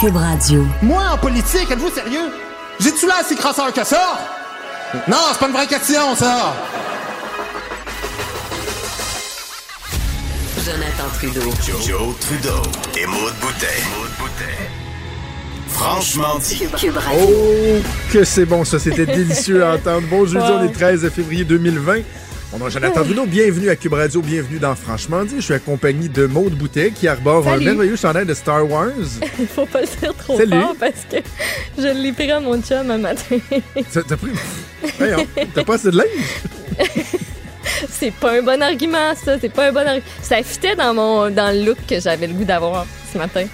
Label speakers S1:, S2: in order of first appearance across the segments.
S1: Cube Radio.
S2: Moi, en politique, êtes-vous sérieux? J'ai-tu là assez crasseur que ça? Non, c'est pas une vraie question, ça!
S1: Jonathan Trudeau.
S3: Joe, Trudeau et Maude Boutet. Franchement dit.
S1: Cube Radio.
S4: Oh, que c'est bon, ça. C'était délicieux à entendre. Bon jeudi, on est 13 février 2020. Mon nom est Jonathan Bruno. Bienvenue à Cube Radio. Bienvenue dans Franchement dit. Je suis accompagné de Maude Boutet qui arbore un merveilleux chandail de Star Wars.
S5: Faut pas le dire trop
S4: Salut.
S5: fort parce que je l'ai pris à mon chum un matin.
S4: T'as pris? T'as pas assez de linge?
S5: c'est pas un bon argument, ça. C'est pas un bon argument. Ça fitait dans, mon, dans le look que j'avais le goût d'avoir ce matin.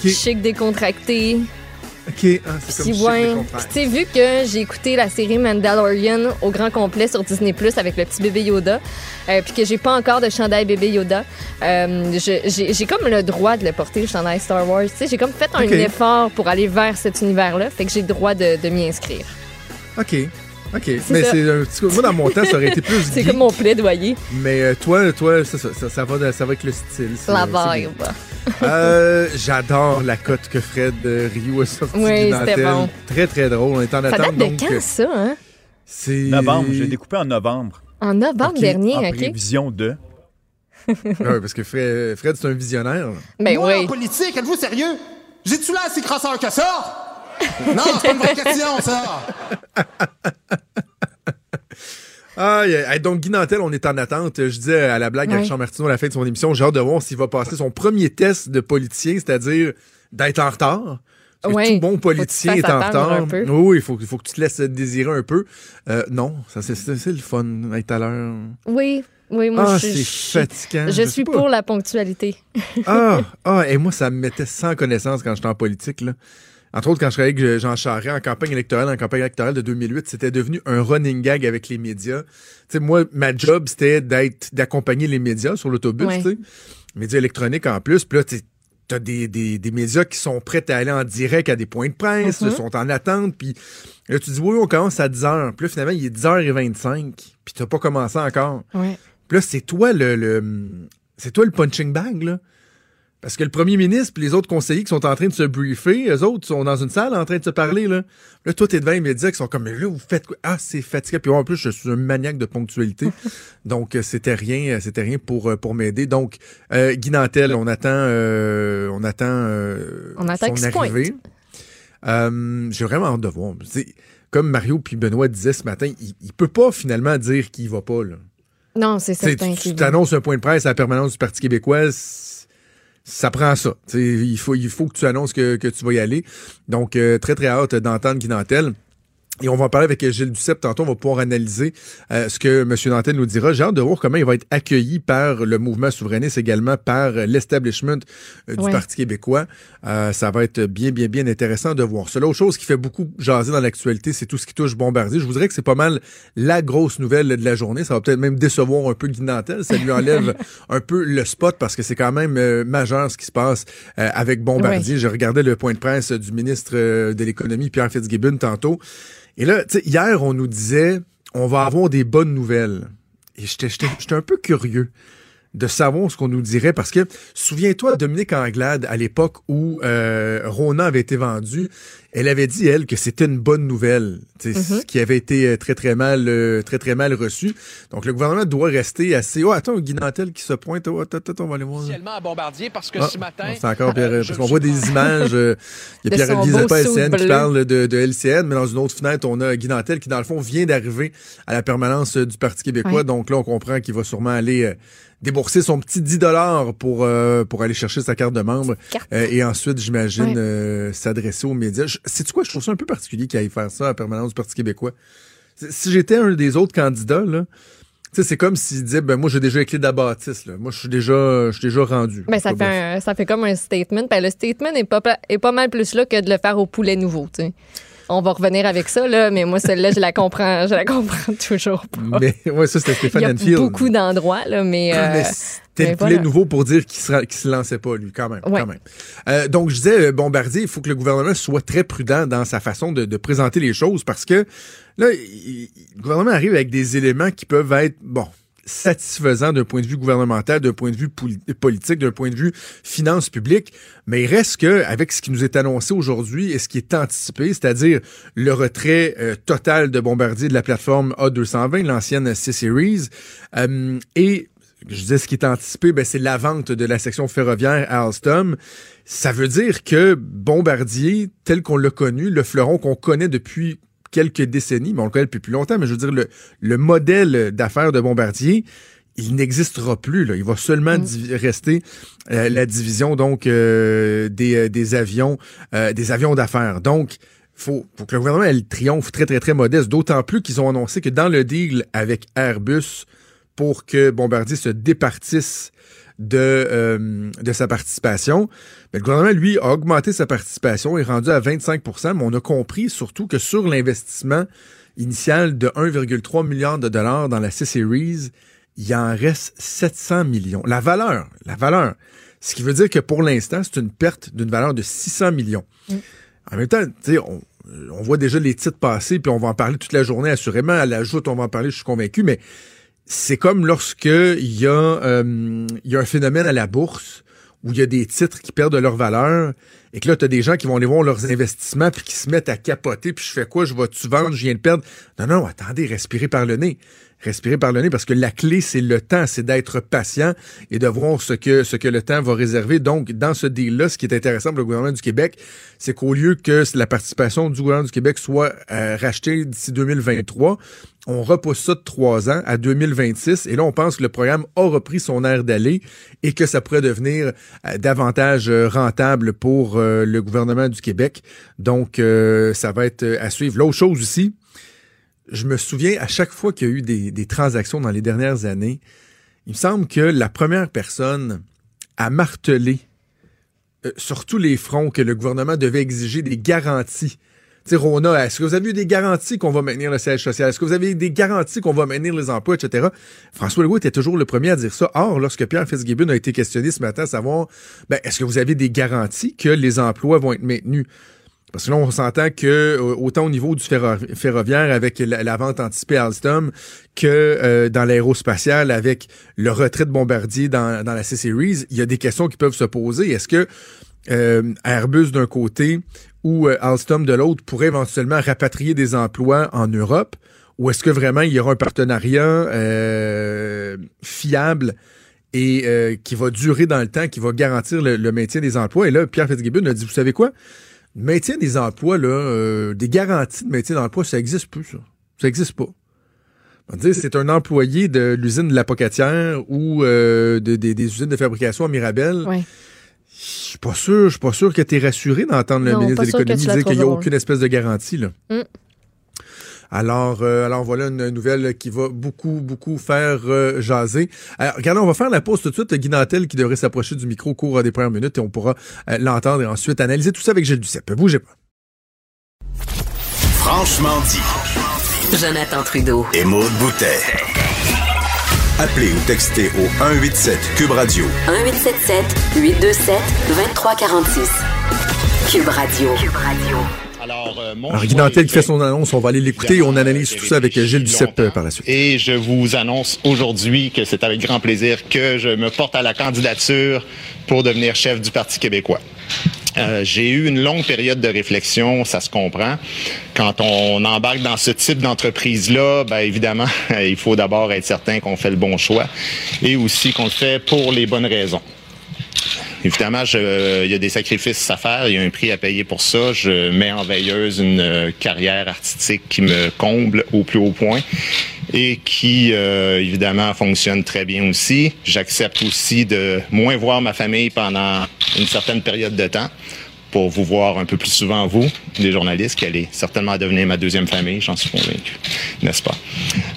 S5: Chic, décontracté.
S4: Ok. Ah, c'est comme
S5: ouais. Puis tu sais, vu que j'ai écouté la série Mandalorian au grand complet sur Disney Plus avec le petit bébé Yoda, euh, puis que j'ai pas encore de chandail bébé Yoda, euh, j'ai comme le droit de le porter, le chandail Star Wars. Tu sais, j'ai comme fait un effort pour aller vers cet univers-là, fait que j'ai le droit de, de m'y inscrire.
S4: Ok. OK. Mais c'est un petit coup- Moi, dans mon temps, ça aurait été plus
S5: C'est comme mon plaidoyer.
S4: Mais euh, toi, toi, ça, ça, ça, ça va, ça va avec le style.
S5: La vibe.
S4: Euh, J'adore la cote que Fred euh, Rio a sortie
S5: Oui,
S4: du
S5: c'était
S4: dentelle.
S5: bon.
S4: Très, très drôle. On est en
S5: Ça
S4: attente.
S5: date de
S4: donc,
S5: quand, ça, hein?
S4: C'est...
S6: Novembre, je l'ai découpé en novembre.
S5: En novembre
S4: Ok,
S5: dernier,
S6: en
S5: OK?
S6: prévision de.
S4: Ouais, parce que Fred, Fred, c'est un visionnaire.
S5: Ben
S2: Moi, en
S5: oui.
S2: politique, êtes-vous sérieux? J'ai-tu là assez crasseur que ça? Non, c'est pas une vraie question, ça!
S4: Ah, donc Guy Nantel, on est en attente. Je disais à la blague à
S5: Ouais.
S4: Richard Martineau à la fin de son émission, j'ai hâte de voir s'il va passer son premier test de politicien, c'est-à-dire d'être en retard. Parce que
S5: Ouais.
S4: Tout bon politicien est en retard. Oui, il faut, faut que tu te laisses désirer un peu. Euh, non, ça c'est le fun d'être à l'heure.
S5: Oui, oui, moi,
S4: Ah,
S5: je,
S4: c'est fatigant.
S5: je suis pour la ponctualité.
S4: Ah, ah, et moi, ça me mettait sans connaissance quand j'étais en politique. Là. Entre autres, quand je travaillais avec Jean Charest en campagne électorale, en campagne électorale de 2008, c'était devenu un running gag avec les médias. Tu sais, moi, ma job, c'était d'être, d'accompagner les médias sur l'autobus,
S5: Ouais.
S4: tu sais. Médias électroniques en plus. Puis là, tu as des, des, des médias qui sont prêts à aller en direct à des points de presse,
S5: Mhm.
S4: sont en attente. Puis là, tu dis, oui, on commence à 10 h. Puis là, finalement, il est 10h25. Puis tu pas commencé encore.
S5: Ouais.
S4: Puis là, c'est toi le, le- c'est toi le punching bag, là. Parce que le premier ministre et les autres conseillers qui sont en train de se briefer, eux autres sont dans une salle en train de se parler, là. Là, toi, t'es devant les médias qui sont comme, mais là, vous faites quoi? Ah, c'est fatigué. Puis moi, en plus, je suis un maniaque de ponctualité. Donc, euh, c'était rien, euh, c'était rien pour, euh, pour m'aider. Donc, euh, Guy Nantel, on attend, euh, on attend, euh,
S5: On attend
S4: son arrivée. J'ai vraiment hâte de voir. Comme Mario puis Benoît disaient ce matin, il, il peut pas finalement dire qu'il va pas, là.
S5: Non, c'est certain.
S4: tu t'annonces un point de presse à la permanence du Parti québécois, ça prend ça. Il faut, il faut que tu annonces que, tu vas y aller. Donc, euh, très, très hâte d'entendre Guy Nantel. Et on va en parler avec Gilles Duceppe tantôt. On va pouvoir analyser euh, ce que M. Nantel nous dira. J'ai hâte de voir comment il va être accueilli par le mouvement souverainiste, également par l'establishment euh, du
S5: Ouais.
S4: Parti québécois. Euh, ça va être bien, bien, bien intéressant de voir ça. L'autre chose qui fait beaucoup jaser dans l'actualité, c'est tout ce qui touche Bombardier. Je vous dirais que c'est pas mal la grosse nouvelle de la journée. Ça va peut-être même décevoir un peu Guy Nantel. Ça lui enlève un peu le spot parce que c'est quand même euh, majeur ce qui se passe euh, avec Bombardier. Je regardais le point de presse du ministre de l'Économie, Pierre Fitzgibbon, tantôt. Et là, hier, on nous disait, on va avoir des bonnes nouvelles. Et j'étais un peu curieux de savoir ce qu'on nous dirait parce que souviens-toi Dominique Anglade à l'époque où euh, Rona avait été vendu, elle avait dit elle que c'était une bonne nouvelle, tu sais, ce qui avait été euh, très très mal euh, très très mal reçu. Donc le gouvernement doit rester assez oh attends Guy Nantel qui se pointe oh, attends, attends, on va aller voir.
S7: officiellement à Bombardier parce que
S4: Ah,
S7: ce matin.
S4: c'est encore Pierre,
S7: euh,
S4: parce qu'on voit des images. euh, Il y a Zappa
S5: suit
S4: SN qui parle de, de LCN, mais dans une autre fenêtre, on a Guy Nantel qui, dans le fond, vient d'arriver à la permanence du Parti québécois. Donc là, on comprend qu'il va sûrement aller euh, débourser son petit 10 dollars pour, euh, pour aller chercher sa carte de membre.
S5: Carte.
S4: Euh, et ensuite, j'imagine,
S5: Ouais.
S4: euh, s'adresser aux médias. C'est quoi? Je trouve ça un peu particulier qu'il aille faire ça à la permanence du Parti québécois. Si- j'étais un des autres candidats, là, tu c'est comme s'il disait, ben, moi, j'ai déjà les clés de la bâtisse, là. Moi, je suis déjà, je suis déjà rendu.
S5: Ben, ça, fait un- ça fait comme un statement. Ben, le statement est pas, est pas mal plus là que de le faire au poulet nouveau. tu sais. On va revenir avec ça, là, mais moi, celle-là, je la comprends, je la comprends toujours pas.
S4: Mais ouais, ça c'était
S5: Il
S4: Stéphane
S5: y a
S4: Enfield.
S5: beaucoup d'endroits, là, mais. euh,
S4: mais c'était
S5: voilà.
S4: nouveau pour dire qu'il se, qu'il se lançait pas, lui, quand même.
S5: Ouais.
S4: Quand même. Euh, donc, je disais, euh, Bombardier, il faut que le gouvernement soit très prudent dans sa façon de, de présenter les choses parce que là, il- il- le gouvernement arrive avec des éléments qui peuvent être, bon, satisfaisant d'un point de vue gouvernemental, d'un point de vue politique, d'un point de vue finances publiques, mais il reste que avec ce qui nous est annoncé aujourd'hui et ce qui est anticipé, c'est-à-dire le retrait euh, total de Bombardier de la plateforme A220, l'ancienne C-Series, euh, et je disais ce qui est anticipé, ben, c'est la vente de la section ferroviaire à Alstom. Ça veut dire que Bombardier, tel qu'on l'a connu, le fleuron qu'on connaît depuis quelques décennies, mais on le connaît depuis plus longtemps, mais je veux dire, le, le modèle d'affaires de Bombardier, il n'existera plus. Là. Il va seulement mm. rester euh, la division donc euh, des, euh, des, avions, des avions d'affaires. Donc, faut, faut que le gouvernement ait le triomphe très, très, très modeste, d'autant plus qu'ils ont annoncé que dans le deal avec Airbus, pour que Bombardier se départisse de, de sa participation. Mais le gouvernement, lui, a augmenté sa participation, est rendu à 25% mais on a compris surtout que sur l'investissement initial de 1,3 milliard de dollars dans la C-Series, il en reste 700 millions. La valeur, la valeur. Ce qui veut dire que pour l'instant, c'est une perte d'une valeur de 600 millions. Mm. En même temps, on, on voit déjà les titres passer, puis on va en parler toute la journée, assurément. À l'ajout, on va en parler, je suis convaincu, mais c'est comme lorsque il y, a, euh, y a un phénomène à la bourse où il y a des titres qui perdent de leur valeur et que là, tu as des gens qui vont aller voir leurs investissements puis qui se mettent à capoter, puis je fais quoi? Je vais-tu vendre? Je viens de perdre. Non, non, attendez, respirez par le nez respirer par le nez parce que la clé, c'est le temps, c'est d'être patient et de voir ce que, ce que le temps va réserver. Donc, dans ce deal-là, ce qui est intéressant pour le gouvernement du Québec, c'est qu'au lieu que la participation du gouvernement du Québec soit euh, rachetée d'ici 2023, on repousse ça de trois ans à 2026. Et là, on pense que le programme a repris son air d'aller et que ça pourrait devenir euh, davantage euh, rentable pour le gouvernement du Québec. Donc, ça va être à suivre. L'autre chose aussi, je me souviens, à chaque fois qu'il y a eu des, transactions dans les dernières années, il me semble que la première personne à marteler euh, sur tous les fronts que le gouvernement devait exiger des garanties. Tu sais, Rona, est-ce que vous avez eu des garanties qu'on va maintenir le siège social? Est-ce que vous avez eu des garanties qu'on va maintenir les emplois, etc.? François Legault était toujours le premier à dire ça. Or, lorsque Pierre Fitzgibbon a été questionné ce matin à savoir, ben, est-ce que vous avez des garanties que les emplois vont être maintenus? Parce que là, on s'entend que euh, autant au niveau du ferroviaire avec la, vente anticipée Alstom que euh, dans l'aérospatial avec le retrait de Bombardier dans, dans la C-Series, il y a des questions qui peuvent se poser. Est-ce que euh, Airbus d'un côté ou Alstom de l'autre pourrait éventuellement rapatrier des emplois en Europe? Ou est-ce que vraiment il y aura un partenariat fiable et qui va durer dans le temps, qui va garantir le, le maintien des emplois? Et là, Pierre Fitzgibbon a dit, vous savez quoi? Maintien des emplois, là, euh, des garanties de maintien d'emploi, ça n'existe plus, ça. Ça n'existe pas. On c'est un employé de l'usine de la Pocatière ou euh, de, des usines de fabrication à Mirabel.
S5: Oui.
S4: Je suis pas sûr, je suis pas sûr que tu es rassuré d'entendre le ministre de l'Économie dire qu'il n'y a aucune espèce de garantie. Là. Mm. Alors, euh, alors voilà une nouvelle qui va beaucoup, beaucoup faire euh, jaser. Alors, regardez, on va faire la pause tout de suite. Guy Nantel qui devrait s'approcher du micro au cours des premières minutes et on pourra euh, l'entendre et ensuite analyser tout ça avec Gilles Duceppe. Bougez pas.
S3: Franchement dit.
S1: Jonathan Trudeau.
S3: Et Maude Boutet. Appelez ou textez au 187 Cube Radio.
S1: 1877 827 2346. Cube Radio. Cube Radio.
S4: Alors, euh, Guy Dantel qui fait son annonce, on va aller l'écouter et on analyse tout ça avec Gilles Duceppe euh, par la suite.
S7: Et je vous annonce aujourd'hui que c'est avec grand plaisir que je me porte à la candidature pour devenir chef du Parti québécois. Euh, j'ai eu une longue période de réflexion, ça se comprend. Quand on embarque dans ce type d'entreprise-là, ben évidemment, il faut d'abord être certain qu'on fait le bon choix et aussi qu'on le fait pour les bonnes raisons. Évidemment, je, il y a des sacrifices à faire, il y a un prix à payer pour ça. Je mets en veilleuse une euh, carrière artistique qui me comble au plus haut point et qui, euh, évidemment, fonctionne très bien aussi. J'accepte aussi de moins voir ma famille pendant une certaine période de temps pour vous voir un peu plus souvent, vous, les journalistes, qui allez certainement devenir ma deuxième famille, j'en suis convaincu, n'est-ce pas?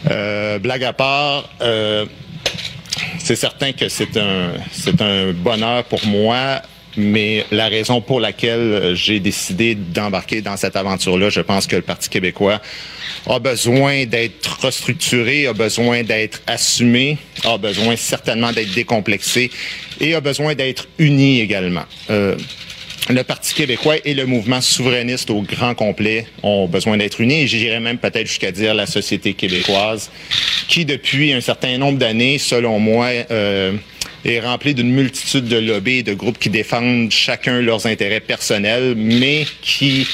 S7: Euh, blague à part, euh, c'est certain que c'est un, c'est un bonheur pour moi mais la raison pour laquelle j'ai décidé d'embarquer dans cette aventure-là, je pense que le Parti québécois a besoin d'être restructuré, a besoin d'être assumé, a besoin certainement d'être décomplexé et a besoin d'être uni également. Euh, le Parti québécois et le mouvement souverainiste au grand complet ont besoin d'être unis. Et j'irais même peut-être jusqu'à dire la société québécoise, qui depuis un certain nombre d'années, selon moi, euh, est remplie d'une multitude de lobbies, de groupes qui défendent chacun leurs intérêts personnels, mais qui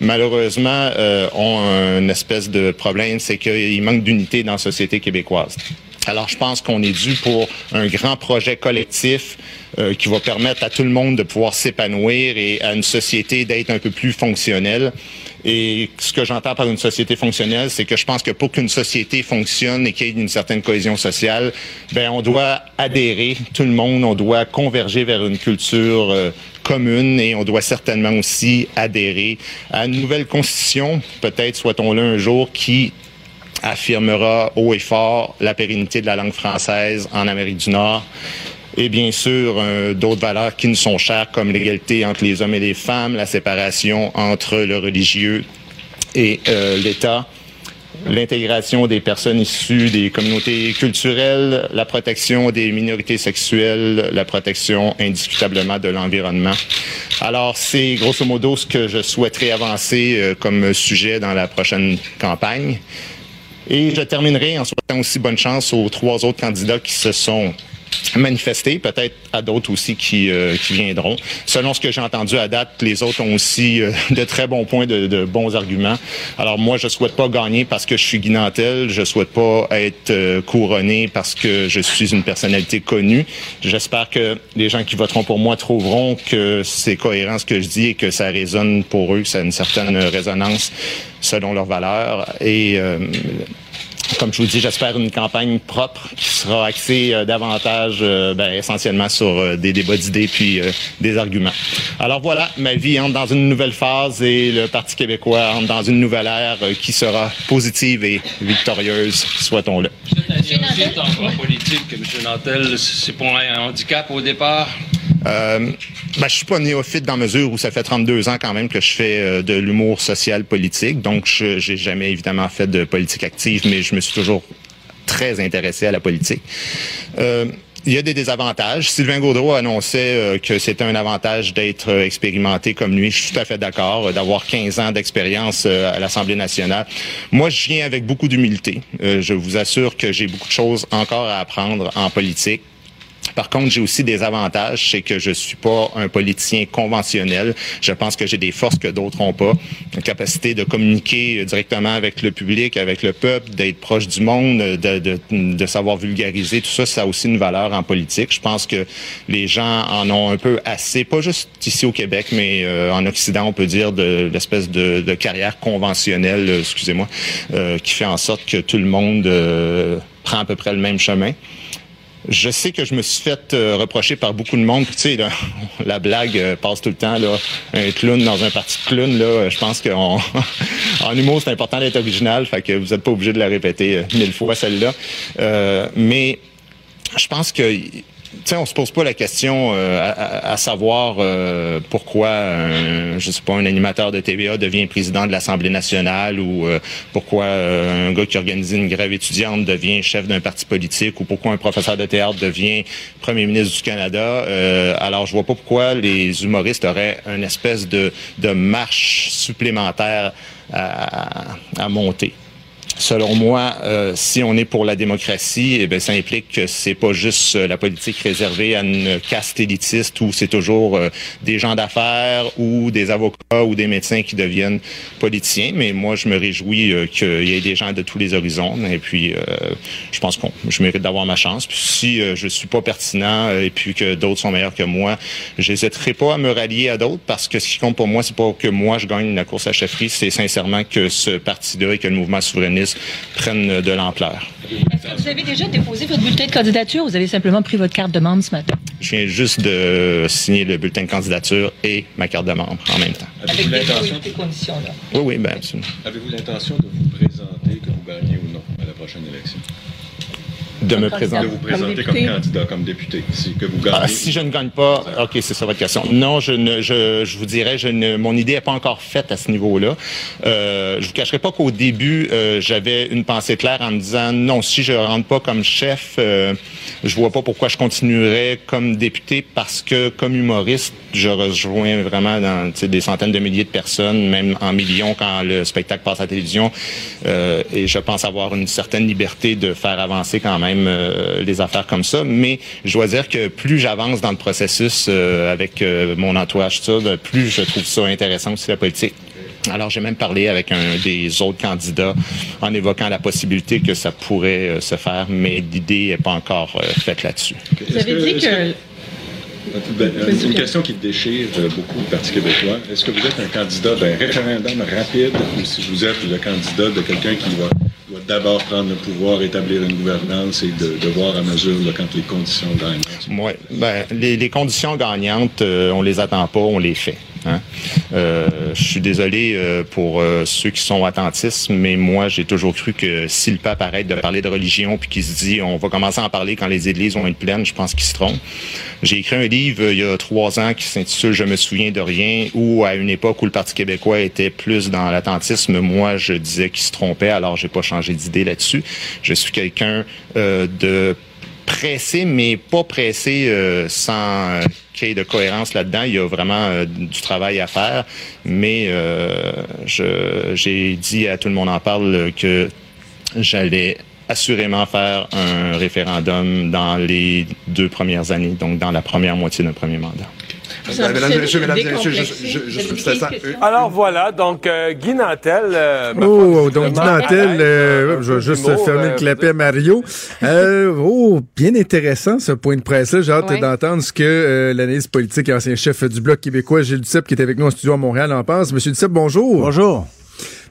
S7: malheureusement euh, ont une espèce de problème, c'est qu'il manque d'unité dans la société québécoise. Alors, je pense qu'on est dû pour un grand projet collectif euh, qui va permettre à tout le monde de pouvoir s'épanouir et à une société d'être un peu plus fonctionnelle. Et ce que j'entends par une société fonctionnelle, c'est que je pense que pour qu'une société fonctionne et qu'il y ait une certaine cohésion sociale, ben on doit adhérer, tout le monde, on doit converger vers une culture euh, commune et on doit certainement aussi adhérer à une nouvelle constitution, peut-être soit-on là un jour, qui affirmera haut et fort la pérennité de la langue française en Amérique du Nord. Et bien sûr, euh, d'autres valeurs qui nous sont chères, comme l'égalité entre les hommes et les femmes, la séparation entre le religieux et euh, l'État, l'intégration des personnes issues des communautés culturelles, la protection des minorités sexuelles, la protection indiscutablement de l'environnement. Alors, c'est grosso modo ce que je souhaiterais avancer euh, comme sujet dans la prochaine campagne. Et je terminerai en souhaitant aussi bonne chance aux trois autres candidats qui se sont manifestés, peut-être à d'autres aussi qui, euh, qui viendront. Selon ce que j'ai entendu à date, les autres ont aussi euh, de très bons points, de, de, bons arguments. Alors moi, je souhaite pas gagner parce que je suis guinantel, je souhaite pas être euh, couronné parce que je suis une personnalité connue. J'espère que les gens qui voteront pour moi trouveront que c'est cohérent ce que je dis et que ça résonne pour eux, que ça a une certaine résonance selon leurs valeurs. Et comme je vous dis, j'espère une campagne propre qui sera axée euh, davantage, euh, ben, essentiellement sur euh, des débats d'idées puis des arguments. Alors voilà, ma vie entre dans une nouvelle phase et le Parti québécois entre dans une nouvelle ère qui sera positive et victorieuse, souhaitons-le.
S8: Nantel, c'est un handicap au départ?
S7: Euh, ben, je suis pas néophyte dans mesure où ça fait 32 ans quand même que je fais euh, de l'humour social politique. Donc, je j'ai jamais évidemment fait de politique active, mais je me suis toujours très intéressé à la politique. Euh, il y a des désavantages. Sylvain Gaudreau annonçait euh, que c'était un avantage d'être expérimenté comme lui. Je suis tout à fait d'accord, d'avoir 15 ans d'expérience à l'Assemblée nationale. Moi, je viens avec beaucoup d'humilité. je vous assure que j'ai beaucoup de choses encore à apprendre en politique. Par contre, j'ai aussi des avantages, c'est que je suis pas un politicien conventionnel. Je pense que j'ai des forces que d'autres n'ont pas. Une capacité de communiquer directement avec le public, avec le peuple, d'être proche du monde, de, de, savoir vulgariser. Tout ça, ça a aussi une valeur en politique. Je pense que les gens en ont un peu assez, pas juste ici au Québec, mais euh, en Occident, on peut dire, de l'espèce de, carrière conventionnelle, euh, excusez-moi, euh, qui fait en sorte que tout le monde prend à peu près le même chemin. Je sais que je me suis fait euh, reprocher par beaucoup de monde. Tu sais, la blague euh, passe tout le temps. Là, un clown dans un parti de clown, là, je pense qu'en en humour, c'est important d'être original. Fait que vous n'êtes pas obligé de la répéter euh, mille fois celle-là. mais je pense que sais, on se pose pas la question euh, à, savoir euh, pourquoi, un, je sais pas, un animateur de TVA devient président de l'Assemblée nationale ou euh, pourquoi un gars qui organise une grève étudiante devient chef d'un parti politique ou pourquoi un professeur de théâtre devient premier ministre du Canada. alors, je vois pas pourquoi les humoristes auraient une espèce de, de marche supplémentaire à, à monter. Selon moi, euh, si on est pour la démocratie, eh ça implique que c'est pas juste euh, la politique réservée à une caste élitiste où c'est toujours euh, des gens d'affaires ou des avocats ou des médecins qui deviennent politiciens. Mais moi, je me réjouis qu'il y ait des gens de tous les horizons. Et puis, je pense que je mérite d'avoir ma chance. Puis si je suis pas pertinent et puis que d'autres sont meilleurs que moi, j'hésiterai pas à me rallier à d'autres parce que ce qui compte pour moi, c'est pas que moi je gagne la course à chefferie, c'est sincèrement que ce parti-là et que le mouvement souverainiste prennent de l'ampleur.
S9: Est-ce que vous avez déjà déposé votre bulletin de candidature? Ou vous avez simplement pris votre carte de membre ce matin?
S7: Je viens juste de signer le bulletin de candidature et ma carte de membre en même temps.
S9: Avec des conditions, là?
S7: Oui, oui, bien absolument.
S10: Avez-vous l'intention de vous présenter, que vous gagnez ou non, à la prochaine élection?
S7: De me présenter.
S10: De vous présenter comme candidat, comme député. Si, que vous gagnez.
S7: Ah, si je ne gagne pas, ok, c'est ça votre question. Non, je ne, je, je vous dirais, je ne, mon idée n'est pas encore faite à ce niveau-là. Euh, je vous cacherai pas qu'au début, euh, j'avais une pensée claire en me disant non, si je rentre pas comme chef, euh, je vois pas pourquoi je continuerais comme député parce que comme humoriste, je rejoins vraiment dans tu sais, des centaines de milliers de personnes, même en millions quand le spectacle passe à la télévision. Euh, et je pense avoir une certaine liberté de faire avancer quand même euh, les affaires comme ça. Mais je dois dire que plus j'avance dans le processus euh, avec euh, mon entourage, tout ça, ben, plus je trouve ça intéressant aussi la politique. Alors, j'ai même parlé avec un des autres candidats en évoquant la possibilité que ça pourrait euh, se faire, mais l'idée n'est pas encore euh, faite là-dessus.
S9: Vous avez dit que.
S10: Ben, une question qui déchire euh, beaucoup le Parti québécois. Est-ce que vous êtes un candidat d'un référendum rapide ou si vous êtes le candidat de quelqu'un qui va, doit d'abord prendre le pouvoir, établir une gouvernance et de, de voir à mesure là, quand les conditions gagnent?
S7: Ouais, ben, les, les conditions gagnantes, euh, on les attend pas, on les fait. Hein? Euh, je suis désolé euh, pour euh, ceux qui sont attentistes, mais moi, j'ai toujours cru que si le pape arrête de parler de religion puis qu'il se dit on va commencer à en parler quand les églises vont être pleines, je pense qu'il se trompe. J'ai écrit un livre il y a trois ans qui s'intitule Je me souviens de rien, où à une époque où le Parti québécois était plus dans l'attentisme, moi, je disais qu'il se trompait, alors j'ai pas changé d'idée là-dessus. Je suis quelqu'un de pressé, mais pas pressé euh, sans euh, qu'il y ait de cohérence là-dedans. Il y a vraiment euh, du travail à faire, mais euh, j'ai dit à tout le monde en parle euh, que j'allais assurément faire un référendum dans les deux premières années, donc dans la première moitié d'un premier mandat.
S11: Mesdames et messieurs, mesdames et messieurs, je- je- je trouve ça- ça-
S12: Alors voilà, donc euh, Guy Nantel. euh,
S4: Oh, donc
S12: justement,
S4: Nantel, euh, je vais juste fermer
S12: euh,
S4: le clapet à Mario. Euh, oh, bien intéressant ce point de presse-là. J'ai hâte
S5: Ouais.
S4: d'entendre ce que euh, l'analyste politique et ancien chef du Bloc québécois, Gilles Duceppe, qui est avec nous en studio à Montréal, en pense. Monsieur Duceppe, bonjour.
S13: Bonjour.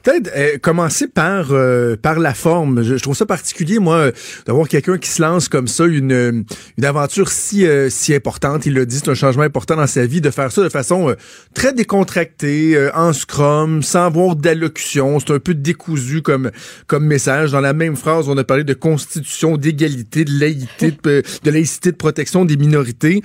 S4: Peut-être euh, commencer par euh, par la forme. Je, je trouve ça particulier, moi, euh, d'avoir quelqu'un qui se lance comme ça, une, euh, une aventure si euh, si importante. Il l'a dit, c'est un changement important dans sa vie, de faire ça de façon très décontractée, en scrum, sans avoir d'allocution. C'est un peu décousu comme comme message. Dans la même phrase, on a parlé de constitution, d'égalité, de laïcité, de, de laïcité, de protection des minorités.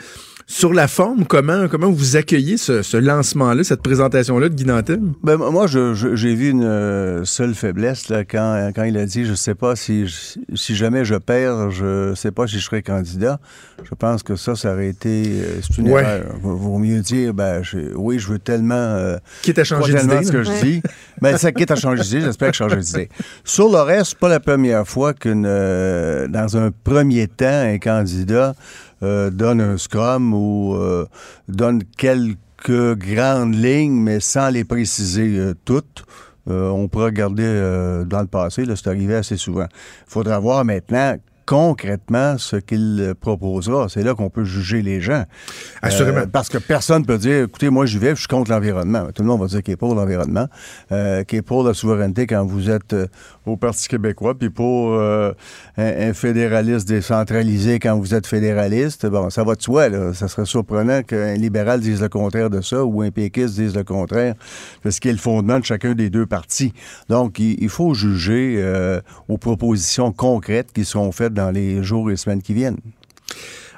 S4: Sur la forme, comment comment vous accueillez ce, ce lancement-là, cette présentation-là de Guy Nantel?
S13: Ben, moi, je- je- j'ai vu une euh, seule faiblesse là, quand, quand il a dit Je sais pas si, je- si jamais je perds, je sais pas si je serai candidat. Je pense que ça, ça aurait été. euh, c'est une
S4: Ouais.
S13: erreur. Vaut mieux dire ben, je- Oui, je veux tellement. Euh,
S4: Quitte à changer d'idée,
S13: ce que je dis. Ben, ça quitte à changer d'idée. J'espère que je change d'idée. Sur le reste, pas la première fois qu'une, euh, dans un premier temps, un candidat euh, donne un scrum ou euh, donne quelques grandes lignes, mais sans les préciser euh, toutes. On pourrait regarder dans le passé, c'est arrivé assez souvent. Il faudra voir maintenant concrètement ce qu'il proposera. C'est là qu'on peut juger les gens.
S4: Assurément.
S13: Euh, parce que personne peut dire, écoutez, moi j'y vais, je suis contre l'environnement. Tout le monde va dire qu'il est pour l'environnement, euh, qu'il est pour la souveraineté quand vous êtes au Parti québécois, puis pour euh, un, fédéraliste décentralisé quand vous êtes fédéraliste. Bon, ça va de soi, là. Ça serait surprenant qu'un libéral dise le contraire de ça ou un péquiste dise le contraire, parce qu'il est le fondement de chacun des deux partis. Donc, il, faut juger euh, aux propositions concrètes qui seront faites dans les jours et semaines qui viennent.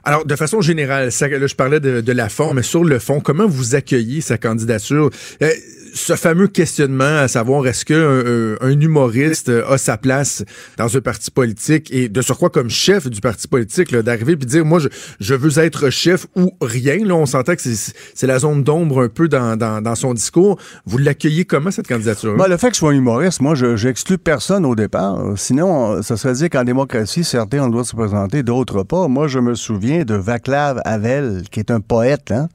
S4: Alors, de façon générale, là, je parlais de, de la forme, mais sur le fond, comment vous accueillez sa candidature? Euh, ce fameux questionnement à savoir est-ce qu'un un humoriste euh, a sa place dans un parti politique et de surcroît comme chef du parti politique, d'arriver puis dire moi je, veux être chef ou rien. Là, on s'entend que c'est la zone d'ombre un peu dans, son discours. Vous l'accueillez comment cette candidature?
S13: Ben, le fait que je sois un humoriste, moi, je j'exclus personne au départ. Sinon, ça serait dire qu'en démocratie, certains ont le droit de se présenter, d'autres pas. Moi, je me souviens de Vaclav Havel, qui est un poète, hein,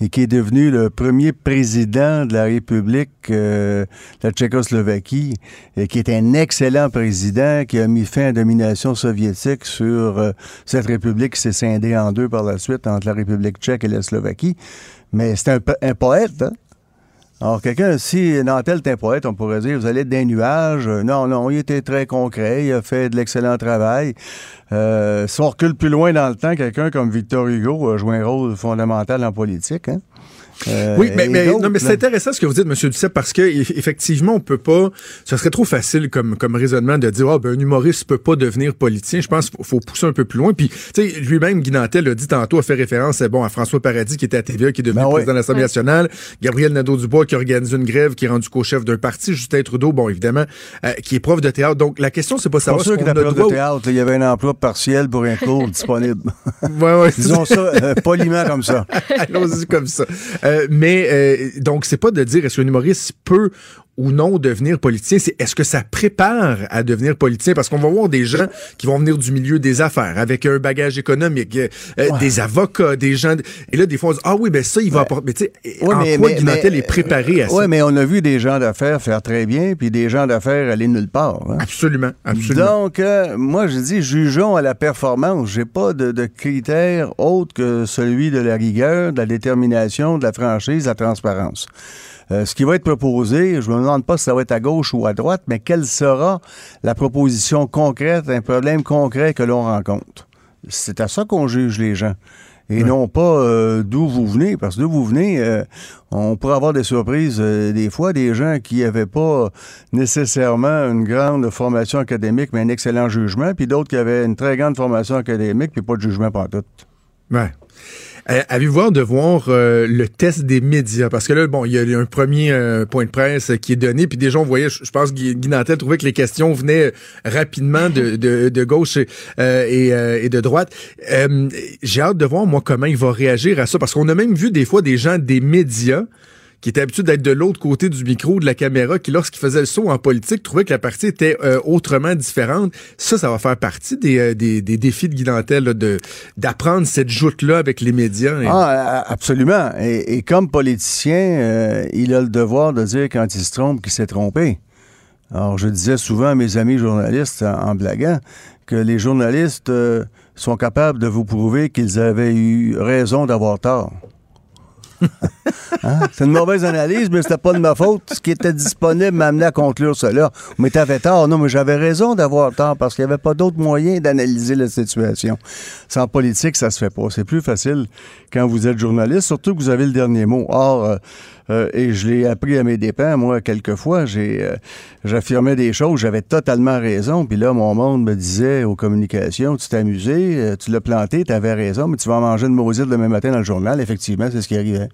S13: et qui est devenu le premier président de la République euh, de la Tchécoslovaquie, et qui est un excellent président, qui a mis fin à la domination soviétique sur euh, cette République qui s'est scindée en deux par la suite entre la République tchèque et la Slovaquie. Mais c'est un, un poète, hein? Alors, quelqu'un, si Nantel est un poète, on pourrait dire, vous allez être d'un nuage. Euh, Non, non, il était très concret, il a fait de l'excellent travail. Euh, si on recule plus loin dans le temps, quelqu'un comme Victor Hugo a joué un rôle fondamental en politique. Hein? Euh,
S4: oui, mais, mais,
S13: d'autres,
S4: non, mais c'est intéressant ce que vous dites, M. Duceppe, parce que eff- effectivement, on peut pas. Ce serait trop facile comme, comme raisonnement de dire, ah, ben, un humoriste peut pas devenir politicien. Je pense qu'il faut, pousser un peu plus loin. Puis, tu sais, lui-même, Guy Nantel l'a dit tantôt, a fait référence bon, à François Paradis, qui était à TVA, qui est devenu
S13: Ben oui.
S4: président de l'Assemblée nationale, Gabriel Nadeau-Dubois, qui organise une grève, qui est rendu co-chef d'un parti, Justin Trudeau, bon, évidemment, euh, qui est prof de théâtre. Donc, la question, c'est pas
S13: C'est
S4: savoir
S13: ça
S4: ce
S13: qu'il
S4: qu'on
S13: était
S4: a
S13: prof de théâtre. Il y avait un emploi partiel pour un cours disponible.
S4: Ouais, ouais,
S13: Disons ça euh, poliment comme ça.
S4: Allons-y comme ça. Euh, mais euh, donc, c'est pas de dire est-ce qu'un humoriste peut ou non devenir politicien, c'est est-ce que ça prépare à devenir politicien? Parce qu'on va voir des gens qui vont venir du milieu des affaires, avec un bagage économique, euh, euh, des avocats, des gens... Et là, des fois, on dit, ah oui, ben ça, il va apporter... Mais tu sais,
S13: Ouais,
S4: en
S13: mais-
S4: quoi
S13: mais-
S4: Guy Nantel
S13: mais-
S4: est préparé à ça?
S13: Oui, mais on a vu des gens d'affaires faire très bien, puis des gens d'affaires aller nulle part. hein.
S4: Absolument, absolument.
S13: Donc, euh, moi, je dis, jugeons à la performance. J'ai pas de, de critères autres que celui de la rigueur, de la détermination, de la franchise, de la transparence. Euh, ce qui va être proposé, je me demande pas si ça va être à gauche ou à droite, mais quelle sera la proposition concrète, un problème concret que l'on rencontre? C'est à ça qu'on juge les gens. Et non pas euh, d'où vous venez, parce que d'où vous venez, euh, on pourrait avoir des surprises euh, des fois, des gens qui n'avaient pas nécessairement une grande formation académique, mais un excellent jugement, puis d'autres qui avaient une très grande formation académique, puis pas de jugement par tout.
S4: Ouais. Euh, Avez-vous hâte de voir euh, le test des médias? Parce que là, bon, il y a un premier euh, point de presse euh, qui est donné, puis déjà, on voyait, je pense Guy Guy Nantel trouvait que les questions venaient rapidement de, de, de gauche et, euh, et, euh, et de droite. Euh, J'ai hâte de voir, moi, comment il va réagir à ça, parce qu'on a même vu des fois des gens des médias qui étaient habitués d'être de l'autre côté du micro, de la caméra, qui, lorsqu'ils faisaient le saut en politique, trouvaient que la partie était euh, autrement différente. Ça, ça va faire partie des, euh, des, défis de Guy de d'apprendre cette joute-là avec les médias. Et-
S13: Ah, absolument. Et, comme politicien, euh, il a le devoir de dire quand il se trompe qu'il s'est trompé. Alors, je disais souvent à mes amis journalistes, en, blaguant, que les journalistes sont capables de vous prouver qu'ils avaient eu raison d'avoir tort. Hein? C'est une mauvaise analyse, mais c'était pas de ma faute. Ce qui était disponible m'amenait à conclure cela. Mais t'avais tort. Non, mais j'avais raison d'avoir tort parce qu'il n'y avait pas d'autre moyen d'analyser la situation. Sans politique, ça se fait pas. C'est plus facile quand vous êtes journaliste, surtout que vous avez le dernier mot. Or, euh, euh, et je l'ai appris à mes dépens, moi, quelquefois, j'ai, euh, j'affirmais des choses, j'avais totalement raison, puis là, mon monde me disait aux communications, tu t'es amusé, euh, tu l'as planté, tu avais raison, mais tu vas en manger une maudite demain matin dans le journal. Effectivement, c'est ce qui arrivait.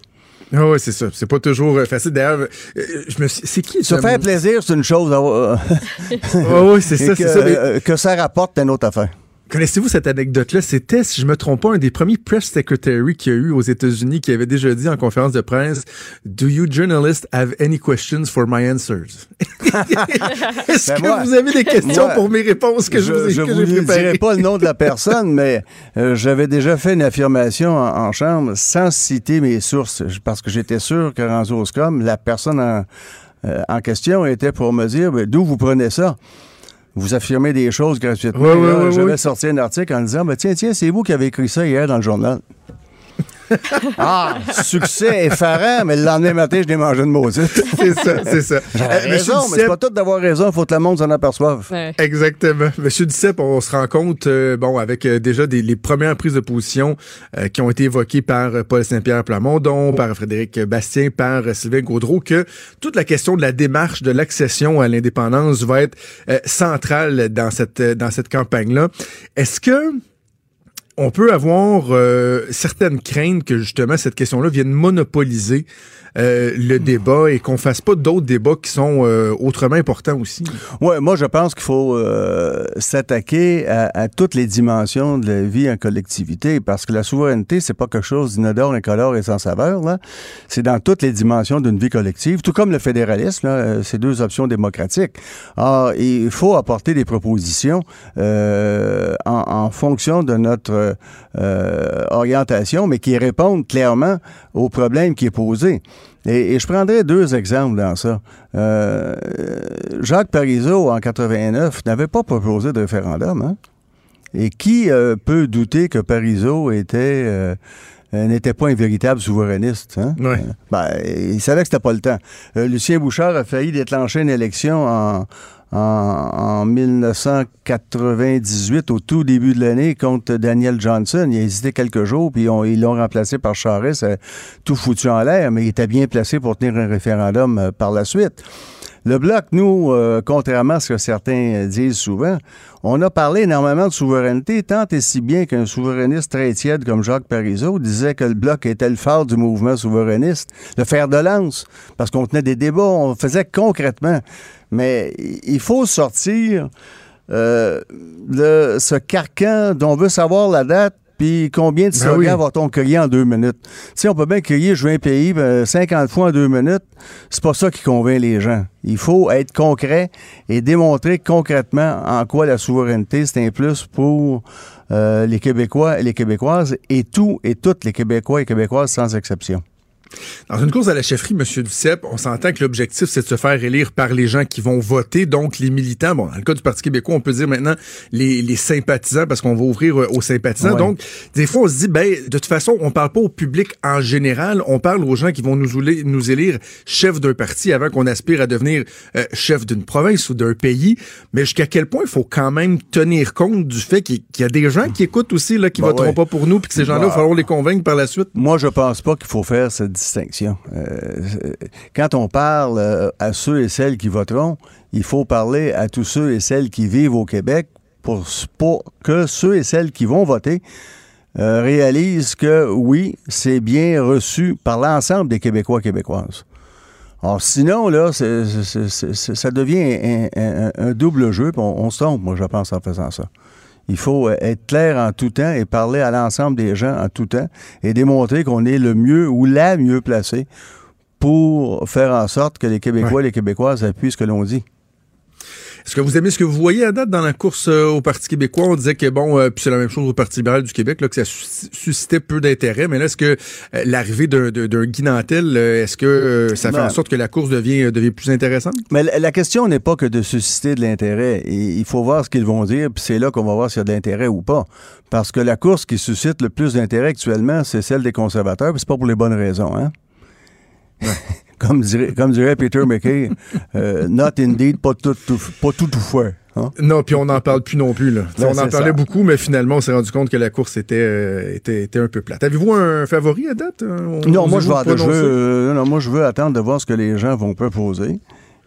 S4: Ah ouais, c'est ça. C'est pas toujours euh, facile. D'ailleurs, je me suis- c'est qui
S13: Se
S4: ça?
S13: faire plaisir, c'est une chose.
S4: Ah oui, c'est ça,
S13: que,
S4: c'est ça. mais-
S13: que ça rapporte, c'est une autre affaire.
S4: Connaissez-vous cette anecdote-là? C'était, si je me trompe pas, un des premiers press secretary qu'il y a eu aux États-Unis qui avait déjà dit en conférence de presse Do you journalists have any questions for my answers? Est-ce
S13: Ben
S4: que
S13: moi-
S4: vous avez des questions
S13: moi,
S4: pour mes réponses que je, vous ai,
S13: je
S4: préparées?
S13: dirai pas le nom de la personne, mais euh, j'avais déjà fait une affirmation en, en chambre sans citer mes sources, parce que j'étais sûr que au scrum, la personne en, euh, en question était pour me dire ben, d'où vous prenez ça? Vous affirmez des choses gratuitement.
S4: Ouais,
S13: Et là,
S4: ouais, ouais,
S13: J'avais
S4: ouais.
S13: sorti un article en disant ben, tiens, tiens, c'est vous qui avez écrit ça hier dans le journal. Ah, succès effarant, mais le lendemain matin, je l'ai mangé de maudite.
S4: C'est ça, c'est ça.
S13: J'avais
S4: Euh, Monsieur
S13: raison, mais c'est pas tout d'avoir raison, il faut que le monde s'en aperçoive.
S4: Exactement. Monsieur Duceppe, on se rend compte, euh, bon, avec euh, déjà des, les premières prises de position euh, qui ont été évoquées par euh, Paul Saint-Pierre Plamondon, par Frédéric Bastien, par euh, Sylvain Gaudreau, que toute la question de la démarche de l'accession à l'indépendance va être euh, centrale dans cette euh, dans cette campagne-là. Est-ce que on peut avoir euh, certaines craintes que justement cette question-là vienne monopoliser euh, le débat et qu'on fasse pas d'autres débats qui sont euh, autrement importants aussi.
S13: Ouais, moi je pense qu'il faut euh, s'attaquer à, à toutes les dimensions de la vie en collectivité parce que la souveraineté c'est pas quelque chose d'inodore, incolore et sans saveur là. C'est dans toutes les dimensions d'une vie collective, tout comme le fédéralisme. Là, euh, c'est deux options démocratiques. Alors, il faut apporter des propositions euh, en, en fonction de notre euh, orientation, mais qui répondent clairement au problème qui est posé. Et, je prendrai deux exemples dans ça. Euh, Jacques Parizeau, en 89, n'avait pas proposé de référendum. Hein? Et qui euh, peut douter que Parizeau était euh, n'était pas un véritable souverainiste. Hein?
S4: Ouais.
S13: Euh, ben, il savait que c'était pas le temps. Euh, Lucien Bouchard a failli déclencher une élection en, en, en 1998, au tout début de l'année, contre Daniel Johnson. Il a hésité quelques jours, puis on- ils l'ont remplacé par Charest, euh, tout foutu en l'air, mais il était bien placé pour tenir un référendum euh, par la suite. Le Bloc, nous, euh, contrairement à ce que certains disent souvent, on a parlé énormément de souveraineté, tant et si bien qu'un souverainiste très tiède comme Jacques Parizeau disait que le Bloc était le phare du mouvement souverainiste, le fer de lance, parce qu'on tenait des débats, on faisait concrètement. Mais il faut sortir euh, de ce carcan dont on veut savoir la date, puis combien de
S4: Ben
S13: slogans
S4: oui.
S13: va-t-on crier en deux minutes? Tu sais, on peut bien crier « je veux un pays ben, 50 fois en deux minutes », c'est pas ça qui convainc les gens. Il faut être concret et démontrer concrètement en quoi la souveraineté, c'est un plus pour euh, les Québécois et les Québécoises, et tous et toutes les Québécois et Québécoises sans exception.
S4: Dans une course à la chefferie, M. Duceppe, on s'entend que l'objectif, c'est de se faire élire par les gens qui vont voter, donc les militants. Bon, dans le cas du Parti québécois, on peut dire maintenant les, les sympathisants, parce qu'on va ouvrir euh, aux sympathisants.
S13: Ouais.
S4: Donc, des fois, on se dit, ben, de toute façon, on parle pas au public en général, on parle aux gens qui vont nous, ouler- nous élire chef d'un parti avant qu'on aspire à devenir euh, chef d'une province ou d'un pays. Mais jusqu'à quel point il faut quand même tenir compte du fait qu'il y a des gens qui écoutent aussi, là, qui
S13: Ben
S4: voteront
S13: ouais.
S4: pas pour nous, puis que ces gens-là, il
S13: Bah.
S4: va falloir les convaincre par la suite?
S13: Moi, je pense pas qu'il faut faire cette distinction. Euh, quand on parle euh, à ceux et celles qui voteront, il faut parler à tous ceux et celles qui vivent au Québec pour, que ceux et celles qui vont voter euh, réalisent que oui, c'est bien reçu par l'ensemble des Québécois Québécoises. Alors sinon, là, ça devient un, double jeu, on, on se trompe, moi, je pense, en faisant ça. Il faut euh, être clair en tout temps et parler à l'ensemble des gens en tout temps et démontrer qu'on est le mieux ou la mieux placé pour faire en sorte que les Québécois et les Québécoises appuient ce que l'on dit.
S4: Est-ce que vous aimez ce que vous voyez à date dans la course euh, au Parti québécois? On disait que, bon, euh, puis c'est la même chose au Parti libéral du Québec, là, que ça sus- suscitait peu d'intérêt. Mais là, est-ce que euh, l'arrivée d'un, d'un, Guy Nantel, est-ce que ça fait
S13: Ben,
S4: en sorte que la course devient, devient plus intéressante?
S13: Mais la, la question n'est pas que de susciter de l'intérêt. Et Il faut voir ce qu'ils vont dire, puis c'est là qu'on va voir s'il y a de l'intérêt ou pas. Parce que la course qui suscite le plus d'intérêt actuellement, c'est celle des conservateurs, puis c'est pas pour les bonnes raisons, hein? comme, dirait, comme dirait Peter McKay, euh, not indeed, pas tout, tout- pas tout, tout fait. hein?
S4: Non, puis on n'en parle plus non plus. Là. On en parlait
S13: ça.
S4: beaucoup, mais finalement, on s'est rendu compte que la course était, euh, était, était un peu plate. Avez-vous un favori à date? euh,
S13: Non, moi je, veux, je,
S4: prononcer?
S13: veux, euh, non, moi, je veux attendre de voir ce que les gens vont proposer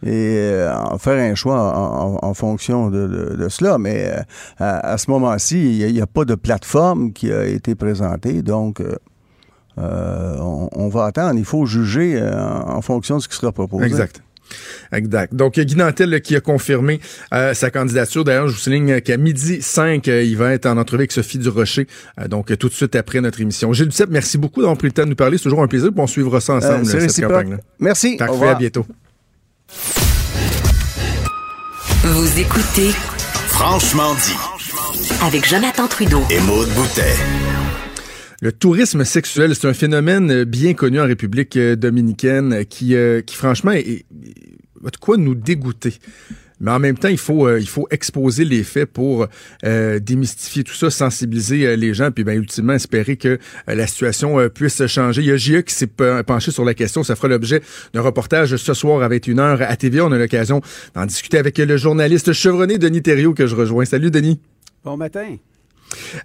S13: et euh, en faire un choix en, en- en fonction de, de- de cela. Mais à, à ce moment-ci, il n'y a, pas de plateforme qui a été présentée, donc euh, on, on va attendre. Il faut juger euh, en, en fonction de ce qui sera proposé.
S4: Exact. Exact. Donc, Guy Nantel qui a confirmé euh, sa candidature. D'ailleurs, je vous souligne qu'à midi 5, euh, il va être en entrevue avec Sophie Durocher. Euh, donc, tout de suite après notre émission. Gilles Duceppe, merci beaucoup d'avoir pris le temps de nous parler. C'est toujours un plaisir. On suivra ça ensemble,
S13: Euh,
S4: cette campagne-là.
S13: Merci. Au
S4: Parfait,
S13: revoir.
S4: à bientôt.
S1: Vous écoutez
S3: Franchement dit.
S1: avec Jonathan Trudeau.
S3: Et Maude Boutet.
S4: Le tourisme sexuel, c'est un phénomène euh, bien connu en République euh, dominicaine euh, qui, franchement, est, de quoi nous dégoûter. Mais en même temps, il faut, exposer les faits pour démystifier tout ça, sensibiliser les gens, puis ben, ultimement espérer que la situation puisse changer. Il y a JE qui s'est pe- penché sur la question. Ça fera l'objet d'un reportage ce soir à 21h à TVA. On a l'occasion d'en discuter avec le journaliste chevronné Denis Thériault que je rejoins. Salut Denis.
S14: Bon matin.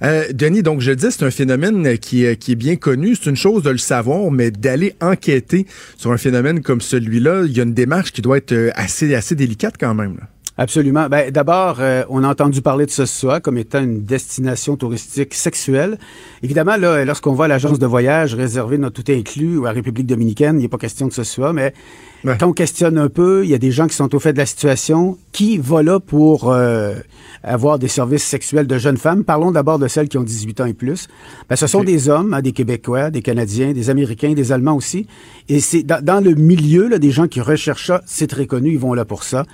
S4: Euh, Denis, donc je le dis, c'est un phénomène qui, est- bien connu. C'est une chose de le savoir, mais d'aller enquêter sur un phénomène comme celui-là, il y a une démarche qui doit être euh, assez, assez délicate quand même.
S14: Absolument. Ben, D'abord, euh, on a entendu parler de ce soir comme étant une destination touristique sexuelle. Évidemment, là, lorsqu'on va à l'agence de voyage réservée notre tout inclus ou à la République dominicaine, il n'est pas question de ce soir, mais quand on questionne un peu, il y a des gens qui sont au fait de la situation. Qui va là pour euh, avoir des services sexuels de jeunes femmes? Parlons d'abord de celles qui ont 18 ans et plus. Ben, ce sont des hommes, hein, des Québécois, des Canadiens, des Américains, des Allemands aussi. Et c'est dans, dans le milieu, là, des gens qui recherchent ça, c'est très connu, ils vont là pour ça.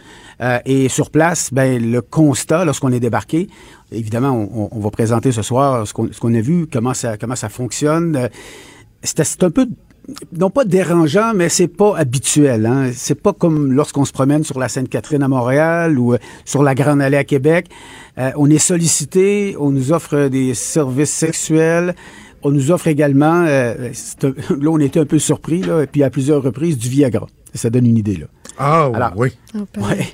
S14: Euh, et sur place, ben, le constat, lorsqu'on est débarqué, évidemment, on, on- va présenter ce soir ce qu'on a vu, comment ça, comment ça fonctionne. Euh, c'est un peu, non pas dérangeant, mais c'est pas habituel. Hein. C'est pas comme lorsqu'on se promène sur la Sainte-Catherine à Montréal ou euh, sur la Grande Allée à Québec. Euh, on est sollicité, on nous offre des services sexuels. on nous offre également, euh, c'est un- là, on était un peu surpris, là, et puis à plusieurs reprises, du Viagra. Ça donne une idée, là.
S4: Ah,
S14: Alors,
S4: oui.
S14: Ouais.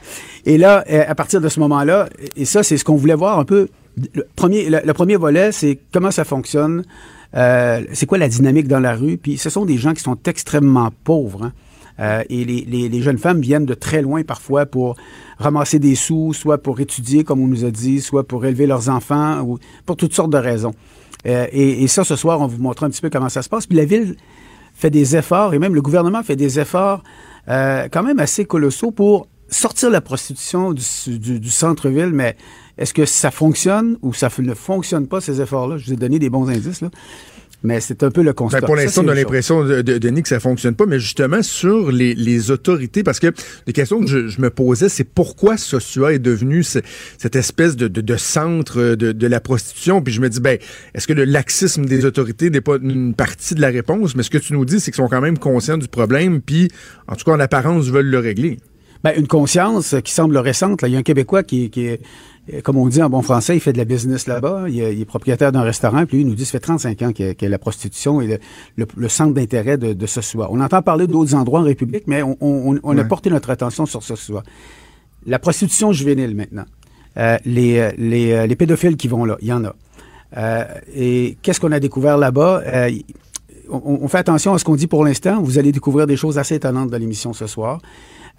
S14: Et là, euh, à partir de ce moment-là, et ça, c'est ce qu'on voulait voir un peu. Le premier, le, le premier volet, c'est comment ça fonctionne, euh, c'est quoi la dynamique dans la rue? Puis ce sont des gens qui sont extrêmement pauvres. hein. Euh, et les, jeunes femmes viennent de très loin parfois pour ramasser des sous, soit pour étudier, comme on nous a dit, soit pour élever leurs enfants, ou pour toutes sortes de raisons. Euh, et, ça, ce soir, on vous montre un petit peu comment ça se passe. Puis la ville fait des efforts, et même le gouvernement fait des efforts quand même assez colossaux pour sortir la prostitution du, du- du centre-ville, mais est-ce que ça fonctionne ou ça ne fonctionne pas, ces efforts-là? Je vous ai donné des bons indices, là. Mais c'est un peu le constat.
S4: Ben, pour l'instant, on a l'impression, de, de- Denis, que ça fonctionne pas, mais justement sur les, les autorités, parce que les questions que je, je me posais, c'est pourquoi Sosua est devenu ce- cette espèce de, de- de centre de, la prostitution? Puis je me dis, ben, est-ce que le laxisme des autorités n'est pas une partie de la réponse? Mais ce que tu nous dis, c'est qu'ils sont quand même conscients du problème, puis en tout cas, en apparence, veulent le régler.
S14: Ben, une conscience qui semble récente. Là. Il y a un Québécois qui, qui est, comme on dit en bon français, il fait de la business là-bas. Il, est- il est propriétaire d'un restaurant. Puis lui, il nous dit, ça fait 35 ans que, que la prostitution est le, le- le centre d'intérêt de, de ce soir. On entend parler d'autres endroits en République, mais on, on- on a porté notre attention sur ce soir. La prostitution juvénile maintenant. Euh, les, euh, les, euh, les pédophiles qui vont là, il y en a. Euh, et qu'est-ce qu'on a découvert là-bas? Euh, on fait attention à ce qu'on dit pour l'instant. Vous allez découvrir des choses assez étonnantes dans l'émission ce soir.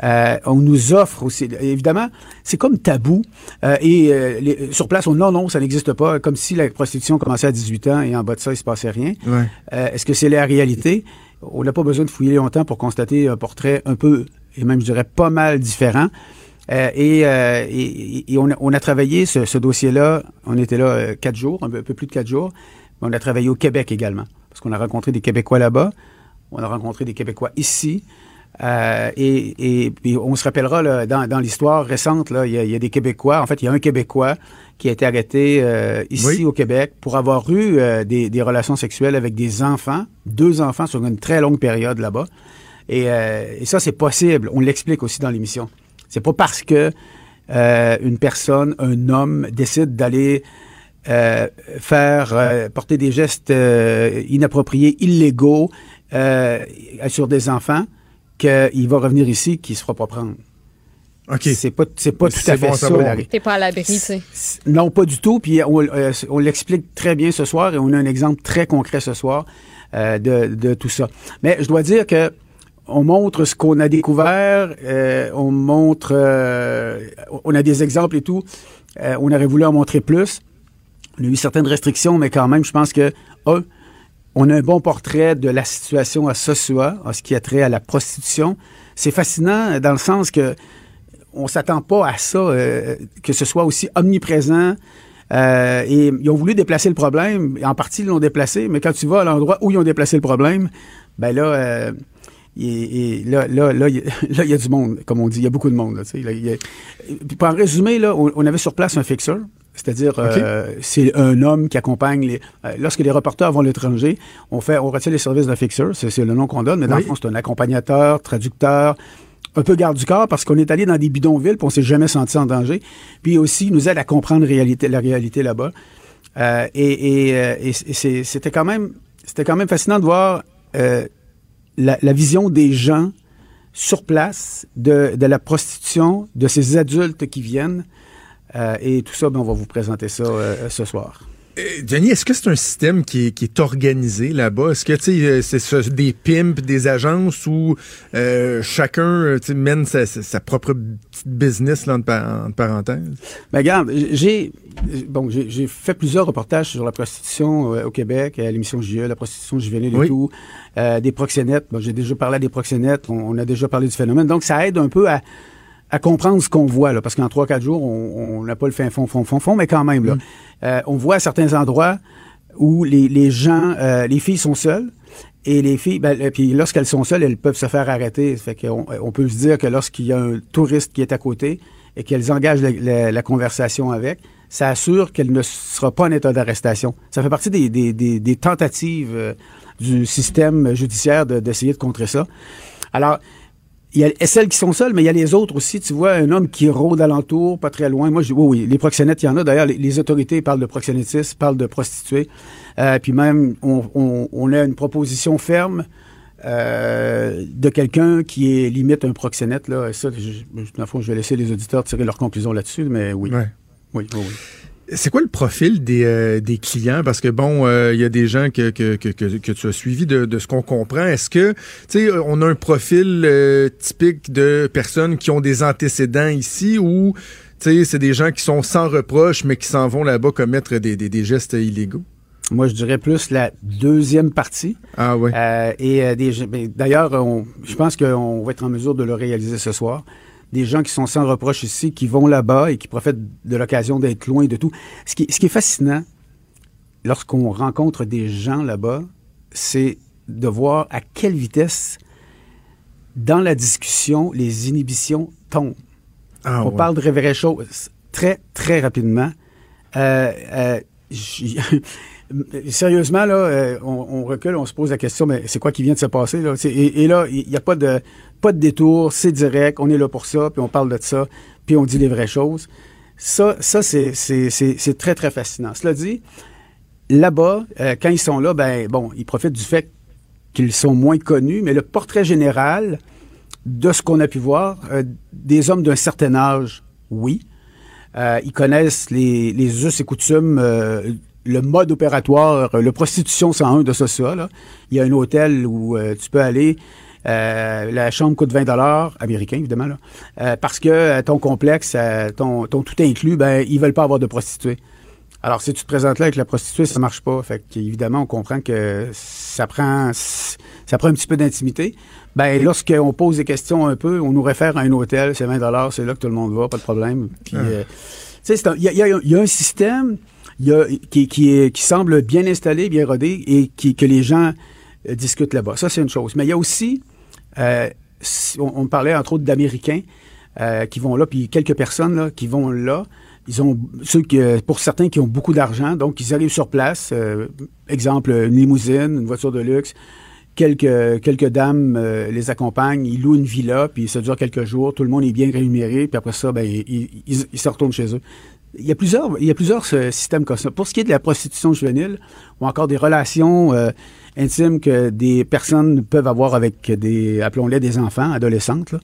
S14: Euh, on nous offre aussi, évidemment, c'est comme tabou. Euh, et euh, les- sur place, on non, non, ça n'existe pas. Comme si la prostitution commençait à 18 ans et en bas de ça, il se passait rien.
S4: Ouais.
S14: Est-ce que c'est la réalité? On n'a pas besoin de fouiller longtemps pour constater un portrait un peu, et même je dirais pas mal différent. Euh, et, euh, et- et on, a, on a travaillé ce, ce dossier-là, on était là euh, quatre jours, un peu, un peu plus de quatre jours, mais on a travaillé au Québec également, parce qu'on a rencontré des Québécois là-bas, on a rencontré des Québécois ici, euh, et, et, puis on se rappellera là, dans, dans l'histoire récente, là, il y, a, il y a des Québécois. En fait, il y a un Québécois qui a été arrêté euh, ici
S4: Oui.
S14: au Québec pour avoir eu euh, des, des relations sexuelles avec des enfants, deux enfants sur une très longue période là-bas. Et, et ça, c'est possible. On l'explique aussi dans l'émission. C'est pas parce que une personne, un homme, décide d'aller faire porter des gestes inappropriés, illégaux sur des enfants qu'il va revenir ici, qu'il se fera pas prendre.
S4: OK.
S14: C'est pas, c'est pas tout
S4: C'est
S14: à fait
S4: bon
S14: ça.
S5: T'es pas à l'abri, tu sais.
S14: Non, pas du tout. Puis on, euh, on l'explique très bien ce soir et on a un exemple très concret ce soir euh, de, de tout ça. Mais je dois dire que on montre ce qu'on a découvert, euh, on montre, euh, on a des exemples et tout. Euh, on aurait voulu en montrer plus. On a eu certaines restrictions, mais quand même, je pense que un, on a un bon portrait de la situation à Sosua, en ce qui a trait à la prostitution. C'est fascinant dans le sens que on s'attend pas à ça, euh, que ce soit aussi omniprésent. Euh, et ils ont voulu déplacer le problème. En partie, ils l'ont déplacé, mais quand tu vas à l'endroit où ils ont déplacé le problème, ben là, euh, là, là, là, il y a- du monde, comme on dit. Il y a beaucoup de monde. En résumer, là, on avait sur place un fixeur. C'est-à-dire, euh, c'est un homme qui accompagne les. euh, lorsque les reporters vont à l'étranger, on fait, on retient les services d'un fixeur. C'est le nom qu'on donne, mais dans
S4: Oui.
S14: le fond, c'est un accompagnateur, traducteur, un peu garde du corps parce qu'on est allé dans des bidonvilles puis on s'est jamais senti en danger. Puis aussi, il nous aide à comprendre réalité, la réalité là-bas. Euh, et et, et c'est- c'était quand même c'était quand même fascinant de voir la, la vision des gens sur place de, de la prostitution, de ces adultes qui viennent. Euh, et tout ça, ben, on va vous présenter ça euh, ce soir.
S4: Euh, Denis, est-ce que c'est un système qui est, qui est organisé là-bas? Est-ce que euh, c'est ça, des pimps, des agences où euh, chacun mène sa, propre petite business là, entre, par- entre parenthèses?
S14: Ben, regarde, j'ai bon, j'ai fait plusieurs reportages sur la prostitution euh, au Québec, à l'émission JE, la prostitution juvénile
S4: Oui.
S14: et tout, des proxénètes. Bon, j'ai déjà parlé à des proxénètes, on, on a déjà parlé du phénomène. Donc, ça aide un peu à, à comprendre ce qu'on voit, là, parce qu'en trois, quatre jours, on n'a pas le fin fond, fond, fond, fond, mais quand même, là, euh, on voit à certains endroits où les, les gens, euh, les filles sont seules. Et les filles, ben, puis lorsqu'elles sont seules, elles peuvent se faire arrêter. Ça fait qu'on on peut se dire que lorsqu'il y a un touriste qui est à côté et qu'elles engagent la, la- la conversation avec, ça assure qu'elle ne sera pas en état d'arrestation. Ça fait partie des, des- des- des tentatives euh, du système judiciaire de- d'essayer de contrer ça. Alors, il y a celles qui sont seules, mais il y a les autres aussi. Tu vois, un homme qui rôde alentour, pas très loin. Moi, je dis, oui, oui, les proxénètes, il y en a. D'ailleurs, les, les autorités parlent de proxénétisme, parlent de prostituées. Euh, puis même, on, on, on, a une proposition ferme euh, de quelqu'un qui est limite un proxénète. Là. Et ça, je, je, je vais laisser les auditeurs tirer leurs conclusions là-dessus, mais oui.
S4: Ouais.
S14: Oui, oui, oui.
S4: C'est quoi le profil des, euh, des clients? Parce que bon, il euh, y a des gens que, que, que, que, tu as suivis de, de ce qu'on comprend. Est-ce que, tu sais, on a un profil euh, typique de personnes qui ont des antécédents ici ou, tu sais, c'est des gens qui sont sans reproche, mais qui s'en vont là-bas commettre des, des, des, gestes illégaux?
S14: Moi, je dirais plus la deuxième partie.
S4: Ah oui.
S14: et des, d'ailleurs, je pense qu'on va être en mesure de le réaliser ce soir des gens qui sont sans reproche ici, qui vont là-bas et qui profitent de l'occasion d'être loin de tout. Ce qui, ce qui est fascinant, lorsqu'on rencontre des gens là-bas, c'est de voir à quelle vitesse, dans la discussion, les inhibitions tombent.
S4: Ah,
S14: On
S4: ouais.
S14: parle de vraies choses très, très rapidement. Euh, euh, sérieusement, là, euh, on, on, recule, on se pose la question, mais c'est quoi qui vient de se passer? Là? Et, et, là, il n'y a pas de, pas de détour, c'est direct, on est là pour ça, puis on parle de ça, puis on dit les vraies choses. Ça, ça c'est très, très fascinant. Cela dit, là-bas, euh, quand ils sont là, ben bon, ils profitent du fait qu'ils sont moins connus, mais le portrait général de ce qu'on a pu voir, euh, des hommes d'un certain âge, oui. Euh, ils connaissent les, us et coutumes le mode opératoire, le prostitution 101 de ça, ça. Il y a un hôtel où tu peux aller. Euh, la chambre coûte 20 dollars américains évidemment là, euh, parce que ton complexe, ton, ton tout inclus, ben ils veulent pas avoir de prostituées. Alors si tu te présentes là avec la prostituée, ça marche pas. Fait évidemment on comprend que ça prend ça prend un petit peu d'intimité. Ben lorsqu'on pose des questions un peu, on nous réfère à un hôtel, c'est 20 dollars, c'est là que tout le monde va, pas de problème. Puis ah. tu sais, il y a, y, y a un système il y a, qui, qui, est, qui semble bien installé, bien rodé et qui, que les gens euh, discutent là-bas. Ça, c'est une chose. Mais il y a aussi, euh, on, parlait entre autres d'Américains euh, qui vont là, puis quelques personnes là, qui vont là. Ils ont ceux qui, pour certains qui ont beaucoup d'argent, donc ils arrivent sur place. Euh, exemple, une limousine, une voiture de luxe. Quelques, quelques dames euh, les accompagnent, ils louent une villa, puis ça dure quelques jours, tout le monde est bien rémunéré, puis après ça, ben, ils, ils, se retournent chez eux. Il y a plusieurs, il y a plusieurs systèmes comme ça. Pour ce qui est de la prostitution juvénile, ou encore des relations euh, intimes que des personnes peuvent avoir avec des, appelons-les des enfants, adolescentes, là,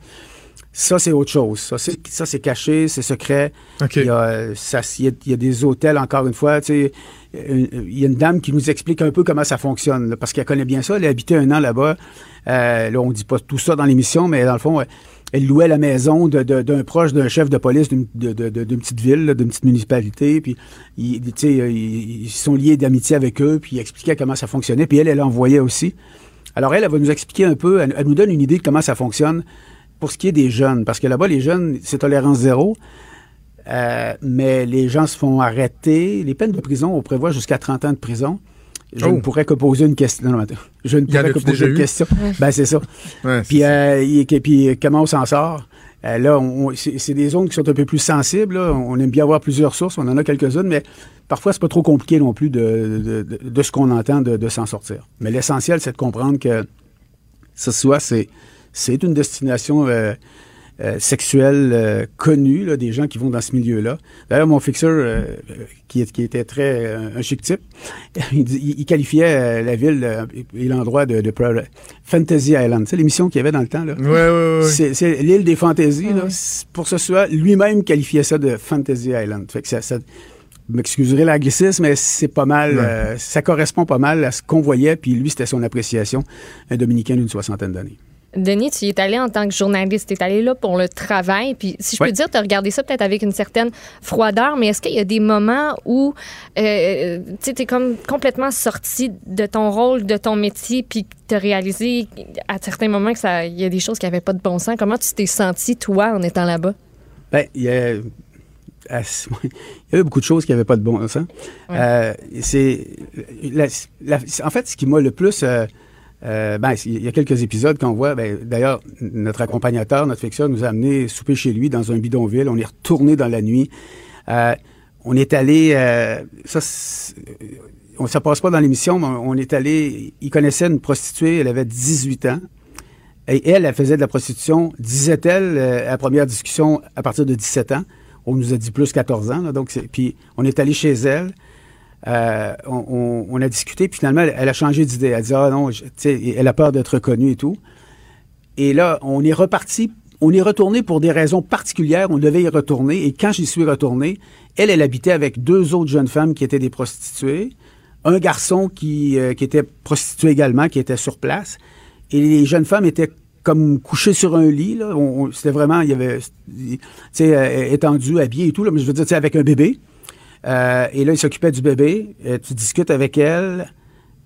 S14: ça, c'est autre chose. Ça, c'est, ça, c'est caché, c'est secret.
S4: Okay.
S14: Il, y a, ça, il, y a, il y a des hôtels, encore une fois. Tu sais, il y a une dame qui nous explique un peu comment ça fonctionne, là, parce qu'elle connaît bien ça. Elle a habité un an là-bas. Euh, là, on dit pas tout ça dans l'émission, mais dans le fond, elle louait la maison d'un proche d'un chef de police d'une, petite ville, d'une petite municipalité. Puis, ils, sais, ils, ils sont liés d'amitié avec eux, puis ils expliquaient comment ça fonctionnait. Puis elle, elle envoyait aussi. Alors elle, elle va nous expliquer un peu, elle, elle nous donne une idée de comment ça fonctionne pour ce qui est des jeunes, parce que là-bas, les jeunes, c'est tolérance zéro. Euh, mais les gens se font arrêter. Les peines de prison, on prévoit jusqu'à 30 ans de prison. Je
S4: Oh.
S14: ne pourrais que poser une question. Non, non, attends. Je ne pourrais que poser une
S4: eu?
S14: question. Ben, c'est ça.
S4: Ouais,
S14: Puis, euh, et, et puis, comment on s'en sort? Euh, là, c'est des zones qui sont un peu plus sensibles. là. On aime bien avoir plusieurs sources. On en a quelques-unes, mais parfois, c'est pas trop compliqué non plus de, de, de, de ce qu'on entend de, de s'en sortir. Mais l'essentiel, c'est de comprendre que ce soit, c'est c'est une destination euh, euh, sexuelle euh, connue, là, des gens qui vont dans ce milieu-là. D'ailleurs, mon fixeur, euh, euh, qui, qui était très euh, un chic type, il, il qualifiait euh, la ville euh, et l'endroit de, de Fantasy Island. Tu sais, l'émission qu'il y avait dans le temps, là.
S4: Ouais, ouais, ouais.
S14: C'est, c'est l'île des fantaisies. Là. C'est- Pour ce soit, lui-même qualifiait ça de Fantasy Island. Fait que ça, ça vous m'excuserez l'anglicisme, mais c'est pas mal,
S4: Ouais.
S14: euh, ça correspond pas mal à ce qu'on voyait, puis lui, c'était son appréciation, un Dominicain d'une soixantaine d'années.
S5: Denis, tu y es allé en tant que journaliste, tu es allé là pour le travail. Puis, si je
S14: Ouais.
S5: peux dire, tu as regardé ça peut-être avec une certaine froideur, mais est-ce qu'il y a des moments où euh, tu es comme complètement sorti de ton rôle, de ton métier, puis tu as réalisé à certains moments qu'il y a des choses qui n'avaient pas de bon sens? Comment tu t'es senti, toi, en étant là-bas?
S14: Ben, il y a, c'est- il y avait beaucoup de choses qui n'avaient pas de bon sens. Euh, c'est, la- la- en fait, ce qui m'a le plus... euh, euh, ben, il y a quelques épisodes qu'on voit. Ben, d'ailleurs, notre accompagnateur, notre fixeur, nous a amené souper chez lui dans un bidonville. On est retourné dans la nuit. Euh, on est allé. euh, ça, on ça passe pas dans l'émission, mais on est allé. Il connaissait une prostituée. Elle avait 18 ans. Et elle, elle faisait de la prostitution, disait-elle, euh, à première discussion, à partir de 17 ans. On nous a dit plus 14 ans. Donc, puis on est allé chez elle. Euh, on, a discuté, puis finalement, elle, a changé d'idée. Elle a dit, ah non, elle a peur d'être reconnue et tout. Et là, on est reparti, on est retourné pour des raisons particulières. On devait y retourner. Et quand j'y suis retourné, elle, elle habitait avec deux autres jeunes femmes qui étaient des prostituées, un garçon qui, euh, qui était prostitué également, qui était sur place. Et les jeunes femmes étaient comme couchées sur un lit. Là. On- C'était vraiment, il y avait, tu sais, euh, étendu, habillé et tout. Là, mais je veux dire, avec un bébé. Euh, et là, il s'occupait du bébé. Euh, tu discutes avec elle.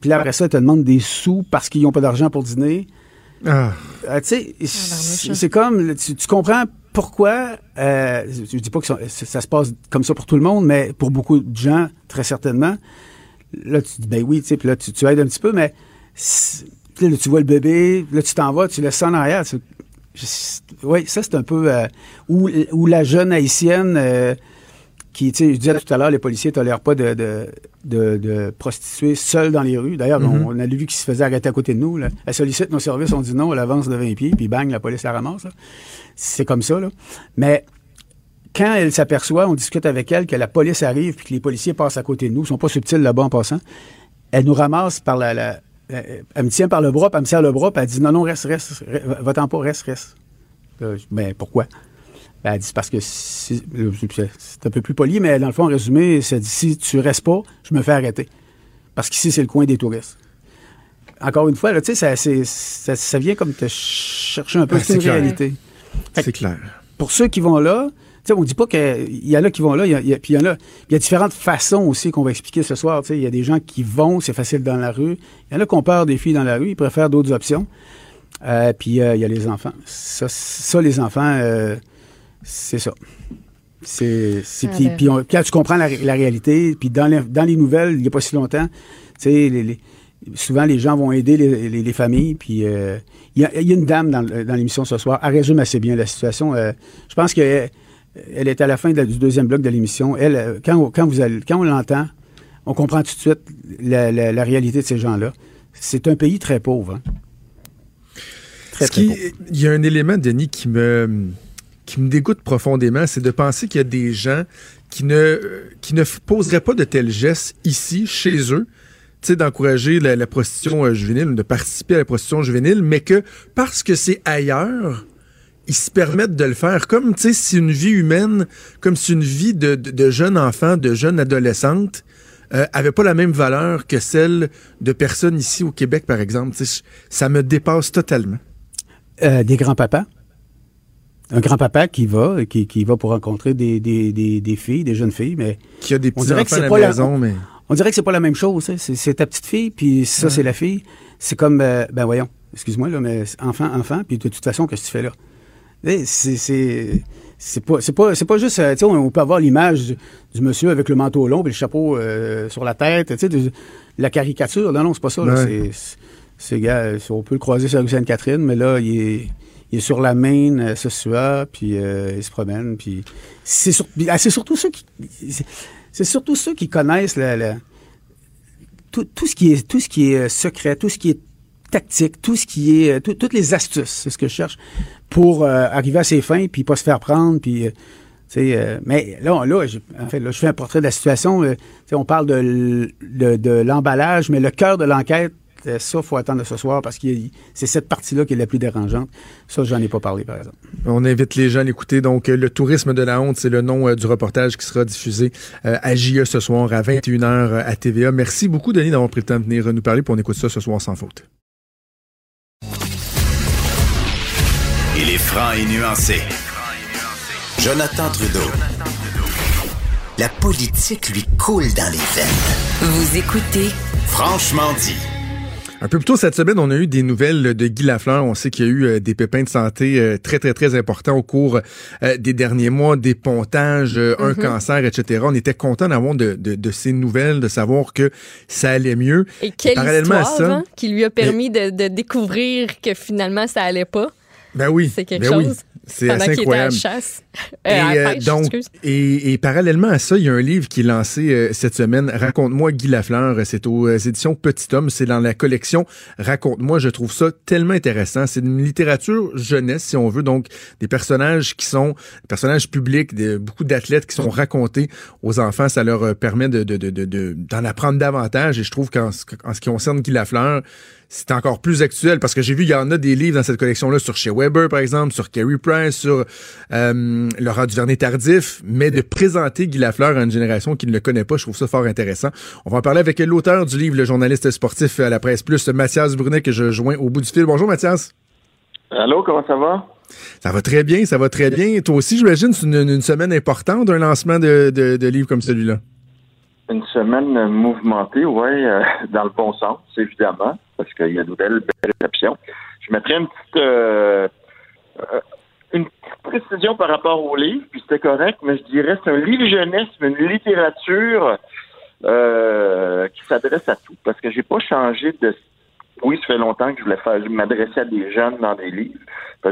S14: Puis là, après ça, elle te demande des sous parce qu'ils n'ont pas d'argent pour dîner.
S4: Ah.
S14: Euh, tu sais, c'est c'est comme, tu, tu comprends pourquoi, euh, je dis pas que ça, ça se passe comme ça pour tout le monde, mais pour beaucoup de gens, très certainement. Là, tu dis, ben oui, tu sais, puis là, tu, tu aides un petit peu, mais là, tu vois le bébé, là, tu t'en vas, tu laisses ça en arrière. tu- je- Oui, ça, c'est un peu... euh, où, où la jeune haïtienne... euh, qui, tu sais, je disais tout à l'heure, les policiers ne tolèrent pas de, de, de, de prostituées seules dans les rues. D'ailleurs,
S4: Mhm.
S14: on, on a vu qu'ils se faisaient arrêter à côté de nous. Là. Elle sollicite nos services, on dit non, elle avance de 20 pieds, puis bang, la police la ramasse. C'est comme ça. Là. Mais quand elle s'aperçoit, on discute avec elle, que la police arrive, puis que les policiers passent à côté de nous, ils sont pas subtils là-bas en passant, elle nous ramasse par la... la- euh, elle me tient par le bras, puis elle me serre le bras, puis elle dit non, non, reste, reste, reste, va-t'en pas, reste, reste. Là, je- Ben, pourquoi? Ben, elle dit c'est parce que si- c'est un peu plus poli, mais dans le fond, en résumé, ça dit si tu restes pas, je me fais arrêter. Parce qu'ici, c'est le coin des touristes. Encore une fois, là, ça, c'est- ça, ça vient comme te chercher un peu, c'est une
S4: c'est clair.
S14: réalité. Fait
S4: C'est clair.
S14: Pour ceux qui vont là, tu sais, on dit pas qu'il y en a qui vont là, puis il y en a, il y a différentes façons aussi qu'on va expliquer ce soir. Il y a des gens qui vont, c'est facile dans la rue. Il y en a qui ont peur des filles dans la rue, ils préfèrent d'autres options. Euh, puis euh, il y a les enfants. Ça, ça les enfants, euh, c'est ça. C'est, c'est-
S5: Ah
S14: puis,
S5: ben.
S14: puis on- puis là, tu comprends la, ré- la réalité. Puis dans les, dans les nouvelles, il n'y a pas si longtemps, tu sais, les- les- souvent les gens vont aider les, les- les familles. Puis euh, il y, a, il y a une dame dans, dans l'émission ce soir. Elle résume assez bien la situation. Euh, je pense qu'elle elle est à la fin de la- du deuxième bloc de l'émission. Elle, euh, quand, quand, vous allez, quand on l'entend, on comprend tout de suite la, la- la réalité de ces gens-là. C'est un pays très pauvre. hein. Très, très pauvre.
S4: Il y a un élément, Denis, qui me, qui me dégoûte profondément, c'est de penser qu'il y a des gens qui ne, qui ne poseraient pas de tels gestes ici, chez eux, d'encourager la, prostitution euh, juvénile, de participer à la prostitution juvénile, mais que parce que c'est ailleurs, ils se permettent de le faire. Comme, si une vie humaine, comme si une vie de, de, de jeunes enfants, de jeunes adolescentes, euh, avait pas la même valeur que celle de personnes ici au Québec, par exemple. Ça me dépasse totalement.
S14: Euh, des grands-papas. Un grand-papa qui va, qui, qui va pour rencontrer des, des, des, des filles, des jeunes filles, mais...
S4: Qui a des
S14: on dirait que
S4: petits-enfants à
S14: c'est
S4: la
S14: pas la-
S4: maison, mais...
S14: On dirait que c'est pas la même chose. hein. C'est, ta petite fille, puis ça, c'est la fille. C'est comme, euh, ben voyons, excuse-moi, là, mais enfant, enfant, puis de toute façon, qu'est-ce que tu fais là? Eh, C'est, c'est, pas, c'est pas, c'est pas juste, euh, tu sais, on, peut avoir l'image du, du monsieur avec le manteau long et le chapeau euh, sur la tête, tu sais, la caricature. Non, non, c'est pas ça.
S4: Ouais.
S14: C'est, c'est, gars, on peut le croiser sur Sainte-Catherine, mais là, il est, il est sur la main, euh, ce soir, puis euh, il se promène, ah, c'est surtout ceux qui, c'est, surtout connaissent tout, ce qui est euh, secret, tout ce qui est tactique, tout ce qui est tout- toutes les astuces, c'est ce que je cherche pour arriver à ses fins puis pas se faire prendre puis mais là, je fais un portrait de la situation. on parle de l'emballage, mais le cœur de l'enquête, euh, ça, faut attendre ce soir parce que c'est cette partie-là qui est la plus dérangeante. Ça, j'en ai pas parlé, par exemple.
S4: On invite les gens à l'écouter. Donc, euh, le tourisme de la honte, c'est le nom euh, du reportage qui sera diffusé euh, à JE ce soir à 21h à TVA. Merci beaucoup, Denis, d'avoir pris le temps de venir nous parler. Puis on écoute ça ce soir sans faute.
S3: Il est franc et nuancé. Jonathan Trudeau. La politique lui coule dans les veines.
S1: Vous écoutez
S3: Franchement dit.
S4: Un peu plus tôt cette semaine, on a eu des nouvelles de Guy Lafleur. On sait qu'il y a eu euh, des pépins de santé euh, très, très, très importants au cours euh, des derniers mois, des pontages, un
S5: Mhm.
S4: cancer, etc. On était content d'avoir de, de, de ces nouvelles, de savoir que ça allait mieux.
S5: Et quelle
S4: Parallèlement à
S5: histoire
S4: ça-
S5: hein, qui lui a permis de, de découvrir que finalement ça allait pas.
S4: Ben oui.
S5: C'est quelque
S4: ben oui. C'est assez
S5: à la
S4: incroyable. Et,
S5: Euh, à la
S4: euh,
S5: pêche,
S4: donc, et, et parallèlement à ça, il y a un livre qui est lancé euh, cette semaine, Raconte-moi Guy Lafleur. C'est aux éditions Petit Homme. C'est dans la collection Raconte-moi. Je trouve ça tellement intéressant. C'est une littérature jeunesse, si on veut. Donc, des personnages qui sont des personnages publics, beaucoup d'athlètes qui sont racontés aux enfants. Ça leur permet de, de, de, de- de- d'en apprendre davantage. Et je trouve qu'en ce, en ce qui concerne Guy Lafleur, c'est encore plus actuel parce que j'ai vu il y en a des livres dans cette collection-là sur chez Weber, par exemple, sur Kerry Price, sur euh, Laurent Duvernay-Tardif, mais de présenter Guy Lafleur à une génération qui ne le connaît pas, je trouve ça fort intéressant. On va en parler avec l'auteur du livre, le journaliste sportif à la Presse Plus, Mathias Brunet, que je joins au bout du fil. Bonjour Mathias.
S15: Allô, comment ça va?
S4: Ça va très bien, ça va très bien. Toi aussi, j'imagine, c'est une, une semaine importante d'un lancement de, de, de livre comme celui-là.
S15: Une semaine mouvementée, oui, euh, dans le bon sens, évidemment, parce qu'il y a de belles, belles réceptions. Je mettrais une petite, euh, euh, une petite précision par rapport au livre, puis c'était correct, mais je dirais c'est un livre jeunesse, mais une littérature euh, qui s'adresse à tout, parce que j'ai pas changé de... Oui, ça fait longtemps que je voulais faire, m'adresser à des jeunes dans des livres.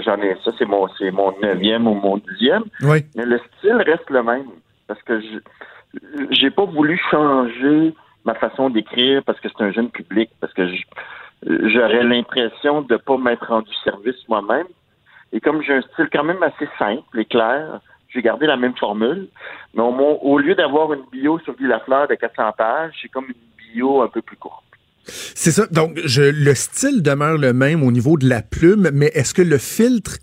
S15: J'en ai ça, c'est mon, c'est mon neuvième ou mon dixième.
S4: Oui.
S15: Mais le style reste le même. Parce que je j'ai pas voulu changer ma façon d'écrire parce que c'est un jeune public, parce que j'aurais l'impression de pas m'être rendu service moi-même. Et comme j'ai un style quand même assez simple et clair, j'ai gardé la même formule. Mais au lieu d'avoir une bio sur Guy Lafleur de 400 pages, j'ai comme une bio un peu plus courte.
S4: C'est ça. Donc, je, le style demeure le même au niveau de la plume, mais est-ce que le filtre,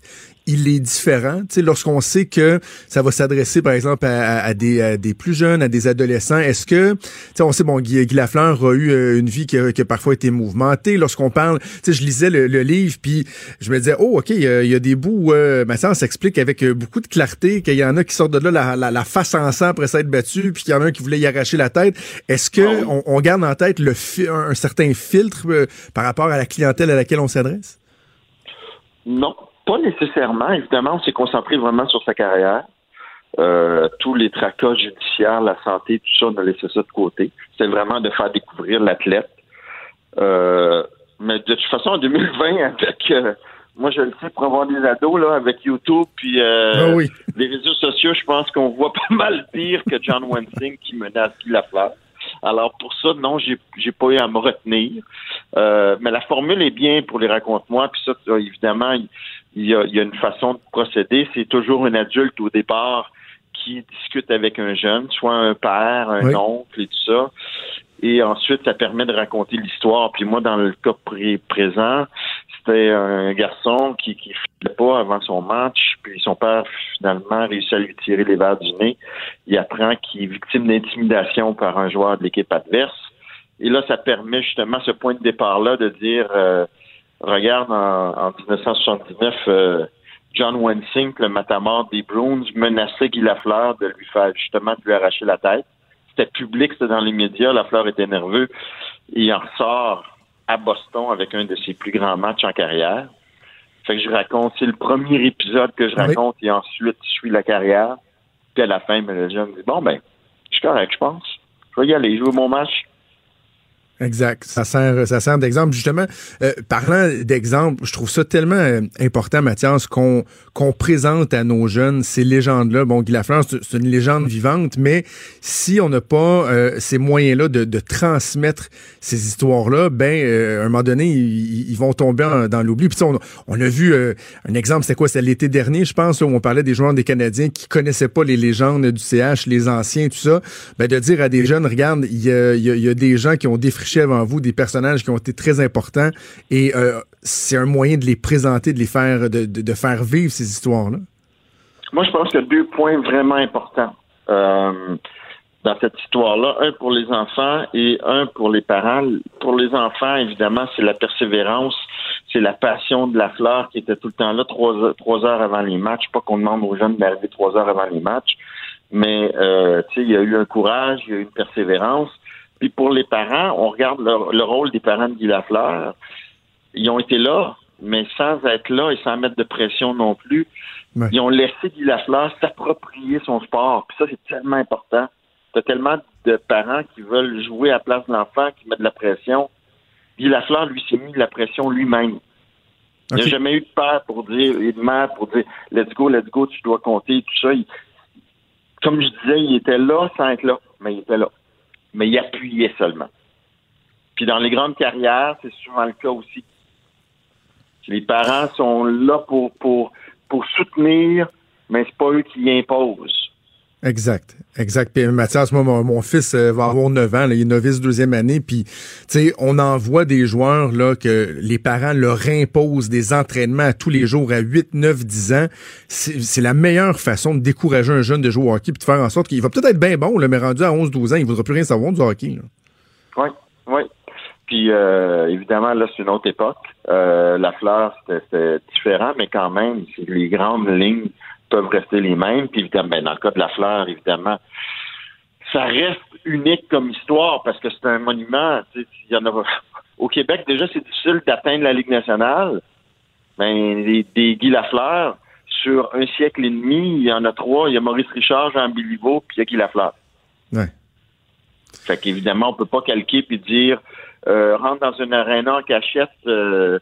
S4: il est différent? Tu sais, lorsqu'on sait que ça va s'adresser, par exemple, à, des, à des plus jeunes, à des adolescents, est-ce que, tu sais, on sait, bon, Guy, Guy Lafleur a eu euh, une vie qui a, qui a parfois été mouvementée. Lorsqu'on parle, tu sais, je lisais le, le livre, puis je me disais, oh, OK, il y a, il y a des bouts où, euh, maintenant, s'explique avec euh, beaucoup de clarté qu'il y en a qui sortent de là la, la, la face en sang après s'être battu, puis qu'il y en a un qui voulait y arracher la tête. Est-ce que on, on garde en tête le fi- un, un certain filtre euh, par rapport à la clientèle à laquelle on s'adresse?
S15: Non, pas nécessairement. Évidemment, on s'est concentré vraiment sur sa carrière. Euh, tous les tracas judiciaires, la santé, tout ça, on a laissé ça de côté. C'est vraiment de faire découvrir l'athlète. Euh, mais de toute façon, en 2020, avec euh, moi je le sais pour avoir des ados là, avec YouTube puis
S4: Ah oui.
S15: les réseaux sociaux, je pense qu'on voit pas mal pire que John Wensing qui menace Guy Lafleur. Alors pour ça, non, j'ai pas eu à me retenir. Mais la formule est bien pour les raconte-moi. Puis ça, ça, évidemment, il y, a, il y a une façon de procéder. C'est toujours un adulte au départ qui discute avec un jeune, soit un père, un
S4: Oui.
S15: oncle et tout ça. Et ensuite, ça permet de raconter l'histoire. Puis moi, dans le cas pré- présent, c'était un garçon qui qui filait pas avant son match. Puis son père, finalement, réussit à lui tirer les verres du nez. Il apprend qu'il est victime d'intimidation par un joueur de l'équipe adverse. Et là, ça permet justement ce point de départ-là de dire, euh, regarde, en, en 1979, euh, John Wensink, le matamor des Bruins, menaçait Guy Lafleur de lui faire justement de lui arracher la tête. C'était public, c'était dans les médias, Lafleur était nerveux. Il en sort à Boston avec un de ses plus grands matchs en carrière. Fait que je raconte, c'est le premier épisode que je
S4: Oui.
S15: raconte et ensuite je suis la carrière. Puis à la fin, ben, le jeune dit Bon ben, je suis correct, je pense. Je vais y aller, jouer mon match.
S4: Exact. Ça sert, ça sert d'exemple. Justement, euh, parlant d'exemple, je trouve ça tellement euh, important, Mathias, qu'on qu'on présente à nos jeunes ces légendes-là. Bon, Guy Lafleur, c'est une légende vivante, mais si on n'a pas euh, ces moyens-là de, de transmettre ces histoires-là, ben, euh, à un moment donné, ils, vont tomber en- dans l'oubli. Puis on, on a vu euh, un exemple, c'était quoi? C'était l'été dernier, je pense, où on parlait des joueurs des Canadiens qui connaissaient pas les légendes du CH, les anciens, tout ça. Ben, de dire à des jeunes, regarde, il y a, y y a des gens qui ont défriché avant vous, des personnages qui ont été très importants, et euh, c'est un moyen de les présenter, de les faire, de, de- faire vivre ces histoires-là?
S15: Moi, je pense qu'il y a deux points vraiment importants euh, dans cette histoire-là. Un pour les enfants et un pour les parents. Pour les enfants, évidemment, c'est la persévérance, c'est la passion de la fleur qui était tout le temps là, trois, trois heures avant les matchs. Pas qu'on demande aux jeunes d'arriver trois heures avant les matchs, mais euh, il y a eu un courage, il y a eu une persévérance. Puis pour les parents, on regarde le, le rôle des parents de Guy Lafleur. Ils ont été là, mais sans être là et sans mettre de pression non plus. Ils ont laissé Guy Lafleur s'approprier son sport. Puis ça, c'est tellement important. T'as tellement de parents qui veulent jouer à la place de l'enfant, qui mettent de la pression. Guy Lafleur, lui, s'est mis de la pression lui-même. Il n'y a
S4: Ok.
S15: jamais eu de père pour dire, et de mère pour dire, let's go, let's go, tu dois compter, tout ça. Il- comme je disais, il était là sans être là, mais il était là. Mais il appuyait seulement. Puis dans les grandes carrières, c'est souvent le cas aussi. Les parents sont là pour, pour, pour soutenir, mais c'est pas eux qui imposent.
S4: Exact, exact. Puis Mathias, moi, mon, fils euh, va avoir 9 ans, là, il est novice deuxième année, puis tu sais, on en voit des joueurs là que les parents leur imposent des entraînements à tous les jours à 8, 9, 10 ans. C'est la meilleure façon de décourager un jeune de jouer au hockey puis de faire en sorte qu'il va peut-être être bien bon, là, mais rendu à 11, 12 ans, il voudra plus rien savoir du hockey.
S15: Oui, oui. Puis euh, évidemment, là, c'est une autre époque. Euh, la fleur, c'était différent, mais quand même, c'est- les grandes lignes peuvent rester les mêmes. Puis évidemment, ben, dans le cas de la fleur, évidemment, ça reste unique comme histoire parce que c'est un monument. tu sais, Il y en a au Québec déjà, c'est difficile d'atteindre la Ligue nationale. Ben, les, des Guy Lafleur, sur un siècle et demi, il y en a trois. Il y a Maurice Richard, Jean Béliveau, puis il y a Guy Lafleur.
S4: Ouais.
S15: Fait qu'évidemment, on peut pas calquer puis dire euh, rentre dans une aréna en cachette euh,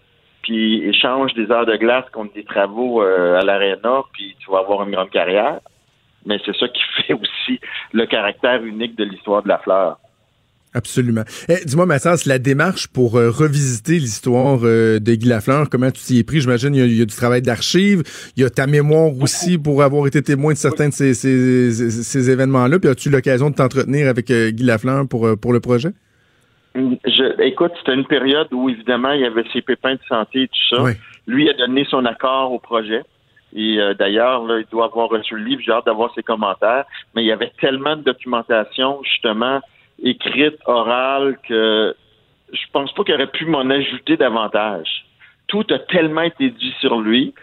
S15: puis échange des heures de glace contre des travaux euh, à l'aréna, puis tu vas avoir une grande carrière. Mais c'est ça qui fait aussi le caractère unique de l'histoire de la fleur.
S4: Absolument. Eh, Dis-moi, Mathias, la démarche pour euh, revisiter l'histoire euh, de Guy Lafleur, comment tu t'y es pris? J'imagine il y, a- il y a du travail d'archives, il y a ta mémoire aussi pour avoir été témoin de certains de ces, ces- ces- ces événements-là. Puis as-tu l'occasion de t'entretenir avec euh, Guy Lafleur pour, pour le projet?
S15: Je, écoute, c'était une période où évidemment il y avait ses pépins de santé et tout ça. Lui a donné son accord au projet. Et euh, d'ailleurs, là, il doit avoir reçu le livre, j'ai hâte d'avoir ses commentaires. Mais il y avait tellement de documentation, justement, écrite, orale, que je pense pas qu'il aurait pu m'en ajouter davantage. Tout a tellement été dit sur lui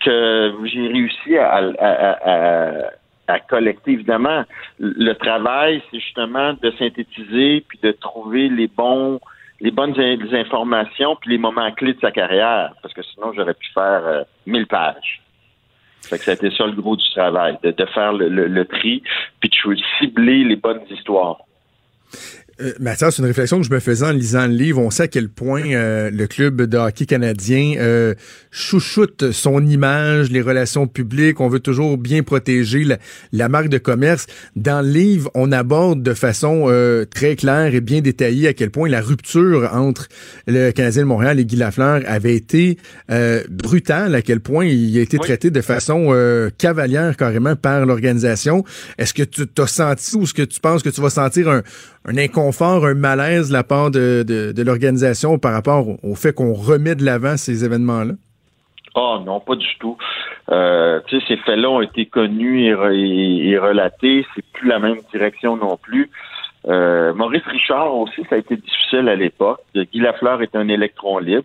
S15: que j'ai réussi à, à- à- à- collecter. Évidemment, le travail, c'est justement de synthétiser puis de trouver les bons, les bonnes informations puis les moments clés de sa carrière, parce que sinon j'aurais pu faire euh, 1000 pages. Fait que ça le gros du travail, de, faire le, le- le tri puis de cibler les bonnes histoires.
S4: Euh, Mathias, c'est une réflexion que je me faisais en lisant le livre. On sait à quel point euh, le club de hockey canadien euh, chouchoute son image, les relations publiques. On veut toujours bien protéger la, la marque de commerce. Dans le livre, on aborde de façon euh, très claire et bien détaillée à quel point la rupture entre le Canadien de Montréal et Guy Lafleur avait été euh, brutale, à quel point il a été traité de façon euh, cavalière carrément par l'organisation. Est-ce que tu t'as senti ou est-ce que tu penses que tu vas sentir un, un inconfort, un malaise de la part de, de, de l'organisation par rapport au, fait qu'on remet de l'avant ces événements-là?
S15: Ah non, pas du tout. Euh, ces faits-là ont été connus et, re- et relatés. C'est plus la même direction non plus. Euh, Maurice Richard aussi, ça a été difficile à l'époque. Guy Lafleur est un électron libre.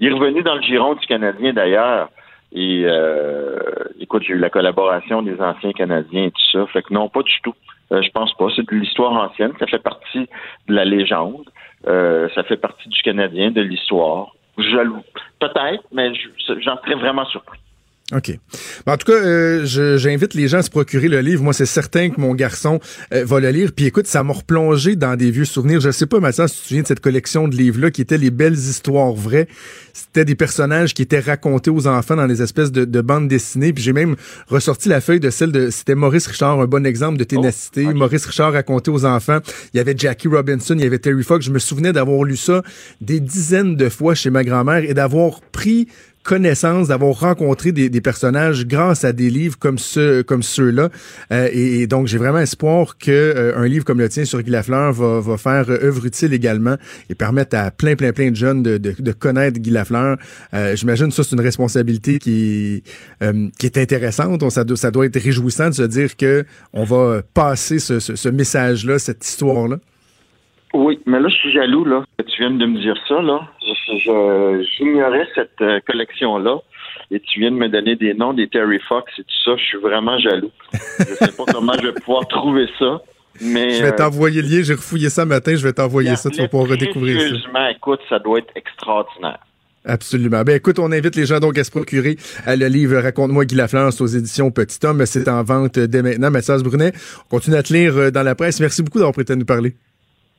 S15: Il est revenu dans le giron du Canadien d'ailleurs. Et euh, écoute, j'ai eu la collaboration des anciens Canadiens et tout ça. Fait que non, pas du tout. Euh, je pense pas. C'est de l'histoire ancienne. Ça fait partie de la légende. Euh, ça fait partie du Canadien, de l'histoire. Peut-être, mais je- j'en serais vraiment surpris.
S4: OK. Ben, en tout cas, euh, je- j'invite les gens à se procurer le livre. Moi, c'est certain que mon garçon euh, va le lire. Puis écoute, ça m'a replongé dans des vieux souvenirs. Je sais pas, Mathias, si tu te souviens de cette collection de livres-là qui étaient les belles histoires vraies. C'était des personnages qui étaient racontés aux enfants dans des espèces de, de bandes dessinées. Puis j'ai même ressorti la feuille de celle de... C'était Maurice Richard, un bon exemple de ténacité. Maurice Richard raconté aux enfants. Il y avait Jackie Robinson, il y avait Terry Fox. Je me souvenais d'avoir lu ça des dizaines de fois chez ma grand-mère et d'avoir pris connaissance, d'avoir rencontré des, des personnages grâce à des livres comme ceux comme ceux-là. Euh, et, donc j'ai vraiment espoir que euh, un livre comme le tien sur Guy Lafleur va, va faire euh, œuvre utile également et permettre à plein plein plein de jeunes de, de, de connaître Guy Lafleur. Euh, J'imagine ça c'est une responsabilité qui euh, qui est intéressante. Ça, doit, ça doit être réjouissant de se dire que on va passer ce, ce, ce message-là, cette histoire-là.
S15: Oui, mais là, je suis jaloux, là, que tu viens de me dire ça, là. J'ignorais cette euh, collection-là. Et tu viens de me donner des noms des Terry Fox et tout ça. Je suis vraiment jaloux. je sais pas comment je vais pouvoir trouver ça. Mais,
S4: Je vais
S15: euh,
S4: t'envoyer le lien, j'ai refouillé ça matin, je vais t'envoyer ça, tu vas pouvoir redécouvrir ça.
S15: Écoute, ça doit être extraordinaire.
S4: Absolument. Ben écoute, on invite les gens donc à se procurer euh, le livre Raconte-moi Guy Lafleur c'est aux éditions Petit Homme. C'est en vente dès maintenant. Mathias Brunet, on continue à te lire dans la presse. Merci beaucoup d'avoir prêté à nous parler.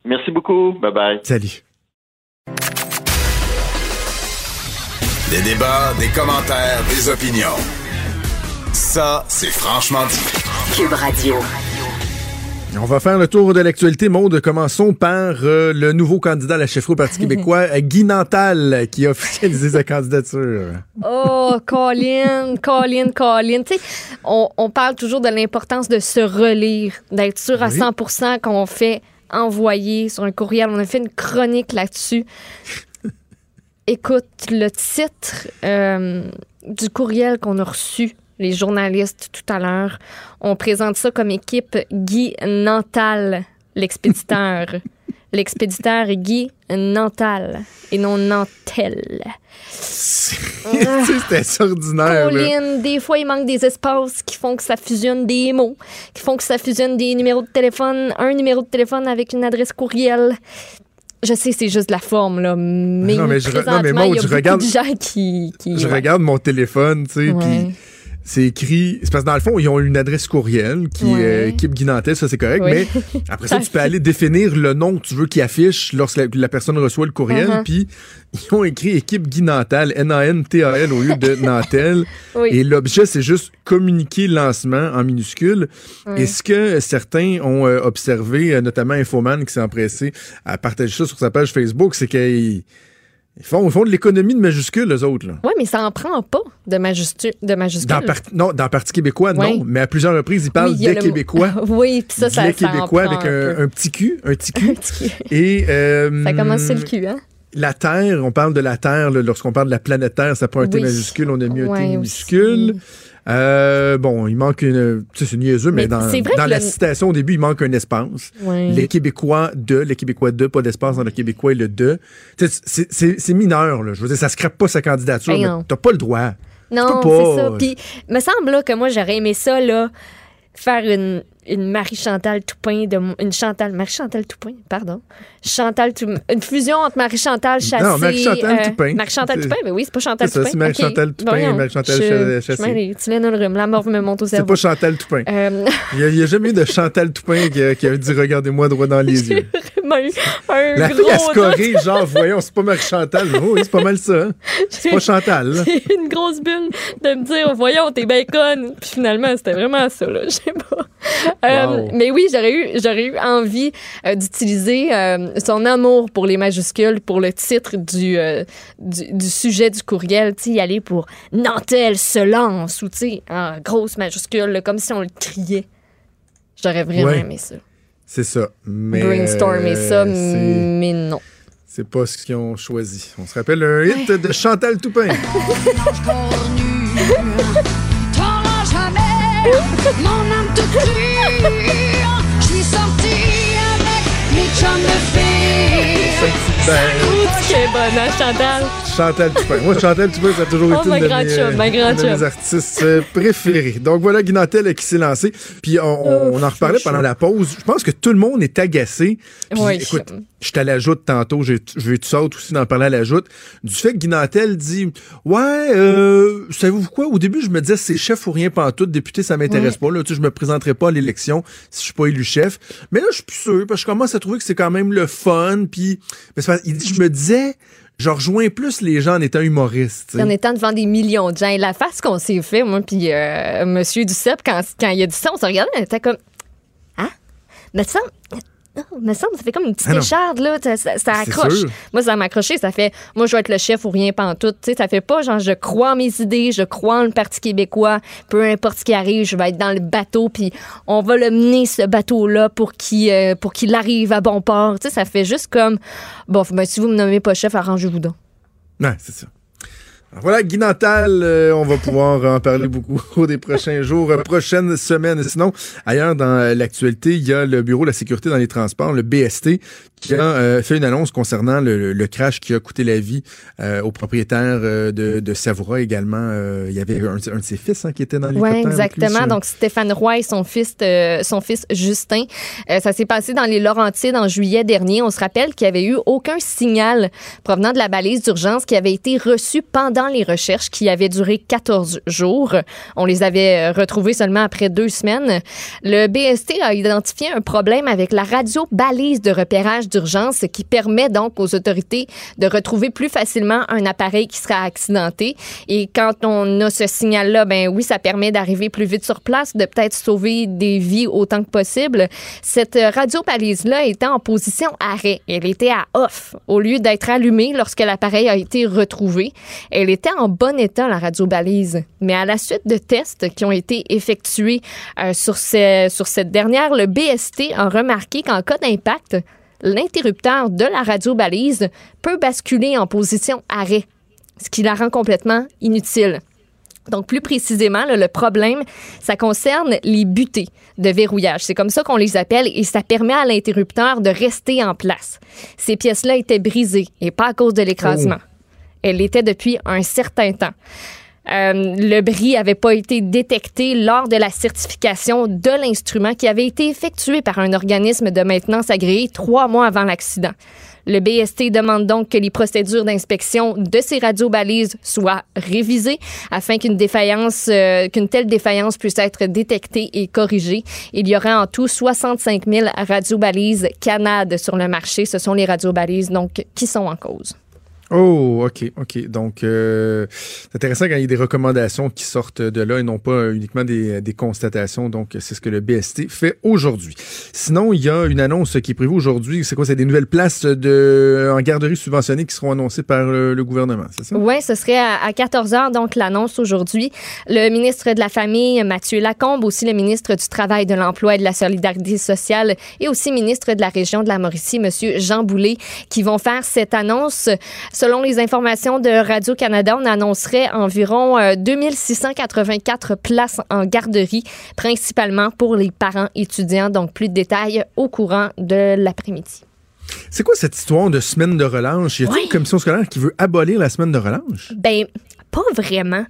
S15: Merci beaucoup. Bye bye.
S4: Salut.
S3: Des débats, des commentaires, des opinions. Ça, c'est franchement dit.
S1: Cube Radio.
S4: On va faire le tour de l'actualité. Maude, commençons par euh, le nouveau candidat à la chefferie au Parti québécois, Guy Nantal, qui a officialisé sa candidature.
S5: Oh, Colin, Colin, Colin. Tu sais, on, on parle toujours de l'importance de se relire, d'être sûr à
S4: Oui.
S5: 100 qu'on fait envoyer sur un courriel. On a fait une chronique là-dessus. Écoute, le titre euh, du courriel qu'on a reçu, les journalistes tout à l'heure, on présente ça comme équipe Guy Nantal, l'expéditeur. L'expéditeur Guy Nantal et non Nantel.
S4: C'était extraordinaire. là.
S5: Colin, des fois, il manque des espaces qui font que ça fusionne des mots, qui font que ça fusionne des numéros de téléphone, un numéro de téléphone avec une adresse courriel. Je sais, c'est juste la forme, là, mais,
S4: Non, mais je re- non, mais
S5: présentement,
S4: Maud,
S5: il y a
S4: je regarde-
S5: de gens qui... qui
S4: Je
S5: ouais.
S4: regarde mon téléphone, tu sais, puis c'est écrit. C'est parce que dans le fond, ils ont une adresse courriel qui
S5: Ouais.
S4: est euh, équipe Guy Nantel, ça c'est correct,
S5: Oui.
S4: mais après ça, tu peux aller définir le nom que tu veux qu'il affiche lorsque la, la personne reçoit le courriel,
S5: Uh-huh.
S4: puis ils ont écrit équipe Guy Nantal, au lieu de Nantel.
S5: Oui.
S4: Et l'objet, c'est juste communiquer lancement en minuscule.
S5: Ouais.
S4: Est-ce que certains ont euh, observé, euh, notamment Infoman qui s'est empressé à partager ça sur sa page Facebook, c'est qu'ils ils font, ils font de l'économie de majuscules, eux autres.
S5: Ouais, mais ça en prend pas de, majestu- de majuscule.
S4: Dans non, dans le Parti québécois,
S5: Oui.
S4: non. Mais à plusieurs reprises, ils parlent
S5: Oui,
S4: des
S5: le-
S4: Québécois.
S5: oui, puis ça, ça,
S4: Les
S5: ça en
S4: Québécois
S5: prend
S4: avec
S5: un
S4: un,
S5: peu.
S4: un petit cul, un petit cul. Et euh,
S5: Ça commence sur le cul, hein?
S4: La Terre, on parle de la Terre, lorsqu'on parle de la planète Terre, ça prend un T
S5: Oui.
S4: majuscule, on a mis un T
S5: aussi.
S4: Euh, bon, il manque une. Tu sais, c'est niaiseux, mais,
S5: Mais
S4: dans, dans la
S5: le-
S4: citation au début, il manque un espace.
S5: Ouais.
S4: Les Québécois de, les Québécois de, pas d'espace dans le Québécois et le de. C'est- mineur, là. Je veux dire, ça scrape pas sa candidature,
S5: Ben
S4: mais
S5: non.
S4: t'as pas le droit.
S5: Non, c'est ça. Puis, me semble là, que moi, j'aurais aimé ça, là, faire une, une Marie-Chantal Toupin, de, une Chantal, Marie-Chantal Toupin, pardon. Chantal Tou- une fusion entre Marie-Chantal Chassé.
S4: Non, Marie-Chantal Toupin.
S5: Marie-Chantal
S4: C'est-
S5: Toupin, mais oui, c'est pas Chantal
S4: c'est ça,
S5: Toupin.
S4: c'est Marie-Chantal
S5: Ok.
S4: Toupin et Marie-Chantal
S5: je-
S4: Cha-
S5: je
S4: Chassé.
S5: Tu viens de le rhume, la mort me monte au
S4: C'est
S5: cerveau.
S4: pas Chantal Toupin.
S5: Euh,
S4: Il n'y a, jamais eu de Chantal Toupin qui a, qui a dit Regardez-moi droit dans les yeux.
S5: vraiment eu un
S4: La
S5: gros
S4: fille, corrige, genre, voyons, c'est pas Marie-Chantal. Oui, c'est pas mal ça. hein. C'est pas Chantal.
S5: eu une grosse bulle de me dire, voyons, t'es conne. Puis finalement, c'était vraiment ça, là. Je sais pas. Euh,
S4: Wow.
S5: Mais oui, j'aurais eu, j'aurais eu envie euh, d'utiliser euh, son amour pour les majuscules, pour le titre du, euh, du, du sujet du courriel. Tu sais, y aller pour Nantel se lance ou, tu sais, en grosse majuscule, là, comme si on le criait. J'aurais vraiment
S4: Ouais.
S5: aimé ça.
S4: C'est ça. Mais,
S5: Brainstormer
S4: euh,
S5: ça,
S4: c'est-
S5: mais non.
S4: C'est pas ce qu'ils ont choisi. On se rappelle un hit de Chantal Toupin.
S16: Jamais mon. Je suis sortie avec mes chums de filles.
S5: C'est bonne, hein, Chantal?
S4: Chantal Toupin. Moi, Chantal Toupin, ça a toujours
S5: Oh,
S4: été une de, mes, une de mes artistes euh, préférés. Donc voilà, Guinantel euh, qui s'est lancé. Puis on, en reparlait pendant la pause. Je pense que tout le monde est agacé. Puis
S5: Oui.
S4: écoute, je suis à la joute tantôt, je vais tout ça aussi d'en parler à la joute, du fait que Guinantel dit Ouais, euh, savez-vous quoi? Au début, je me disais c'est chef ou rien pantoute, député, ça m'intéresse pas. Là, tu sais, je me présenterai pas à l'élection si je suis pas élu chef. Mais là, je suis plus sûr, parce que je commence à trouver que c'est quand même le fun. Puis, mais il dit, je me disais, je rejoins plus les gens en étant humoriste.
S5: En étant devant des millions de gens. La face qu'on s'est fait, moi, puis euh, Monsieur Duceppe, quand, quand il a dit ça, on se regardait, on était comme. Hein? Mais ça. Non, me semble, ça fait comme une petite
S16: Ah
S5: écharde, là. Ça, ça- ça
S16: C'est
S5: accroche. Moi, ça m'a accroché. Ça fait, moi, je vais être le chef ou rien pantoute. Tu sais, ça fait pas genre, je crois en mes idées, je crois en le Parti québécois. Peu importe ce qui arrive, je vais être dans le bateau, puis on va le mener, ce bateau-là, pour qu'il euh, pour qu'il arrive à bon port. Tu sais, ça fait juste comme, bon, ben, si vous me nommez pas chef, arrangez-vous donc.
S4: Ouais, c'est ça. Voilà, Guy Nantal, euh, on va pouvoir en parler beaucoup au des prochains jours, euh, prochaines semaines. Sinon, ailleurs dans euh, l'actualité, il y a le Bureau de la sécurité dans les transports, le BST, qui a euh, fait une annonce concernant le, crash qui a coûté la vie euh, au propriétaire euh, de, de Savoura également. Euh, il y avait un, un de ses fils hein, qui était dans
S5: Oui,
S4: l'hélicoptère. lui,
S5: exactement. Donc, Stéphane Roy et son fils, euh, son fils Justin. Ça s'est passé dans les Laurentides en juillet dernier. On se rappelle qu'il n'y avait eu aucun signal provenant de la balise d'urgence qui avait été reçu pendant les recherches qui avaient duré 14 jours. On les avait retrouvés seulement après deux semaines. Le BST a identifié un problème avec la radio balise de repérage d'urgence qui permet donc aux autorités de retrouver plus facilement un appareil qui sera accidenté. Et quand on a ce signal-là, ben oui, ça permet d'arriver plus vite sur place, de peut-être sauver des vies autant que possible. Cette radio balise-là était en position arrêt. Elle était à off au lieu d'être allumée lorsque l'appareil a été retrouvé. Elle était en bon état, la radio balise. Mais à la suite de tests qui ont été effectués euh, sur cette dernière, le BST a remarqué qu'en cas d'impact, l'interrupteur de la radio balise peut basculer en position arrêt, ce qui la rend complètement inutile. Donc, plus précisément, là, le problème, ça concerne les butées de verrouillage. C'est comme ça qu'on les appelle et ça permet à l'interrupteur de rester en place. Ces pièces-là étaient brisées et pas à cause de l'écrasement. Elle l'était depuis un certain temps. Euh, le bris n'avait pas été détecté lors de la certification de l'instrument qui avait été effectué par un organisme de maintenance agréé trois mois avant l'accident. Le BST demande donc que les procédures d'inspection de ces radiobalises soient révisées afin qu'une défaillance, euh, qu'une telle défaillance puisse être détectée et corrigée. Il y aurait en tout 65 000 radiobalises Canad sur le marché. Ce sont les radiobalises donc qui sont en cause.
S4: Oh, OK, OK. Donc, euh, c'est intéressant quand il y a des recommandations qui sortent de là et non pas uniquement des, des constatations. Donc, c'est ce que le BST fait aujourd'hui. Sinon, il y a une annonce qui est prévue aujourd'hui. C'est quoi? C'est des nouvelles places de, en garderie subventionnées qui seront annoncées par le, gouvernement, c'est ça?
S5: Oui, ce serait à, à 14 heures, donc l'annonce aujourd'hui. Le ministre de la Famille, Mathieu Lacombe, aussi le ministre du Travail, de l'Emploi et de la Solidarité sociale, et aussi ministre de la région de la Mauricie, Monsieur Jean Boulet, qui vont faire cette annonce. Selon les informations de Radio-Canada, on annoncerait environ euh, 2684 places en garderie, principalement pour les parents étudiants. Donc, plus de détails au courant de l'après-midi.
S4: C'est quoi cette histoire de semaine de relâche? Y a une commission scolaire qui veut abolir la semaine de relâche?
S5: Ben, pas vraiment.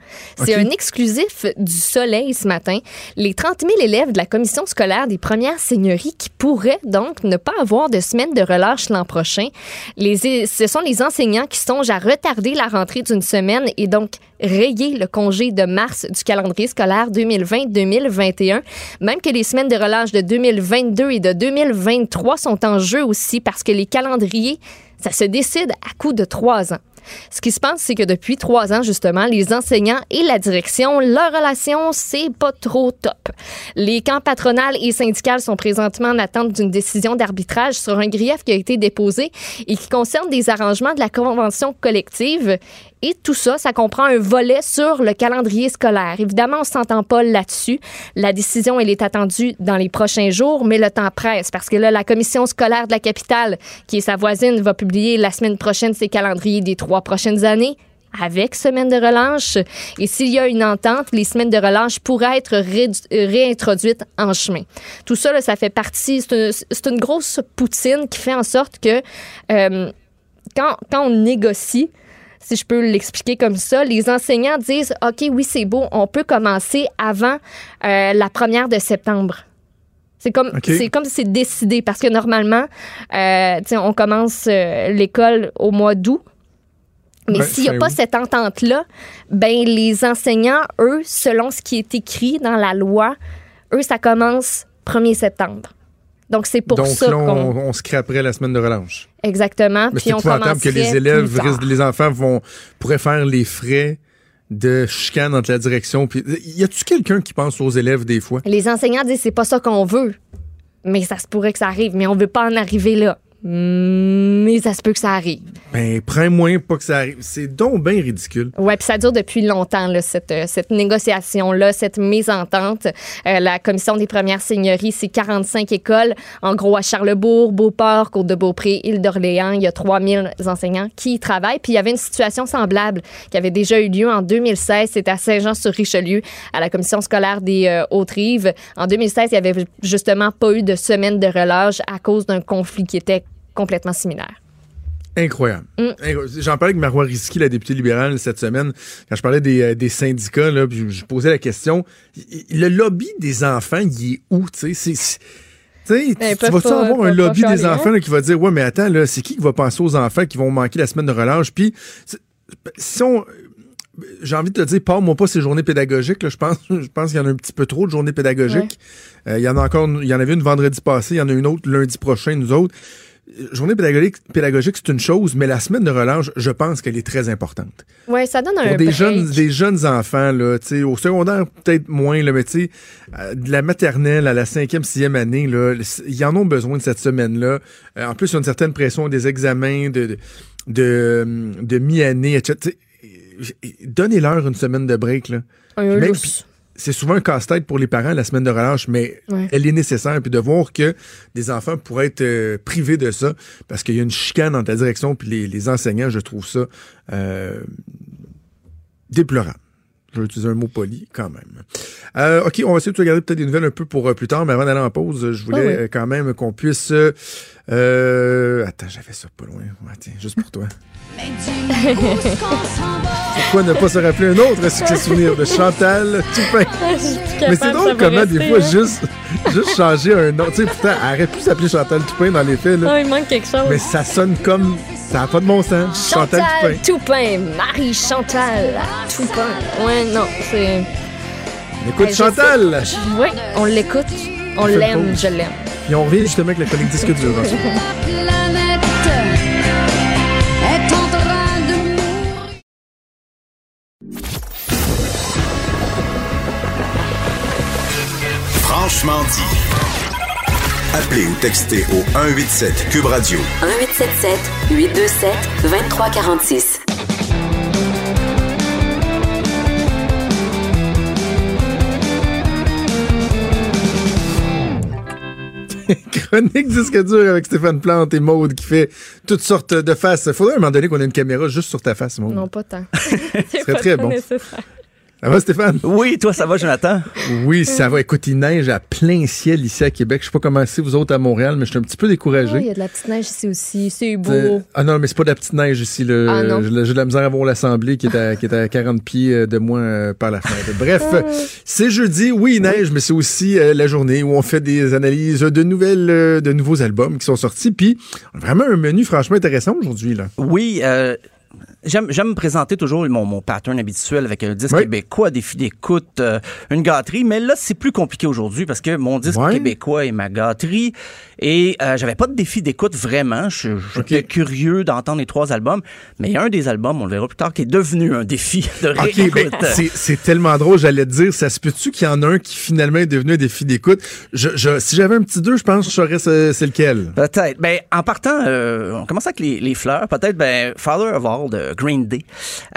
S5: C'est un exclusif du Soleil ce matin. Les 30 000 élèves de la commission scolaire des premières seigneuries qui pourraient donc ne pas avoir de semaine de relâche l'an prochain. Les, ce sont les enseignants qui songent à retarder la rentrée d'une semaine et donc rayer le congé de mars du calendrier scolaire 2020-2021. Même que les semaines de relâche de 2022 et de 2023 sont en jeu aussi parce que les calendriers, ça se décide à coup de trois ans. Ce qui se passe, c'est que depuis trois ans, justement, les enseignants et la direction, leur relation, c'est pas trop top. Les camps patronales et syndicales sont présentement en attente d'une décision d'arbitrage sur un grief qui a été déposé et qui concerne des arrangements de la convention collective. Et tout ça, ça comprend un volet sur le calendrier scolaire. Évidemment, on s'entend pas là-dessus. La décision, elle est attendue dans les prochains jours, mais le temps presse parce que là, la commission scolaire de la capitale, qui est sa voisine, va publier la semaine prochaine ses calendriers des trois prochaines années avec semaine de relâche. Et s'il y a une entente, les semaines de relâche pourraient être réintroduites en chemin. Tout ça, là, ça fait partie, c'est une, c'est une grosse poutine qui fait en sorte que euh, quand, quand on négocie, si je peux l'expliquer comme ça, les enseignants disent OK, oui, c'est beau, on peut commencer avant euh, la première de septembre. C'est comme
S17: OK.
S5: c'est comme si c'est décidé parce que normalement, euh, on commence euh, l'école au mois d'août. Mais
S17: Ben,
S5: s'il n'y a
S17: fin
S5: pas cette entente-là, ben les enseignants, eux, selon ce qui est écrit dans la loi, eux, ça commence 1er septembre. Donc, c'est pour
S4: Donc
S5: ça
S4: là, on,
S5: qu'on...
S4: on scraperait la semaine de relâche.
S5: Exactement.
S4: Mais
S5: Puis
S4: c'est
S5: on
S4: que les élèves, risquent- les enfants vont pourraient faire les frais de chicane entre la direction. Puis, y a-tu quelqu'un qui pense aux élèves des fois?
S5: Les enseignants disent c'est pas ça qu'on veut. Mais ça se pourrait que ça arrive, mais on veut pas en arriver là. Mais ça se peut que ça arrive.
S4: Ben, prends moins pas que ça arrive. C'est donc bien ridicule.
S5: Ouais, puis ça dure depuis longtemps, là, cette, euh, cette négociation-là, cette mésentente. Euh, la Commission des premières seigneuries, c'est 45 écoles. En gros, à Charlebourg, Beauport, Côte-de-Beaupré, Île-d'Orléans, il y a 3000 enseignants qui y travaillent. Puis il y avait une situation semblable qui avait déjà eu lieu en 2016. C'était à Saint-Jean-sur-Richelieu, à la Commission scolaire des euh, Hautes-Rives. En 2016, il y avait justement pas eu de semaine de relâche à cause d'un conflit qui était complètement similaire.
S4: Incroyable.
S5: Mm.
S4: Incroyable. J'en parlais avec Marois Risky, la députée libérale, cette semaine, quand je parlais des, euh, des syndicats, là, puis je, je posais la question. Le lobby des enfants, il est où? tu
S5: Ben,
S4: tu, vas-tu avoir un lobby des enfants là, qui va dire Ouais, mais attends, là, c'est qui qui va penser aux enfants qui vont manquer la semaine de relâche? Puis, si on. J'ai envie de te dire, parle-moi pas ces journées pédagogiques. Là, je pense, je pense qu'il y en a un petit peu trop de journées pédagogiques. Euh, il y en a encore, il y en avait une vendredi passé, il y en a une autre lundi prochain, nous autres. Journée pédagogique, pédagogique c'est une chose, mais la semaine de relâche, je pense qu'elle est très importante.
S5: Ouais, ça donne un
S4: Pour des
S5: break.
S4: jeunes, des jeunes enfants, là, tu sais, au secondaire, peut-être moins, là, mais tu sais, euh, de la maternelle à la cinquième, sixième année, là, ils en ont besoin de cette semaine-là. Euh, en plus, il y a une certaine pression des examens, de, de, de, de mi-année, etc. Donnez-leur une semaine de break, là.
S5: Un
S4: puis c'est souvent un casse-tête pour les parents, la semaine de relâche, mais
S5: Ouais.
S4: elle est nécessaire. Puis de voir que des enfants pourraient être euh, privés de ça, parce qu'il y a une chicane dans ta direction, puis les, les enseignants, je trouve ça euh, déplorable. Je vais utiliser un mot poli quand même. Euh, OK, on va essayer de regarder peut-être des nouvelles un peu pour euh, plus tard, mais avant d'aller en pause, je voulais
S5: Ah oui.
S4: quand même qu'on puisse... euh, attends, j'avais ça pas loin. Ouais, tiens, juste pour toi. Pourquoi ne pas se rappeler un autre succès souvenir de Chantal Toupin? Mais c'est drôle comment des fois juste, juste changer un nom. Tu sais, pourtant, elle aurait pu s'appeler Chantal Toupin dans les faits. Là.
S5: Ah, il manque quelque chose.
S4: Mais ça sonne comme. Ça n'a pas de bon sens. Chantal,
S5: Chantal
S4: Toupin.
S5: Toupin. Marie Chantal Toupin. Ouais, non, c'est.
S4: On écoute
S5: Ouais,
S4: Chantal.
S5: Oui, on l'écoute. On l'aime, je l'aime.
S4: Puis on revient justement avec la chronique disque dur
S16: mourir.
S3: Franchement dit. Appelez ou textez au 187 Cube Radio
S1: 1877 827 2346.
S4: Chronique disque dur avec Stéphane Plante et Maude qui fait toutes sortes de faces. Faudrait à un moment donné qu'on ait une caméra juste sur ta face, Maude.
S5: Non, pas tant.
S4: Ce serait très bon.
S5: nécessaire.
S4: Ça va, Stéphane?
S17: Oui, toi, ça va, Jonathan?
S4: Oui, ça va. Écoute, il neige à plein ciel ici à Québec. Je sais pas comment c'est vous autres à Montréal, mais je suis un petit peu découragé.
S5: Ah, Il y a de la petite neige ici aussi. C'est beau.
S4: Ah non, mais c'est pas de la petite neige ici.
S5: Ah non.
S4: J'ai de la misère à voir l'Assemblée qui est à, qui est à 40 pieds euh, de moins euh, par la fenêtre. Bref,
S5: Ah.
S4: c'est jeudi. Oui, il neige, mais c'est aussi euh, la journée où on fait des analyses de nouvelles, euh, de nouveaux albums qui sont sortis. Puis, on a vraiment un menu franchement intéressant aujourd'hui. là.
S17: Oui, euh, j'aime me présenter toujours mon, mon pattern habituel avec un disque
S4: Oui.
S17: québécois, filles d'écoute, euh, une gâterie. Mais là, c'est plus compliqué aujourd'hui parce que mon disque québécois est ma gâterie. Et euh, j'avais pas de défi d'écoute vraiment. Je- J'étais curieux d'entendre les trois albums. Mais il y a un des albums, on le verra plus tard, qui est devenu un défi de réécoute.
S4: ben, c'est- tellement drôle, j'allais te dire, ça se peut-tu qu'il y en a un qui finalement est devenu un défi d'écoute? Je, je- si j'avais un petit deux, je pense que je saurais c'est c'est lequel.
S17: Peut-être. Ben, en partant, euh, on commence avec les, les fleurs. Peut-être, ben, Father of All de Green Day.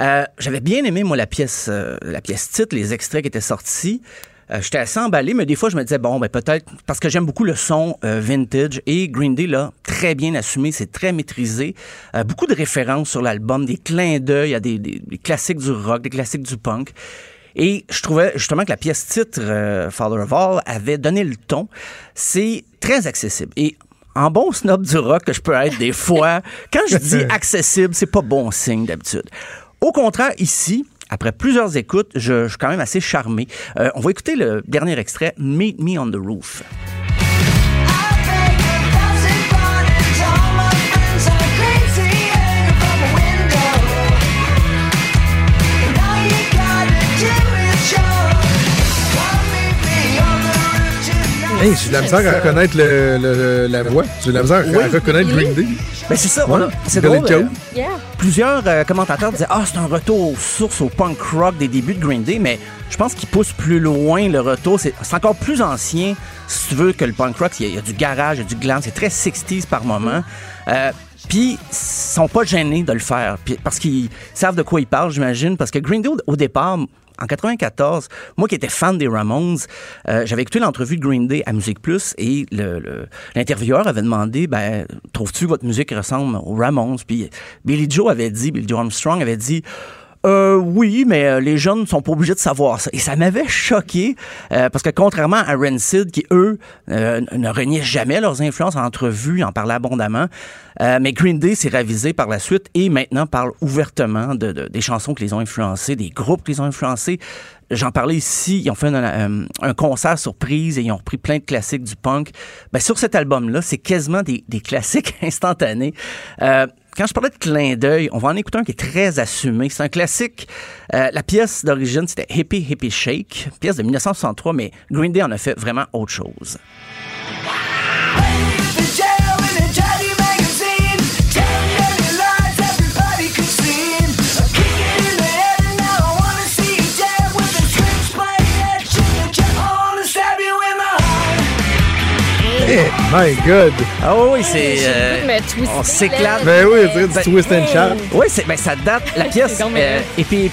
S17: Euh, J'avais bien aimé, moi, la pièce, euh, la pièce titre, les extraits qui étaient sortis. Euh, J'étais assez emballé, mais des fois, je me disais, bon, ben, peut-être, parce que j'aime beaucoup le son vintage. Et Green Day, là, très bien assumé, c'est très maîtrisé. Beaucoup de références sur l'album, des clins d'œil à des, des- des classiques du rock, des classiques du punk. Et je trouvais justement que la pièce titre, Father of All, avait donné le ton. C'est très accessible. Et en bon snob du rock que je peux être des fois, quand je dis accessible, c'est pas bon signe d'habitude. Au contraire, ici, après plusieurs écoutes, je, je suis quand même assez charmé. Euh, on va écouter le dernier extrait, Meet Me on the Roof.
S4: Hey, j'ai de la misère à reconnaître le- le- la voix. J'ai de la misère à,
S17: Oui.
S4: à reconnaître Green Day.
S17: Ben c'est ça, a- c'est drôle. Euh,
S5: Yeah.
S17: Plusieurs euh, commentateurs disaient Ah, c'est un retour aux sources, au punk rock des débuts de Green Day, mais je pense qu'il pousse plus loin le retour. C'est c'est encore plus ancien, si tu veux, que le punk rock. Il y a, il y a du garage, il y a du glam, c'est très 60s par moment. Euh, puis, ils sont pas gênés de le faire, puis- parce qu'ils savent de quoi ils parlent, j'imagine. Parce que Green Day, au, départ, en 94, moi qui étais fan des Ramones, euh, j'avais écouté l'entrevue de Green Day à Musique Plus et l'intervieweur avait demandé ben, Trouves-tu votre musique ressemble aux Ramones? Puis Billy Joe avait dit, Billy Joe Armstrong avait dit euh, oui, mais euh, les jeunes ne sont pas obligés de savoir ça. Et ça m'avait choqué euh, parce que contrairement à Rancid, qui eux euh, ne reniaient jamais leurs influences en entrevue, en parlaient abondamment, euh, mais Green Day s'est ravisé par la suite et maintenant parle ouvertement de, de- des chansons qui les ont influencés, des groupes qui les ont influencés. J'en parlais ici, ils ont fait un, un- concert surprise et ils ont repris plein de classiques du punk. Ben, sur cet album-là, c'est quasiment des, des classiques instantanés. Quand je parlais de clin d'œil, on va en écouter un qui est très assumé. C'est un classique. Euh, la pièce d'origine, c'était Hippie Hippie Shake, pièce de 1963, mais Green Day en a fait vraiment autre chose.
S4: My God!
S17: Ah oui, c'est. euh, on s'éclate.
S4: Ben oui, dirait du twist and shout.
S17: Oui, c'est, ben ça date. La pièce, euh,
S5: euh,
S17: Épée,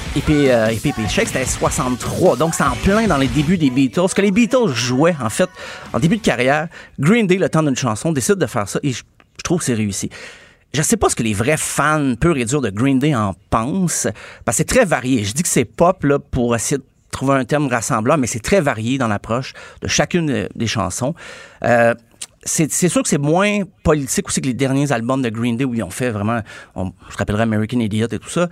S17: c'était 63. Donc, c'est en plein dans les débuts des Beatles. Ce que les Beatles jouaient, en fait, en début de carrière, Green Day, le temps d'une chanson, décide de faire ça et je, je trouve que c'est réussi. Je sais pas ce que les vrais fans purs et durs de Green Day en pensent, parce que c'est très varié. Je dis que c'est pop, là, pour essayer de trouver un terme rassemblant, mais c'est très varié dans l'approche de chacune euh, des chansons. Euh, c'est sûr que c'est moins politique aussi que les derniers albums de Green Day où ils ont fait vraiment, on se rappellerait American Idiot et tout ça.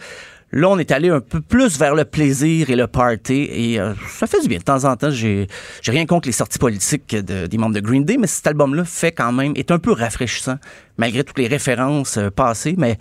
S17: Là, on est allé un peu plus vers le plaisir et le party et euh, ça fait du bien. De temps en temps, j'ai rien contre les sorties politiques de- des membres de Green Day, mais cet album-là fait quand même, est un peu rafraîchissant malgré toutes les références euh, passées, mais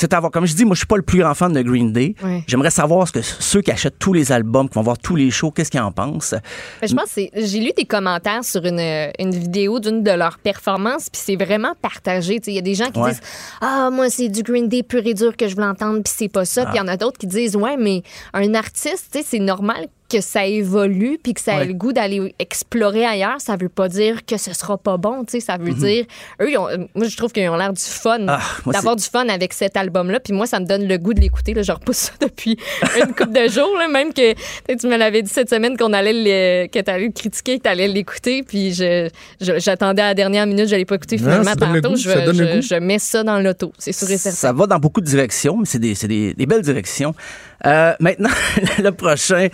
S17: c'est à voir. Comme je dis, moi, je suis pas le plus grand fan de Green Day. J'aimerais savoir ce que ceux qui achètent tous les albums, qui vont voir tous les shows, qu'est-ce qu'ils en pensent?
S5: Ben, je pense j'ai lu des commentaires sur une, une vidéo d'une de leurs performances, puis c'est vraiment partagé. Il y a des gens qui
S17: Ouais.
S5: disent Ah, moi, c'est du Green Day pur et dur que je veux entendre, puis c'est pas ça. Puis il y en a d'autres qui disent Ouais, mais un artiste, c'est normal que ça évolue, puis que ça
S17: Ouais.
S5: le goût d'aller explorer ailleurs. Ça veut pas dire que ce sera pas bon. tu sais, Ça veut dire. Eux, ils ont- moi, je trouve qu'ils ont l'air du fun,
S17: Ah,
S5: d'avoir du fun avec cet album-là. Puis moi, ça me donne le goût de l'écouter. là. Je repousse ça depuis une couple de jours. là, même que tu me l'avais dit cette semaine qu'on allait le, que tu allais le critiquer, que tu allais l'écouter. Puis je, j'attendais à la dernière minute, je l'ai pas écouté.
S4: Non,
S5: Finalement,
S4: le
S5: tantôt,
S4: goût,
S5: je, je- mets ça dans l'auto. C'est sûr et certain.
S17: Ça va dans beaucoup de directions, mais c'est des, c'est des, des belles directions. Euh, maintenant, le prochain,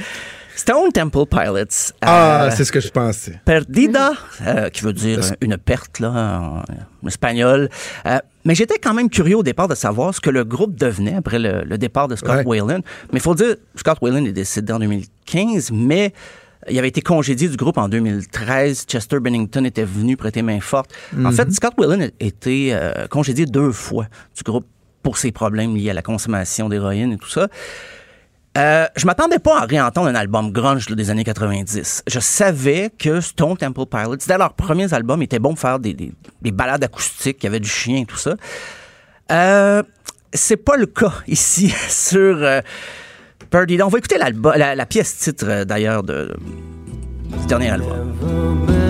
S17: Stone Temple Pilots.
S4: Ah,
S17: Euh,
S4: c'est ce que je pensais.
S17: Perdida, euh, qui veut dire une perte là, en, espagnol. Euh, mais j'étais quand même curieux au départ de savoir ce que le groupe devenait après le, le départ de Scott
S4: Ouais.
S17: Whalen. Mais il faut dire, Scott Whalen est décédé en 2015, mais il avait été congédié du groupe en 2013. Chester Bennington était venu prêter main forte. En fait, Scott Whalen a été euh, congédié deux fois du groupe pour ses problèmes liés à la consommation d'héroïne et tout ça. Euh, je m'attendais pas à réentendre un album grunge des années 90. Je savais que Stone Temple Pilots, c'était leur premiers albums, était bon pour faire des, des, des balades acoustiques, il y avait du chien et tout ça. Euh, c'est pas le cas ici sur euh, Perdida. On va écouter la, la pièce titre euh, d'ailleurs de, du dernier album.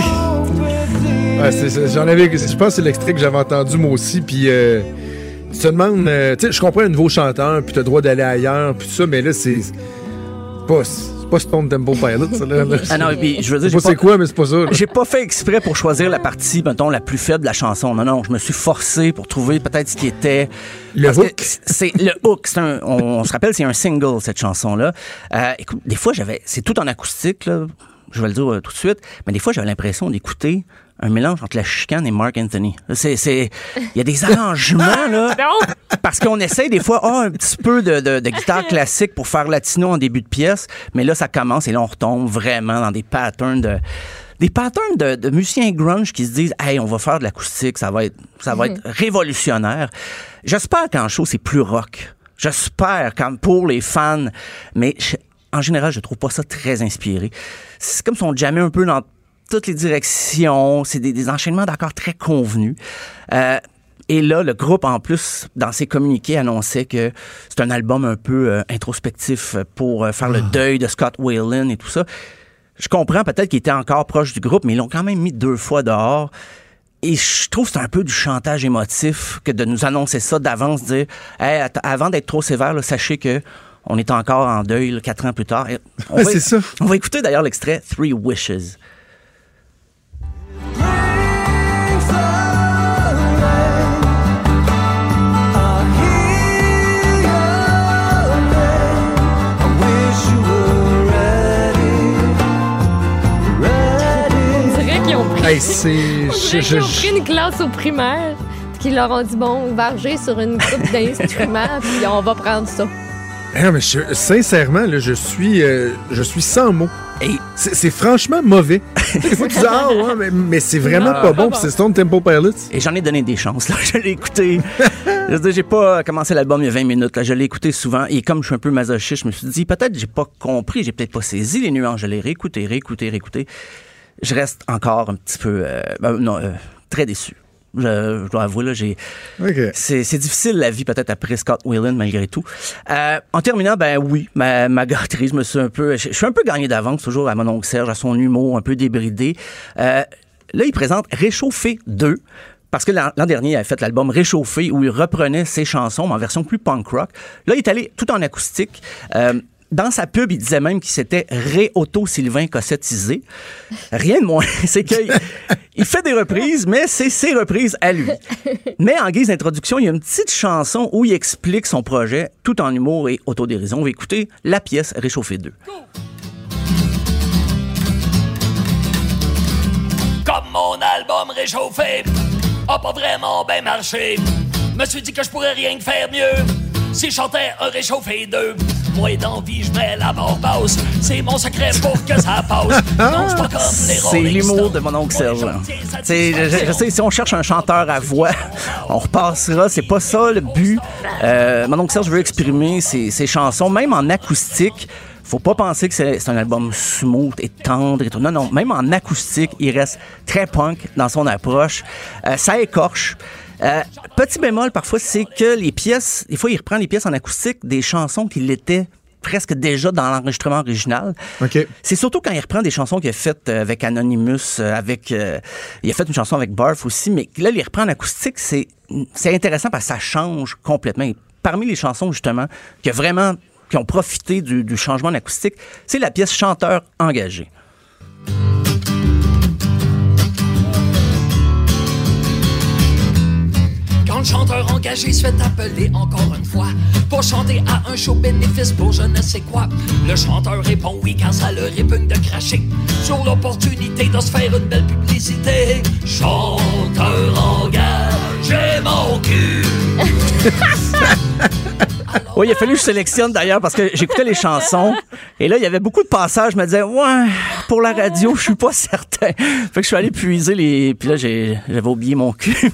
S4: Ouais, j'en avais, je pense que c'est l'extrait que j'avais entendu moi aussi, puis euh, tu te demandes, euh, tu sais, je comprends un nouveau chanteur, puis t'as le droit d'aller ailleurs, puis tout ça, mais là, c'est pas, c'est pas Stone Temple Pilots, ça, là. là.
S17: Ah non, et puis, je veux dire,
S4: c'est quoi, mais c'est pas ça.
S17: J'ai pas fait exprès pour choisir la partie, mettons, la plus faible de la chanson. Non, non, je me suis forcé pour trouver peut-être ce qui était...
S4: Le hook.
S17: C'est le hook. C'est un, on, on se rappelle, c'est un single, cette chanson-là. Euh, écoute, des fois, j'avais... C'est tout en acoustique, là. Je vais le dire euh, tout de suite. Mais des fois, j'avais l'impression d'écouter un mélange entre la chicane et Mark Anthony. C'est... c'est- Il y a des arrangements, là. Parce qu'on essaye des fois, ah, un petit peu de, de- de guitare classique pour faire latino en début de pièce, mais là, ça commence et là, on retombe vraiment dans des patterns de des patterns de, de musiciens grunge qui se disent hey on va faire de l'acoustique ça va être ça va être révolutionnaire j'espère qu'en show c'est plus rock j'espère quand pour les fans mais je- en général je trouve pas ça très inspiré c'est comme si on jammait un peu dans toutes les directions c'est des, des enchaînements d'accords très convenus Euh, et là, le groupe, en plus, dans ses communiqués, annonçait que c'est un album un peu euh, introspectif pour euh, faire le deuil de Scott Whalen et tout ça. Je comprends peut-être qu'il était encore proche du groupe, mais ils l'ont quand même mis deux fois dehors. Et je trouve que c'est un peu du chantage émotif que de nous annoncer ça d'avance, dire Hey, avant d'être trop sévère, là, sachez que on est encore en deuil là, quatre ans plus tard. Et on,
S4: Ouais,
S17: va,
S4: c'est ça.
S17: on va écouter d'ailleurs l'extrait Three Wishes.
S5: On dirait qu'ils ont pris,
S4: Hey, c'est.
S5: on ont pris une classe au primaire, puis qu'ils leur ont dit bon, varger sur une coupe d'instruments, puis on va prendre ça.
S4: Eh non, mais je- sincèrement, là, je suis, euh, je suis sans mots.
S17: Et
S4: C'est franchement mauvais. Des fois, tu dis, ah ouais, mais, mais c'est vraiment
S17: Non,
S4: pas bon,
S17: bon.
S4: puis c'est Stone Temple Pilots.
S17: Et j'en ai donné des chances. Là. Je l'ai écouté. j'ai pas commencé l'album il y a 20 minutes. Là. Je l'ai écouté souvent. Et comme je suis un peu masochiste, je me suis dit, peut-être j'ai pas compris, j'ai peut-être pas saisi les nuances. Je l'ai réécouté, réécouté, réécouté. Je reste encore un petit peu, euh, ben, non, euh, très déçu. Je, je dois avouer, là, j'ai. C'est, c'est difficile la vie peut-être après Scott Whelan malgré tout. Euh, en terminant, ben oui, ma, ma gâterie, je me suis un peu, je, je suis un peu gagné d'avance toujours à mon oncle Serge, à son humour un peu débridé. Euh, là, il présente Réchauffé 2. Parce que l'an l'an dernier, il avait fait l'album Réchauffé où il reprenait ses chansons, mais en version plus punk rock. Là, il est allé tout en acoustique. Euh, dans sa pub, il disait même qu'il s'était ré-auto-Sylvain cossettisé. Rien de moins. C'est qu'il il fait des reprises, mais c'est ses reprises à lui. Mais en guise d'introduction, il y a une petite chanson où il explique son projet tout en humour et autodérision. On va écouter la pièce Réchauffé 2.
S18: Comme mon album réchauffé a pas vraiment bien marché. Me suis dit que je pourrais rien faire mieux si je chantais un réchauffé 2. Moi d'envie, je mets la mort basse. C'est mon secret pour que ça passe. Non, c'est pas comme les
S17: C'est l'humour de mon oncle Serge. Je, je sais, si on cherche un chanteur à voix, on repassera. C'est pas ça le but. Euh, mon oncle Serge veut exprimer ses, ses chansons, même en acoustique. Faut pas penser que c'est c'est un album smooth et tendre et tout. Non, non. Même en acoustique, il reste très punk dans son approche. Euh, ça écorche. Euh, petit bémol, parfois, c'est que les pièces, des fois, il reprend les pièces en acoustique des chansons qui l'étaient presque déjà dans l'enregistrement original. C'est surtout quand il reprend des chansons qu'il a faites euh, avec Anonymous, euh, avec euh, il a fait une chanson avec Barf aussi, mais là il reprend en acoustique, c'est c'est intéressant parce que ça change complètement. Et parmi les chansons justement qui a vraiment qui ont profité du, du changement en acoustique, c'est la pièce Chanteur engagé.
S18: Quand le chanteur engagé se fait appeler encore une fois pour chanter à un show bénéfice pour je ne sais quoi, le chanteur répond oui quand ça le répugne de cracher sur l'opportunité de se faire une belle publicité. Chanteur engagé mon cul.
S17: Oui, il a fallu que je sélectionne d'ailleurs parce que j'écoutais les chansons et là, il y avait beaucoup de passages. Je me disais, ouais, pour la radio, je suis pas certain. Fait que je suis allé puiser les. Puis là, j'avais oublié mon cul.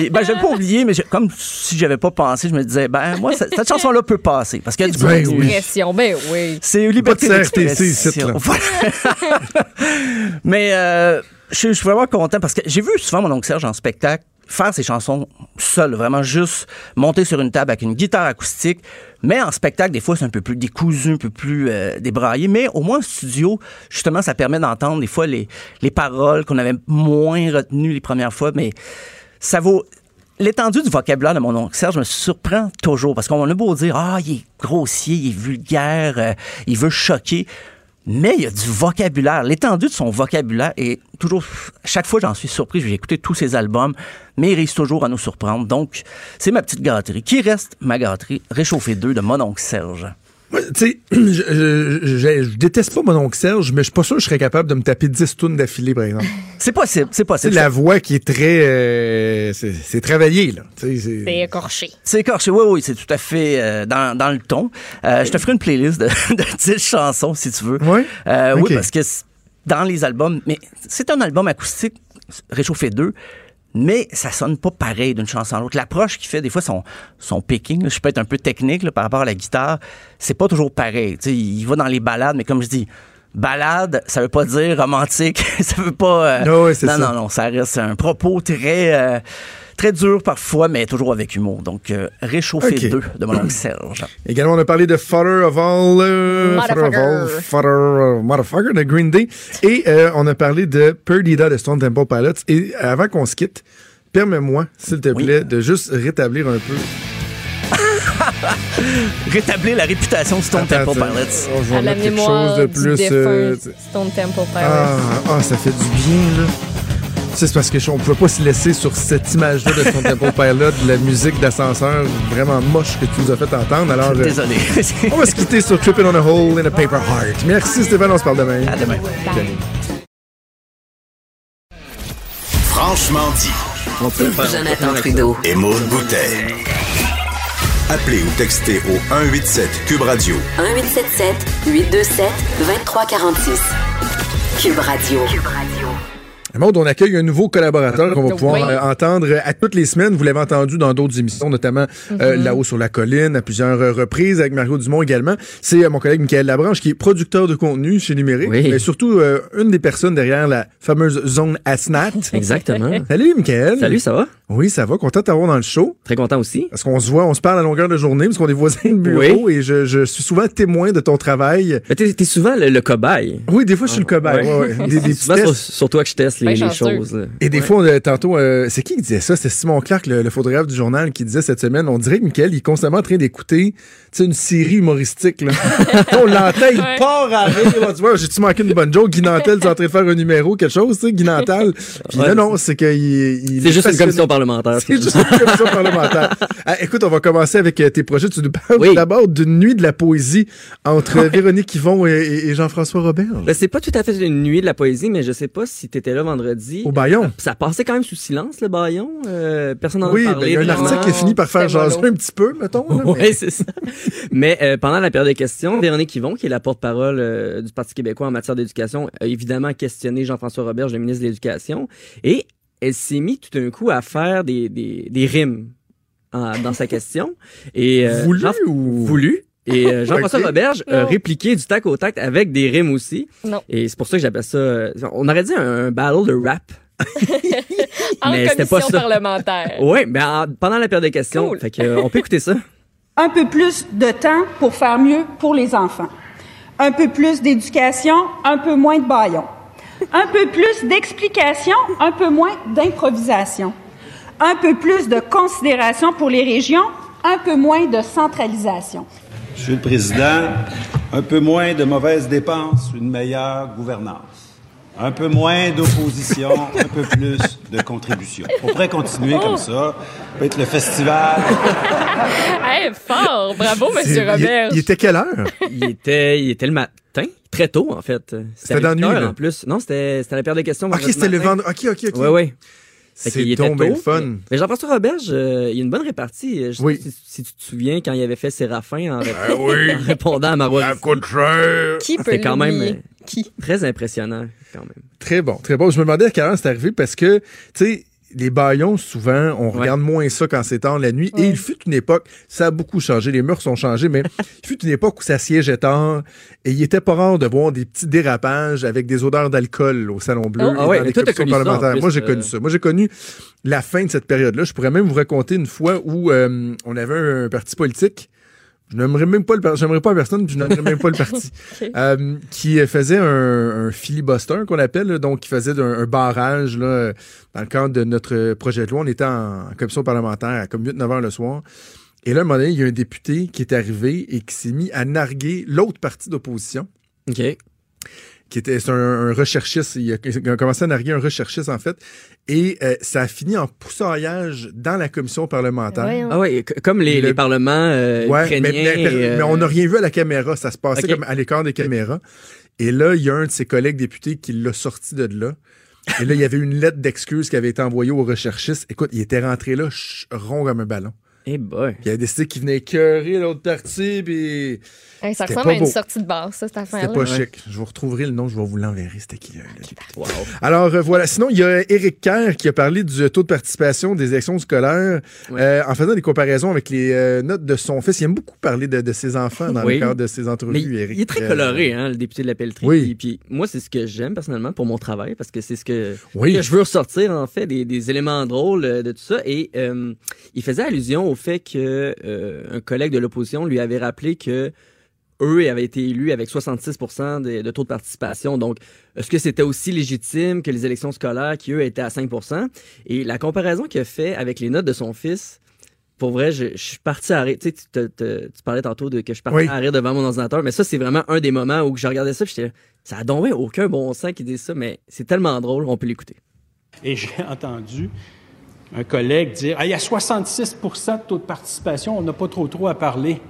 S17: Et, ben, j'avais pas oublié, mais comme si j'avais pas pensé, je me disais, ben, moi, cette, cette chanson-là peut passer parce qu'il y a du
S5: Ben
S17: contenu.
S5: oui. Ben oui.
S17: C'est liberté d'expression. Mais euh, je suis vraiment content parce que j'ai vu souvent mon oncle Serge en spectacle faire ses chansons seul, vraiment juste monter sur une table avec une guitare acoustique. Mais en spectacle, des fois, c'est un peu plus décousu, un peu plus euh, débraillé. Mais au moins en studio, justement, ça permet d'entendre des fois les, les paroles qu'on avait moins retenues les premières fois. Mais ça vaut. L'étendue du vocabulaire de mon oncle Serge me surprend toujours parce qu'on a beau dire ah il est grossier, il est vulgaire, euh, il veut choquer, mais il y a du vocabulaire. L'étendue de son vocabulaire est toujours. Chaque fois j'en suis surpris. J'ai écouté tous ses albums, mais il réussit toujours à nous surprendre. Donc c'est ma petite gâterie. Qui reste ma gâterie? Réchauffé 2 de mon Serge.
S4: Tu sais, je, je- je- je déteste pas mon oncle Serge, mais je suis pas sûr que je serais capable de me taper 10 tunes d'affilée, par exemple.
S17: C'est possible, c'est
S4: C'est
S17: possible.
S4: la voix qui est très... euh, c'est c'est travaillé, là. C'est-
S5: C'est écorché.
S17: C'est écorché, oui, oui, c'est tout à fait euh, dans, dans le ton. Euh, je te ferai une playlist de, de 10 chansons, si tu veux.
S4: Oui?
S17: Euh,
S4: Ok.
S17: Oui, parce que c'est- dans les albums, mais c'est un album acoustique, Réchauffé 2, mais ça sonne pas pareil d'une chanson à l'autre. L'approche qu'il fait, des fois, son, son picking, là, je peux être un peu technique là, par rapport à la guitare, c'est pas toujours pareil. Il va dans les balades, mais comme je dis, balade, ça veut pas dire romantique, ça veut pas... euh,
S4: Ah
S17: non,
S4: ça.
S17: non, non, ça reste un propos très... euh, Très dur parfois, mais toujours avec humour. Donc, euh, réchauffé
S4: Ok.
S17: 2 de mon oncle Serge.
S4: Également, on a parlé de Father of All, euh, Father of All, Father of Motherfucker de Green Day. Et euh, on a parlé de Perdida de Stone Temple Pilots. Et avant qu'on se quitte, permets-moi, s'il te plaît, de juste rétablir un peu.
S17: Rétablir la réputation de Stone
S4: Attends,
S17: Temple. Pilots.
S4: Oh, je vais
S5: À la mémoire
S4: chose de
S5: du
S4: plus.
S5: défunt
S4: euh,
S5: Stone Temple Pilots.
S4: ah, ah, ça fait du bien, là. Tu sais, C'est parce que on pouvait pas se laisser sur cette image-là de Stone Temple Pilot, de la musique d'ascenseur vraiment moche que tu nous as fait entendre. Alors, euh,
S17: Désolé.
S4: on va se quitter sur Tripping on a Hole in a Paper Heart. Merci Stéphane, on se parle demain.
S17: À demain.
S3: Franchement dit.
S1: Jonathan Trudeau.
S3: Et Maude Boutet. Appelez ou textez au 187 Cube Radio
S1: 1877 827 2346. Cube Radio.
S4: Le monde, on accueille un nouveau collaborateur qu'on va pouvoir
S5: Oui.
S4: euh, entendre à toutes les semaines. Vous l'avez entendu dans d'autres émissions, notamment euh,
S5: Mhm.
S4: là-haut sur la colline, à plusieurs euh, reprises, avec Mario Dumont également. C'est euh, mon collègue Michael Labranche, qui est producteur de contenu chez Numérique,
S19: Oui.
S4: mais surtout euh, une des personnes derrière la fameuse zone ASNAT.
S19: Exactement.
S4: Salut, Michael.
S19: Salut, ça va?
S4: Oui, ça va. Content de t'avoir dans le show.
S19: Très content aussi.
S4: Parce qu'on se voit, on se parle à longueur de journée, parce qu'on est voisins de bureau, et je, je suis souvent témoin de ton travail.
S19: Mais t'es, souvent le, le cobaye.
S4: Oui, des fois, je suis le cobaye. ouais, ouais. Des, des
S19: C'est souvent sur,
S4: tests.
S19: sur toi que je teste les, choses. là.
S4: Et des fois, on, euh, tantôt, euh, c'est qui qui disait ça? C'est Simon Clark, le, le photographe du journal, qui disait cette semaine, on dirait que Michael, il est constamment en train d'écouter tu sais, une série humoristique. Là. on l'entend, il
S5: Ouais.
S4: part à rire. Dit, Ouais, j'ai-tu manqué une bonne joke? Guy Nantel, est en train de faire un numéro, quelque chose, tu sais, Guy Nantel. Puis
S19: Ouais.
S4: là, non, c'est qu'il il
S19: C'est
S4: est
S19: juste une commission parlementaire.
S4: C'est juste une commission parlementaire. Ah, écoute, on va commencer avec euh, tes projets. Tu nous parles
S19: Oui.
S4: d'abord d'une nuit de la poésie entre Véronique Yvon et, et- Jean-François Robert.
S19: Ben, c'est pas tout à fait une nuit de la poésie, mais je sais pas si t'étais là vendredi.
S4: Au Bayon.
S19: Ça passait quand même sous silence, le baillon. Euh, personne n'en a
S4: Oui, ben,
S19: parlé.
S4: il y a un article qui finit par faire jaser un petit peu, mettons. là, mais-
S19: Oui, c'est ça. Mais euh, pendant la période de questions, Véronique Yvon, qui est la porte-parole euh, du Parti québécois en matière d'éducation, a évidemment questionné Jean-François Roberge, le ministre de l'Éducation, et elle s'est mise tout d'un coup à faire des, des, des rimes en- dans sa question. Et, euh,
S4: Voulu ou-
S19: Voulu. Et euh, Jean-François
S4: Ok.
S19: Roberge répliqué du tac au tac avec des rimes aussi.
S5: Non.
S19: Et c'est pour ça que j'appelle ça... euh, on aurait dit un, un battle de rap.
S5: En
S19: Mais c'était pas
S5: commission
S19: ça.
S5: parlementaire.
S19: Oui, mais en- pendant la période de questions.
S5: Cool.
S19: Fait que, euh, on peut écouter ça.
S20: un peu plus de temps pour faire mieux pour les enfants. Un peu plus d'éducation, un peu moins de baillons. Un peu plus d'explication, un peu moins d'improvisation. Un peu plus de considération pour les régions, un peu moins de centralisation.
S21: Monsieur le Président, un peu moins de mauvaises dépenses, une meilleure gouvernance. Un peu moins d'opposition, un peu plus de contribution. On pourrait continuer comme ça. Ça peut être le festival.
S5: Hey, fort! Bravo, Monsieur Robert.
S4: Il, était quelle heure?
S19: il était, il était le matin, très tôt en fait.
S4: C'était dans nuit,
S19: en plus. Non, c'était c'était la période de questions.
S4: Ok, c'était le vendredi. Ok, ok, ok.
S19: Oui, oui.
S4: C'est
S19: qu'il était
S4: donc
S19: tôt,
S4: le fun.
S19: Mais, mais Jean-François Roberge, euh, il y a une bonne répartie. Je sais
S4: Oui.
S19: pas si, si tu te souviens quand il avait fait Séraphin en, rép-
S4: oui.
S19: en répondant à Marois.
S5: Qui peut
S19: quand même euh,
S5: Qui?
S19: très impressionnant quand même.
S4: Très bon, très bon. Je me demandais à quelle heure c'est arrivé parce que, tu sais, les baillons, souvent, on regarde moins ça quand c'est tard la nuit. Et il fut une époque, ça a beaucoup changé, les mœurs ont changé, mais il fut une époque où ça siégeait tard et il était pas rare de voir des petits dérapages avec des odeurs d'alcool au Salon Bleu
S19: Oh,
S4: et
S19: ah ouais,
S4: dans
S19: mais
S4: les
S19: toi, connu
S4: parlementaires.
S19: plus,
S4: Moi, j'ai
S19: euh.
S4: connu ça. Moi, j'ai connu la fin de cette période-là. Je pourrais même vous raconter une fois où euh, on avait un parti politique je n'aimerais même pas le j'aimerais pas personne, puis je n'aimerais même pas le parti. Euh, qui faisait un, un filibuster qu'on appelle, là, donc qui faisait un, un barrage là, dans le cadre de notre projet de loi. On était en, en commission parlementaire à comme 8-9 heures le soir. Et là, à un moment donné, il y a un député qui est arrivé et qui s'est mis à narguer l'autre parti d'opposition
S19: OK.
S4: Qui était c'est un, un recherchiste. Il a, il a commencé à narguer un recherchiste, en fait. Et euh, ça a fini en poussaillage dans la commission parlementaire.
S5: Voyons.
S19: Ah ouais, c- comme les,
S4: Le-
S19: les parlements euh,
S4: Ouais,
S19: ukrainiens.
S4: mais, mais-
S19: et, euh,
S4: mais on n'a rien vu à la caméra. Ça se passait comme à l'écart des caméras. Et là, il y a un de ses collègues députés qui l'a sorti de là. Et là, il y avait une lettre d'excuse qui avait été envoyée au recherchiste. Écoute, il était rentré là, rond comme un ballon.
S19: Eh boy.
S4: Puis il a décidé qu'il venait écœurer l'autre partie, puis
S5: Hey, ça
S4: C'était
S5: ressemble
S4: pas
S5: à une
S4: beau.
S5: sortie de bar, ça, cette
S4: c'était
S5: affaire-là.
S4: pas chic. Je vous retrouverai le nom, je vais vous l'enverrer, c'était qui, là, le député.
S19: Wow.
S4: Alors euh, voilà, sinon il y a Éric Kerr qui a parlé du taux de participation des élections scolaires
S19: Ouais.
S4: euh, en faisant des comparaisons avec les euh, notes de son fils. Il aime beaucoup parler de, de ses enfants dans
S19: Oui.
S4: le cadre de ses entrevues,
S19: Mais il,
S4: Éric.
S19: il est très
S4: Euh,
S19: coloré, hein, le député de la Pelletrie.
S4: Oui.
S19: Puis, puis moi, c'est ce que j'aime personnellement pour mon travail, parce que c'est ce que,
S4: Oui.
S19: que je veux ressortir, en fait, des, des éléments drôles de tout ça. Et euh, il faisait allusion au fait que euh, un collègue de l'opposition lui avait rappelé que eux avaient été élus avec 66 de, de taux de participation. Donc, est-ce que c'était aussi légitime que les élections scolaires qui, eux, étaient à 5% Et la comparaison qu'il a fait avec les notes de son fils, pour vrai, je, je suis parti à rire. Tu sais, tu, te- te- tu parlais tantôt de que je partais
S4: Oui.
S19: à rire devant mon ordinateur, mais ça, c'est vraiment un des moments où je regardais ça, puis j'étais, ça a donc bien aucun bon sens qui dit ça, mais c'est tellement drôle, on peut l'écouter.
S22: Et j'ai entendu un collègue dire Ah, il y a 66% de taux de participation, on n'a pas trop trop à parler.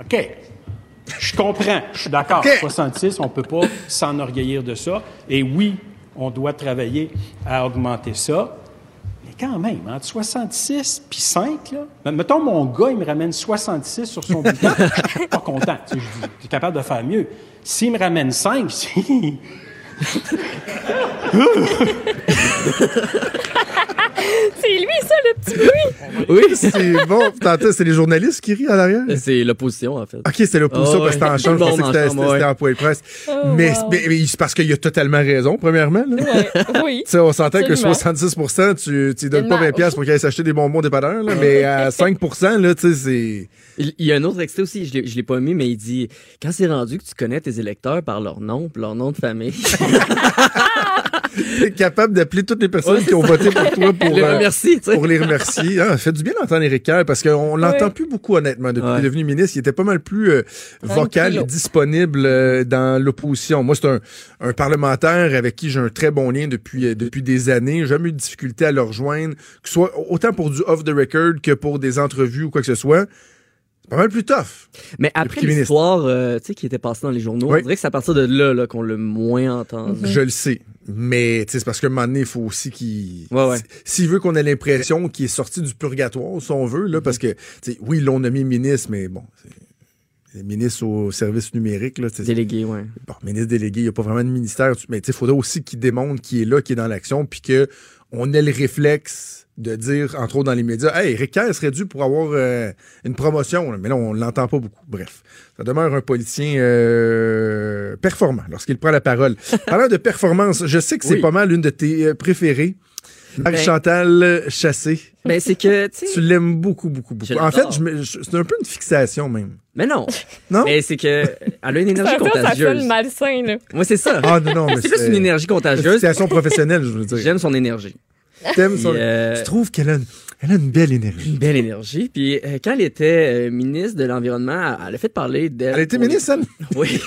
S22: OK. Je comprends, je suis d'accord. 66, on ne peut pas s'enorgueillir de ça. Et oui, on doit travailler à augmenter ça. Mais quand même, entre 66 puis 5, là, ben, mettons mon gars, il me ramène 66 sur son bulletin, je suis pas content. Tu sais, je capable de faire mieux. S'il me ramène 5, si...
S5: C'est lui, ça, le petit bruit.
S19: Oui.
S4: C'est bon. C'est les journalistes qui rient en arrière?
S19: C'est l'opposition, en fait.
S4: OK, c'est l'opposition
S19: Oh,
S4: parce que c'était en chambre. Je pensais que c'était
S19: en
S4: point de presse.
S5: Oh,
S4: mais
S5: wow.
S4: mais- mais c'est parce qu'il a totalement raison, premièrement. là.
S5: Ouais, oui.
S4: Tu sais, on s'entend que
S5: Absolument.
S4: 66 tu tu donnes pas
S5: Tellement.
S4: 20 pièces pour qu'il aille s'acheter des bonbons dépanneurs, là, mais à 5 là, tu sais, c'est...
S19: Il y a un autre extrait aussi, je l'ai- je l'ai pas mis, mais il dit Quand c'est rendu que tu connais tes électeurs par leur nom, leur nom de famille.
S4: T'es capable d'appeler toutes les personnes
S19: Ouais,
S4: qui ont
S19: ça.
S4: voté pour toi pour,
S19: Les
S4: euh, pour les remercier. Ah, fait du bien d'entendre Éric Kerr parce qu'on l'entend
S19: Ouais.
S4: plus beaucoup, honnêtement, depuis qu'il
S19: Ouais.
S4: est devenu ministre. Il était pas mal plus euh, vocal et disponible euh, dans l'opposition. Moi, c'est un, un parlementaire avec qui j'ai un très bon lien depuis, euh, depuis des années. J'ai jamais eu de difficulté à le rejoindre, que ce soit autant pour du off the record que pour des entrevues ou quoi que ce soit. C'est pas mal plus tough.
S19: Mais après l'histoire euh, tu sais, qui était passée dans les journaux,
S4: Oui.
S19: on dirait que c'est à partir de là, là qu'on l'a moins entendu.
S4: Je le sais. Mais c'est parce qu'à un moment donné, il faut aussi qu'il.
S19: Ouais, ouais.
S4: s- S'il veut qu'on ait l'impression qu'il est sorti du purgatoire, si on veut, là, parce que, oui, ils l'ont nommé ministre, mais bon, ministre au service numérique, là.
S19: Délégué, ouais.
S4: Bon, ministre délégué, il n'y a pas vraiment de ministère. Mais il faudrait aussi qu'il démontre qu'il est là, qu'il est dans l'action, puis qu'on ait le réflexe de dire, entre autres dans les médias, Hey, Eric Kerr serait dû pour avoir euh, une promotion. Mais là, on ne l'entend pas beaucoup. Bref, ça demeure un politicien euh, performant lorsqu'il prend la parole. Parlant de performance, je sais que c'est
S19: Oui.
S4: pas mal une de tes euh, préférées.
S19: Ben-
S4: Marie-Chantal Chassé.
S19: Ben, c'est que, tu
S4: l'aimes beaucoup, beaucoup, beaucoup. En fait, c'est un peu une fixation même.
S19: Mais non.
S4: Non?
S19: Mais c'est que elle a une énergie
S5: Ça, ça, ça
S19: contagieuse.
S5: sonne malsain, là.
S19: Moi, c'est ça.
S4: Ah non, non, mais
S19: c'est plus une énergie contagieuse?
S4: Fixation professionnelle, je veux dire.
S19: J'aime son énergie.
S4: T'aimes son-
S19: Puis, euh,
S4: Tu trouves qu'elle a, une- elle a une belle énergie.
S19: Une belle énergie. Puis euh, quand elle était euh, ministre de l'Environnement, elle a fait parler d'elle.
S4: Elle était ministre, elle?
S19: Oui.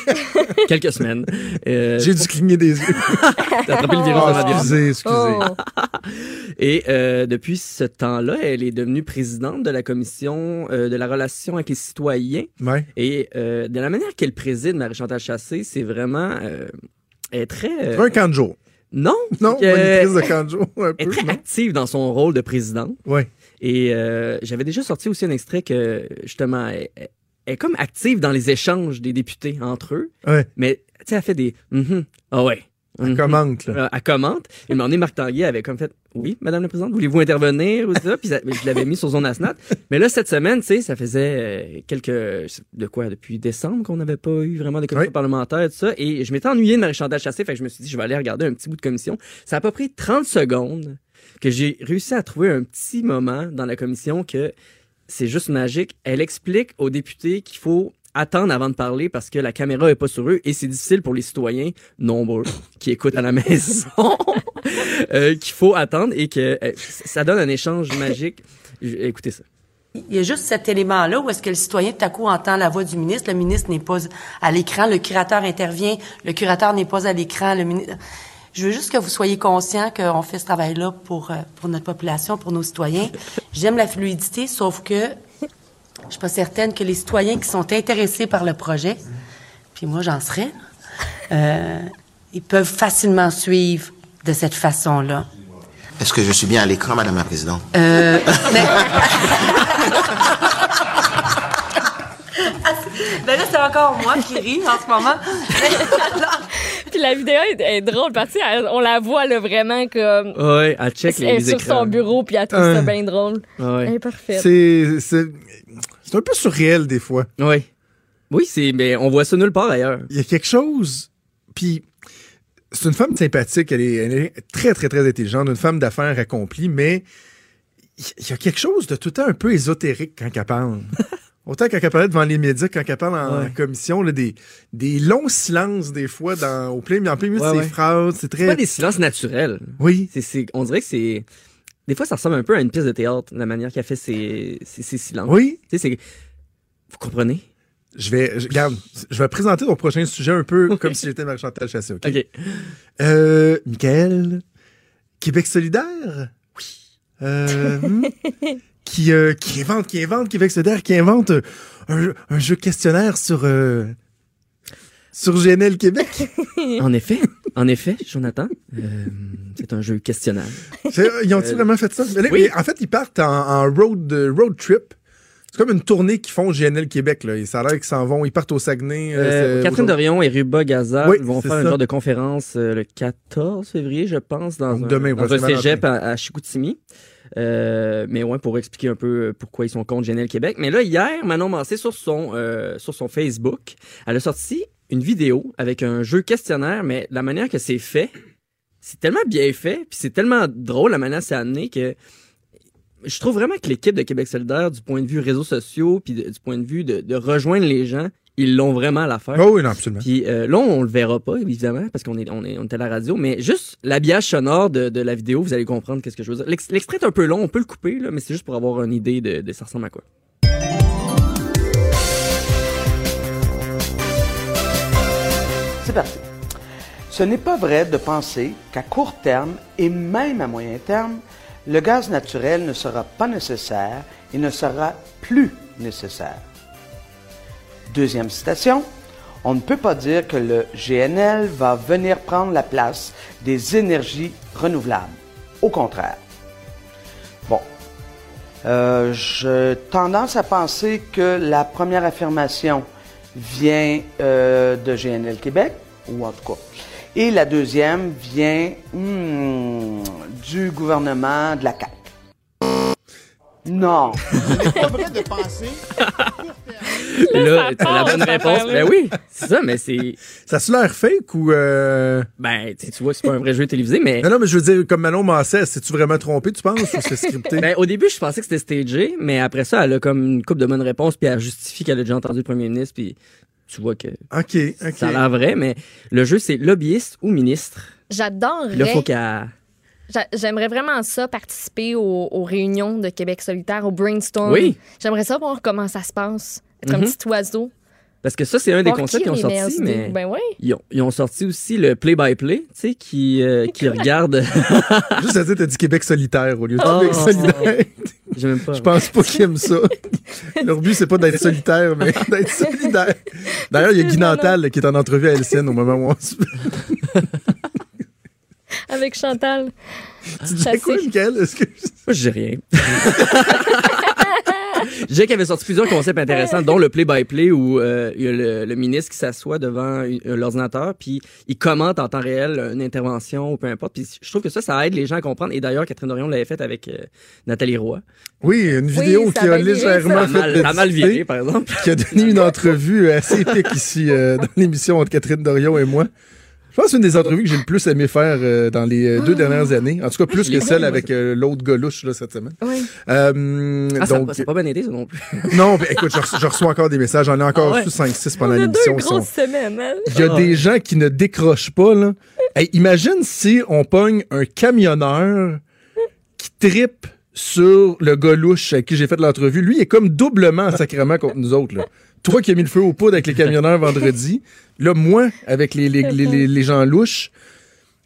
S19: Quelques semaines. Euh,
S4: J'ai dû cligner des yeux.
S19: T'as attrapé le virus
S4: Oh,
S19: de
S4: excusez, excusez.
S19: Et euh, depuis ce temps-là, elle est devenue présidente de la commission euh, de la relation avec les citoyens.
S4: Ouais.
S19: Et euh, de la manière qu'elle préside Marie-Chantal Chassé, c'est vraiment... euh, elle est très... euh,
S4: un camp de jour.
S19: Non.
S4: Non,
S19: Euh,
S4: de un
S19: est très
S4: non?
S19: active dans son rôle de présidente.
S4: Ouais.
S19: Et euh, j'avais déjà sorti aussi un extrait que, justement, elle, elle- elle est comme active dans les échanges des députés entre eux.
S4: Ouais.
S19: Mais, tu sais, elle fait des Mhm. Ah ouais.
S4: Elle
S19: Mhm.
S4: commente, là.
S19: Euh, elle commente. Et donné, Marc Tanguay avait comme fait Oui, Madame la Présidente, voulez-vous intervenir ou ça? Puis ça- je l'avais mis sur zone Asnat. Mais là, cette semaine, tu sais, ça faisait euh, quelques. De quoi? Depuis décembre qu'on n'avait pas eu vraiment de commission parlementaire et tout ça. Et je m'étais ennuyé de Marie-Chantal Chassé, fait que je me suis dit, je vais aller regarder un petit bout de commission. Ça a pas pris 30 secondes que j'ai réussi à trouver un petit moment dans la commission que c'est juste magique. Elle explique aux députés qu'il faut attendre avant de parler parce que la caméra est pas sur eux et c'est difficile pour les citoyens nombreux qui écoutent à la maison euh, qu'il faut attendre et que euh, ça donne un échange magique. Écoutez ça.
S23: Il y a juste cet élément-là où est-ce que le citoyen tout à coup entend la voix du ministre, le ministre n'est pas à l'écran, le curateur intervient, le curateur n'est pas à l'écran, le ministre... Je veux juste que vous soyez conscient qu'on fait ce travail-là pour, euh, pour notre population, pour nos citoyens. J'aime la fluidité, sauf que je suis pas certaine que les citoyens qui sont intéressés par le projet, puis moi j'en serais, euh, ils peuvent facilement suivre de cette façon-là.
S24: Est-ce que je suis bien à l'écran, Madame la Présidente?
S23: Euh, mais- ben là, c'est encore moi qui ris en ce moment.
S5: Puis la vidéo est, est drôle parce on la voit là, vraiment comme.
S19: Ouais, elle check les,
S5: elle est
S19: les
S5: sur
S19: écrans.
S5: son bureau puis elle trouve ça bien drôle.
S19: Ouais.
S5: Elle est parfaite.
S4: C'est, c'est, un peu surréel, des fois.
S19: Oui. Oui, c'est, mais on voit ça nulle part ailleurs.
S4: Il y a quelque chose. Puis, c'est une femme sympathique. Elle est, elle est très, très, très intelligente. Une femme d'affaires accomplie, mais il y a quelque chose de tout le temps un peu ésotérique quand elle parle. Autant quand elle parlait devant les médias, quand elle parle en
S19: Ouais.
S4: commission, là, des, des longs silences, des fois, dans, au plein, en plein milieu
S19: Ouais,
S4: de ses
S19: ouais.
S4: phrases. C'est très.
S19: pas des silences naturels.
S4: Oui.
S19: C'est, on dirait que c'est. Des fois, ça ressemble un peu à une pièce de théâtre, la manière qu'elle fait ses, ses, ses silences.
S4: Oui.
S19: Tu sais. Vous comprenez?
S4: Je vais, je, regarde, je vais présenter ton prochain sujet un peu comme si j'étais Marie-Chantal Chassé, OK?
S19: OK.
S4: Euh, Michael, Québec solidaire? Oui. Euh, qui, euh, qui invente, qui invente Québec solidaire, qui invente un, un jeu questionnaire sur, euh, sur GNL Québec.
S19: En effet, en effet, Jonathan, euh, c'est un jeu questionnable.
S4: C'est- Ils ont-ils
S19: Euh,
S4: vraiment fait ça?
S19: Oui.
S4: en fait, ils partent en, en road, euh, road trip. Tu comme une tournée qu'ils font GNL Québec. Là. Et ça a l'air qu'ils s'en vont, ils partent au Saguenay. euh, c'est-
S19: Catherine. Dorion et Ruba Gaza
S4: Oui,
S19: vont
S4: c'est
S19: faire un
S4: ça.
S19: genre de conférence le 14 février, je pense, dans
S4: Donc
S19: un,
S4: demain,
S19: dans un cégep à, à Chicoutimi. Euh, mais ouais, pour expliquer un peu pourquoi ils sont contre GNL Québec. Mais là, hier, Manon Mancé, sur son, euh, sur son Facebook, elle a sorti une vidéo avec un jeu questionnaire, mais la manière que c'est fait, c'est tellement bien fait, puis c'est tellement drôle la manière que c'est amené que je trouve vraiment que l'équipe de Québec solidaire, du point de vue réseaux sociaux, puis de- du point de vue de, de rejoindre les gens, ils l'ont vraiment à l'affaire.
S4: Ah oui, non, absolument.
S19: Puis euh, là, on le verra pas, évidemment, parce qu'on est, on est, on est à la radio, mais juste l'habillage sonore de, de la vidéo, vous allez comprendre qu'est-ce que je veux dire. L'ex- L'extrait est un peu long, on peut le couper, là, mais c'est juste pour avoir une idée de, de ça ressemble à quoi.
S25: C'est parti. Ce n'est pas vrai de penser qu'à court terme et même à moyen terme, le gaz naturel ne sera pas nécessaire et ne sera plus nécessaire. Deuxième citation. On ne peut pas dire que le GNL va venir prendre la place des énergies renouvelables. Au contraire. Bon. Euh, J'ai tendance à penser que la première affirmation vient euh, de GNL Québec, ou en tout cas. Et la deuxième vient hmm, du gouvernement de la CAQ. Non.
S11: Pas penser.
S19: Là, c'est la bonne réponse. Ben oui, c'est ça, mais c'est.
S4: Ça se l'air fake ou. Euh...
S19: Ben, tu sais, tu vois, c'est pas un vrai jeu télévisé, mais.
S4: Non, non, mais je veux dire, comme Manon Massé, c'est-tu vraiment trompé, tu penses, ou c'est scripté?
S19: Ben, au début, je pensais que c'était stagé, mais après ça, elle a comme une coupe de bonnes réponses, puis elle justifie qu'elle a déjà entendu le premier ministre, puis tu vois que
S4: OK, OK.
S19: ça a l'air vrai, mais le jeu, c'est lobbyiste ou ministre.
S5: J'adorerais.
S19: Là, faut qu'elle.
S5: J'a- J'aimerais vraiment ça, participer aux, aux réunions de Québec solitaire, au brainstorm.
S19: Oui.
S5: J'aimerais ça voir comment ça se passe. Être un
S19: Mhm.
S5: petit oiseau.
S19: Parce que ça, c'est un des concepts
S5: qui
S19: qu'ils ont sorti, mais.
S5: Ben oui.
S19: Ils ont, ils ont sorti aussi le play-by-play, tu sais, qui, euh, qui regarde.
S4: Juste à dire, t'as dit Québec solitaire au lieu de
S19: Oh,
S4: Québec solidaire.
S19: J'aime même pas.
S4: Je pense pas qu'ils aiment ça. Leur but, c'est pas d'être solitaire, mais d'être solidaire. D'ailleurs, il y a Guy Nantal qui est en entrevue à LCN au moment où on se...
S5: Avec Chantal.
S4: Tu disais quoi, Michael? Est-ce que...
S19: Moi, je dis rien. Qu'il avait sorti plusieurs concepts intéressants, dont le play-by-play où euh, il y a le, le ministre qui s'assoit devant euh, l'ordinateur, puis il commente en temps réel une intervention ou peu importe. Puis je trouve que ça, ça aide les gens à comprendre. Et d'ailleurs, Catherine Dorion l'avait fait avec euh, Nathalie Roy.
S4: Oui, une vidéo qui
S19: a
S4: a légèrement
S19: ça.
S4: fait
S19: Ça a mal-
S4: de
S19: ça a mal
S4: discuter,
S19: viré, par exemple.
S4: Qui a donné une entrevue assez épique ici euh, dans l'émission entre Catherine Dorion et moi. Je pense que c'est une des entrevues que j'ai le plus aimé faire euh, dans les euh, deux dernières années. En tout cas, plus
S19: l'ai
S4: que celle avec euh, l'autre gauche là, cette semaine.
S5: Oui.
S4: Euh,
S19: Ah, ça
S4: donc,
S19: a pas bien été, ça non plus.
S4: non, mais écoute, je, reçois- je reçois encore des messages. J'en ai encore
S5: Ah ouais.
S4: reçu 5-6 pendant
S5: On a deux
S4: l'émission. Ils
S5: grosses
S4: sont-
S5: semaines, hein?
S4: Il y a des gens qui ne décrochent pas, là. Hey, imagine si on pogne un camionneur qui tripe sur le gars louche avec qui j'ai fait l'entrevue. Lui, il est comme doublement en sacrement contre nous autres, là. Toi qui as mis le feu au poudre avec les camionneurs vendredi. Là, moi, avec les, les, les- les gens louches.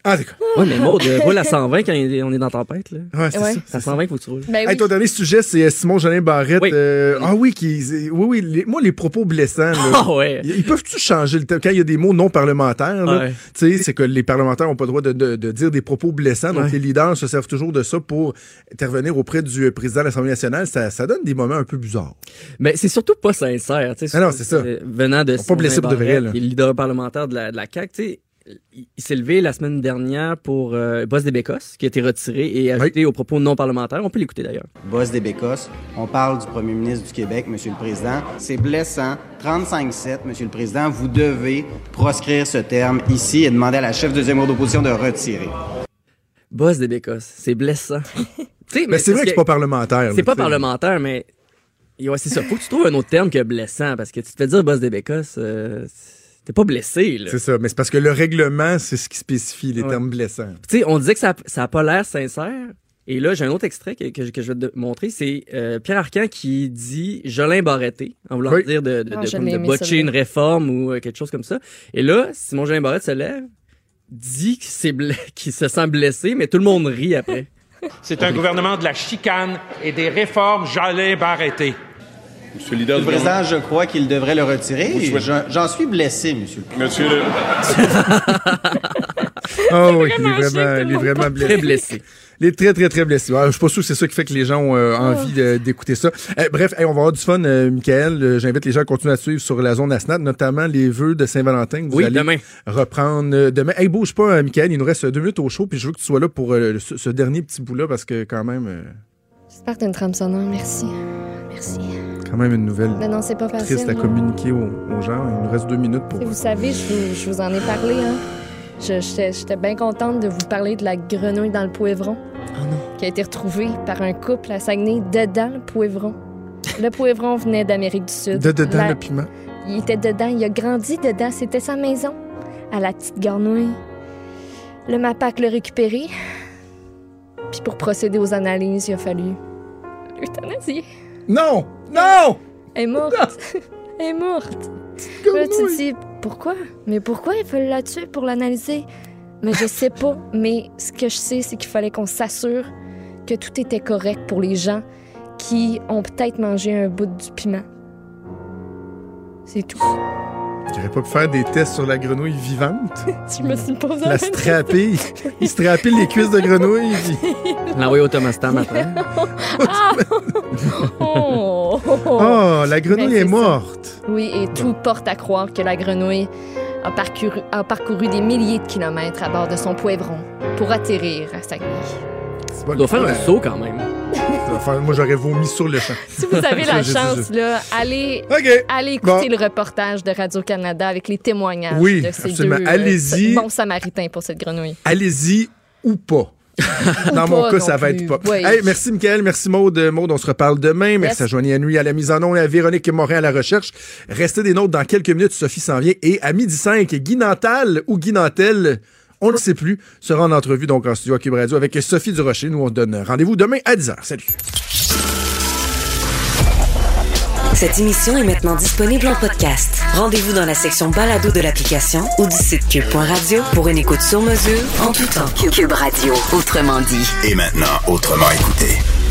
S4: Ah, d'accord.
S19: Ouais, mais Maud, euh, roule à 120 quand on est dans tempête, là.
S4: Ouais, c'est
S5: Ouais.
S4: ça.
S19: C'est à 120 qu'il faut que tu roules.
S5: Ben
S4: Hey,
S5: oui.
S4: ton dernier sujet, c'est euh, Simon Jolin Barrette. euh, ah oui, qui, oui, oui. les- moi, les propos blessants. là,
S19: Ah ouais.
S4: Ils peuvent-tu changer le thème? Quand il y a des mots non parlementaires, là,
S19: Ouais.
S4: tu sais, c'est que les parlementaires n'ont pas le droit de, de- de dire des propos blessants. Donc,
S19: Ouais.
S4: les leaders se servent toujours de ça pour intervenir auprès du président de l'Assemblée nationale. Ça, ça donne des moments un peu bizarres.
S19: Mais c'est surtout pas sincère. tu sais,
S4: Ah non, c'est ça.
S19: Venant de
S4: pas blesser pour de vrai, là.
S19: qui est le leader parlementaire de la, de la CAQ, tu sais, il, s'est levé la semaine dernière pour euh, Boss des Bécosses, qui a été retiré et ajouté aux propos non parlementaires. On peut l'écouter d'ailleurs.
S26: Boss des Bécosses, on parle du premier ministre du Québec, Monsieur le Président. C'est blessant. 35-7, Monsieur le Président, vous devez proscrire ce terme ici et demander à la chef de deuxième ordre d'opposition de retirer.
S19: Boss des Bécosses, c'est blessant.
S4: Mais c'est vrai que c'est pas parlementaire.
S19: C'est pas parlementaire, mais ouais, c'est ça. Faut que tu trouves un autre terme que blessant, parce que tu te fais dire Boss des Bécosses, euh, t'es pas blessé, là.
S4: C'est ça. Mais c'est parce que le règlement, c'est ce qui spécifie les
S19: Ouais.
S4: termes blessants.
S19: Tu sais, on disait que ça, ça a pas l'air sincère. Et là, j'ai un autre extrait que, que, je- que je vais te montrer. C'est euh, Pierre Arcan qui dit Jolin Barretté, en voulant
S4: Oui.
S19: dire de, de,
S5: Ah,
S19: de, comme de botcher une réforme ou euh, quelque chose comme ça. Et là, Simon Jolin Barrette se lève, dit qu'il s'est ble- qu'il se sent blessé, mais tout le monde rit après.
S22: C'est un gouvernement de la chicane et des réformes Jalais Barreté.
S10: Monsieur le leader du
S26: Président, je crois qu'il devrait le retirer. J'en- suis blessé, Monsieur le Président.
S10: Monsieur le...
S4: Ah oui, il est vraiment, il est vraiment blessé.
S19: Très blessé.
S4: Il est très, très, très blessé. Ouais, je suis pas sûr que c'est ça qui fait que les gens ont euh, envie de- d'écouter ça. Eh, bref, hey, on va avoir du fun, euh, Michael. Euh, J'invite les gens à continuer à suivre sur la zone ASNAT, notamment les vœux de Saint-Valentin.
S19: Oui,
S4: allez
S19: demain.
S4: reprendre euh, demain. Hey, bouge pas, euh, Michael. Il nous reste deux minutes au show, puis je veux que tu sois là pour euh, ce, ce dernier petit bout-là, parce que quand même, euh,
S5: J'espère que t'as une trame sonore. Merci. Merci.
S4: Quand même une nouvelle
S5: non, c'est pas facile.
S4: triste à communiquer aux, aux gens. Il nous reste deux minutes pour...
S5: Et vous savez, je vous, je vous en ai parlé, hein. Je- J'étais bien contente de vous parler de la grenouille dans le poivron. Qui a été retrouvée par un couple à Saguenay dedans le poivron. Le poivron venait d'Amérique du Sud.
S4: De dedans
S5: La-
S4: le piment.
S5: Il était dedans, il a grandi dedans, c'était sa maison. À la petite grenouille. Le MAPAC l'a récupéré. Puis pour procéder aux analyses, il a fallu l'euthanasier.
S4: Non! Non!
S5: Elle est morte. Elle est morte. Là, tu te dis, pourquoi? Mais pourquoi il fallait la tuer pour l'analyser? Mais je sais pas. Mais ce que je sais, c'est qu'il fallait qu'on s'assure que tout était correct pour les gens qui ont peut-être mangé un bout du piment. C'est tout.
S4: Tu n'aurais pas pu faire des tests sur la grenouille vivante?
S5: Je me suis posé
S4: La strapper. Il strappait les cuisses de grenouille. puis-
S19: L'envoyer au Thomas Tam après.
S5: Ah! Oh!
S4: Oh, la grenouille
S5: Ben,
S4: est morte.
S5: ça. Oui, et tout porte à croire que la grenouille a parcouru, a parcouru des milliers de kilomètres à bord de son poivron pour atterrir à Saguenay.
S4: Ça
S19: doit faire un saut quand même.
S4: Faire- Moi, j'aurais vomi sur le champ.
S5: Si vous avez la chance, là, allez, allez écouter
S4: Bon.
S5: le reportage de Radio-Canada avec les témoignages
S4: Oui,
S5: de ces
S4: absolument.
S5: deux euh,
S4: Allez-y.
S5: bons samaritains pour cette grenouille.
S4: Allez-y ou pas. Dans mon cas, ça va
S5: plus.
S4: être pas.
S5: Oui.
S4: Hey, merci, Michael. Merci, Maude. Maude, on se reparle demain. Merci à Joanie Henry à la mise en onde et à Véronique Morin à la recherche. Restez des nôtres dans quelques minutes. Sophie s'en vient. Et à midi 5, Guy Nantal ou Guy Nantel, on ne le sait plus, sera en entrevue donc en studio à Cube Radio avec Sophie Durocher. Nous, on se donne rendez-vous demain à 10h. Salut.
S1: Cette émission est maintenant disponible en podcast. Rendez-vous dans la section balado de l'application ou du site cube.radio pour une écoute sur mesure en tout temps. Cube Radio, autrement dit.
S3: Et maintenant, autrement écouté.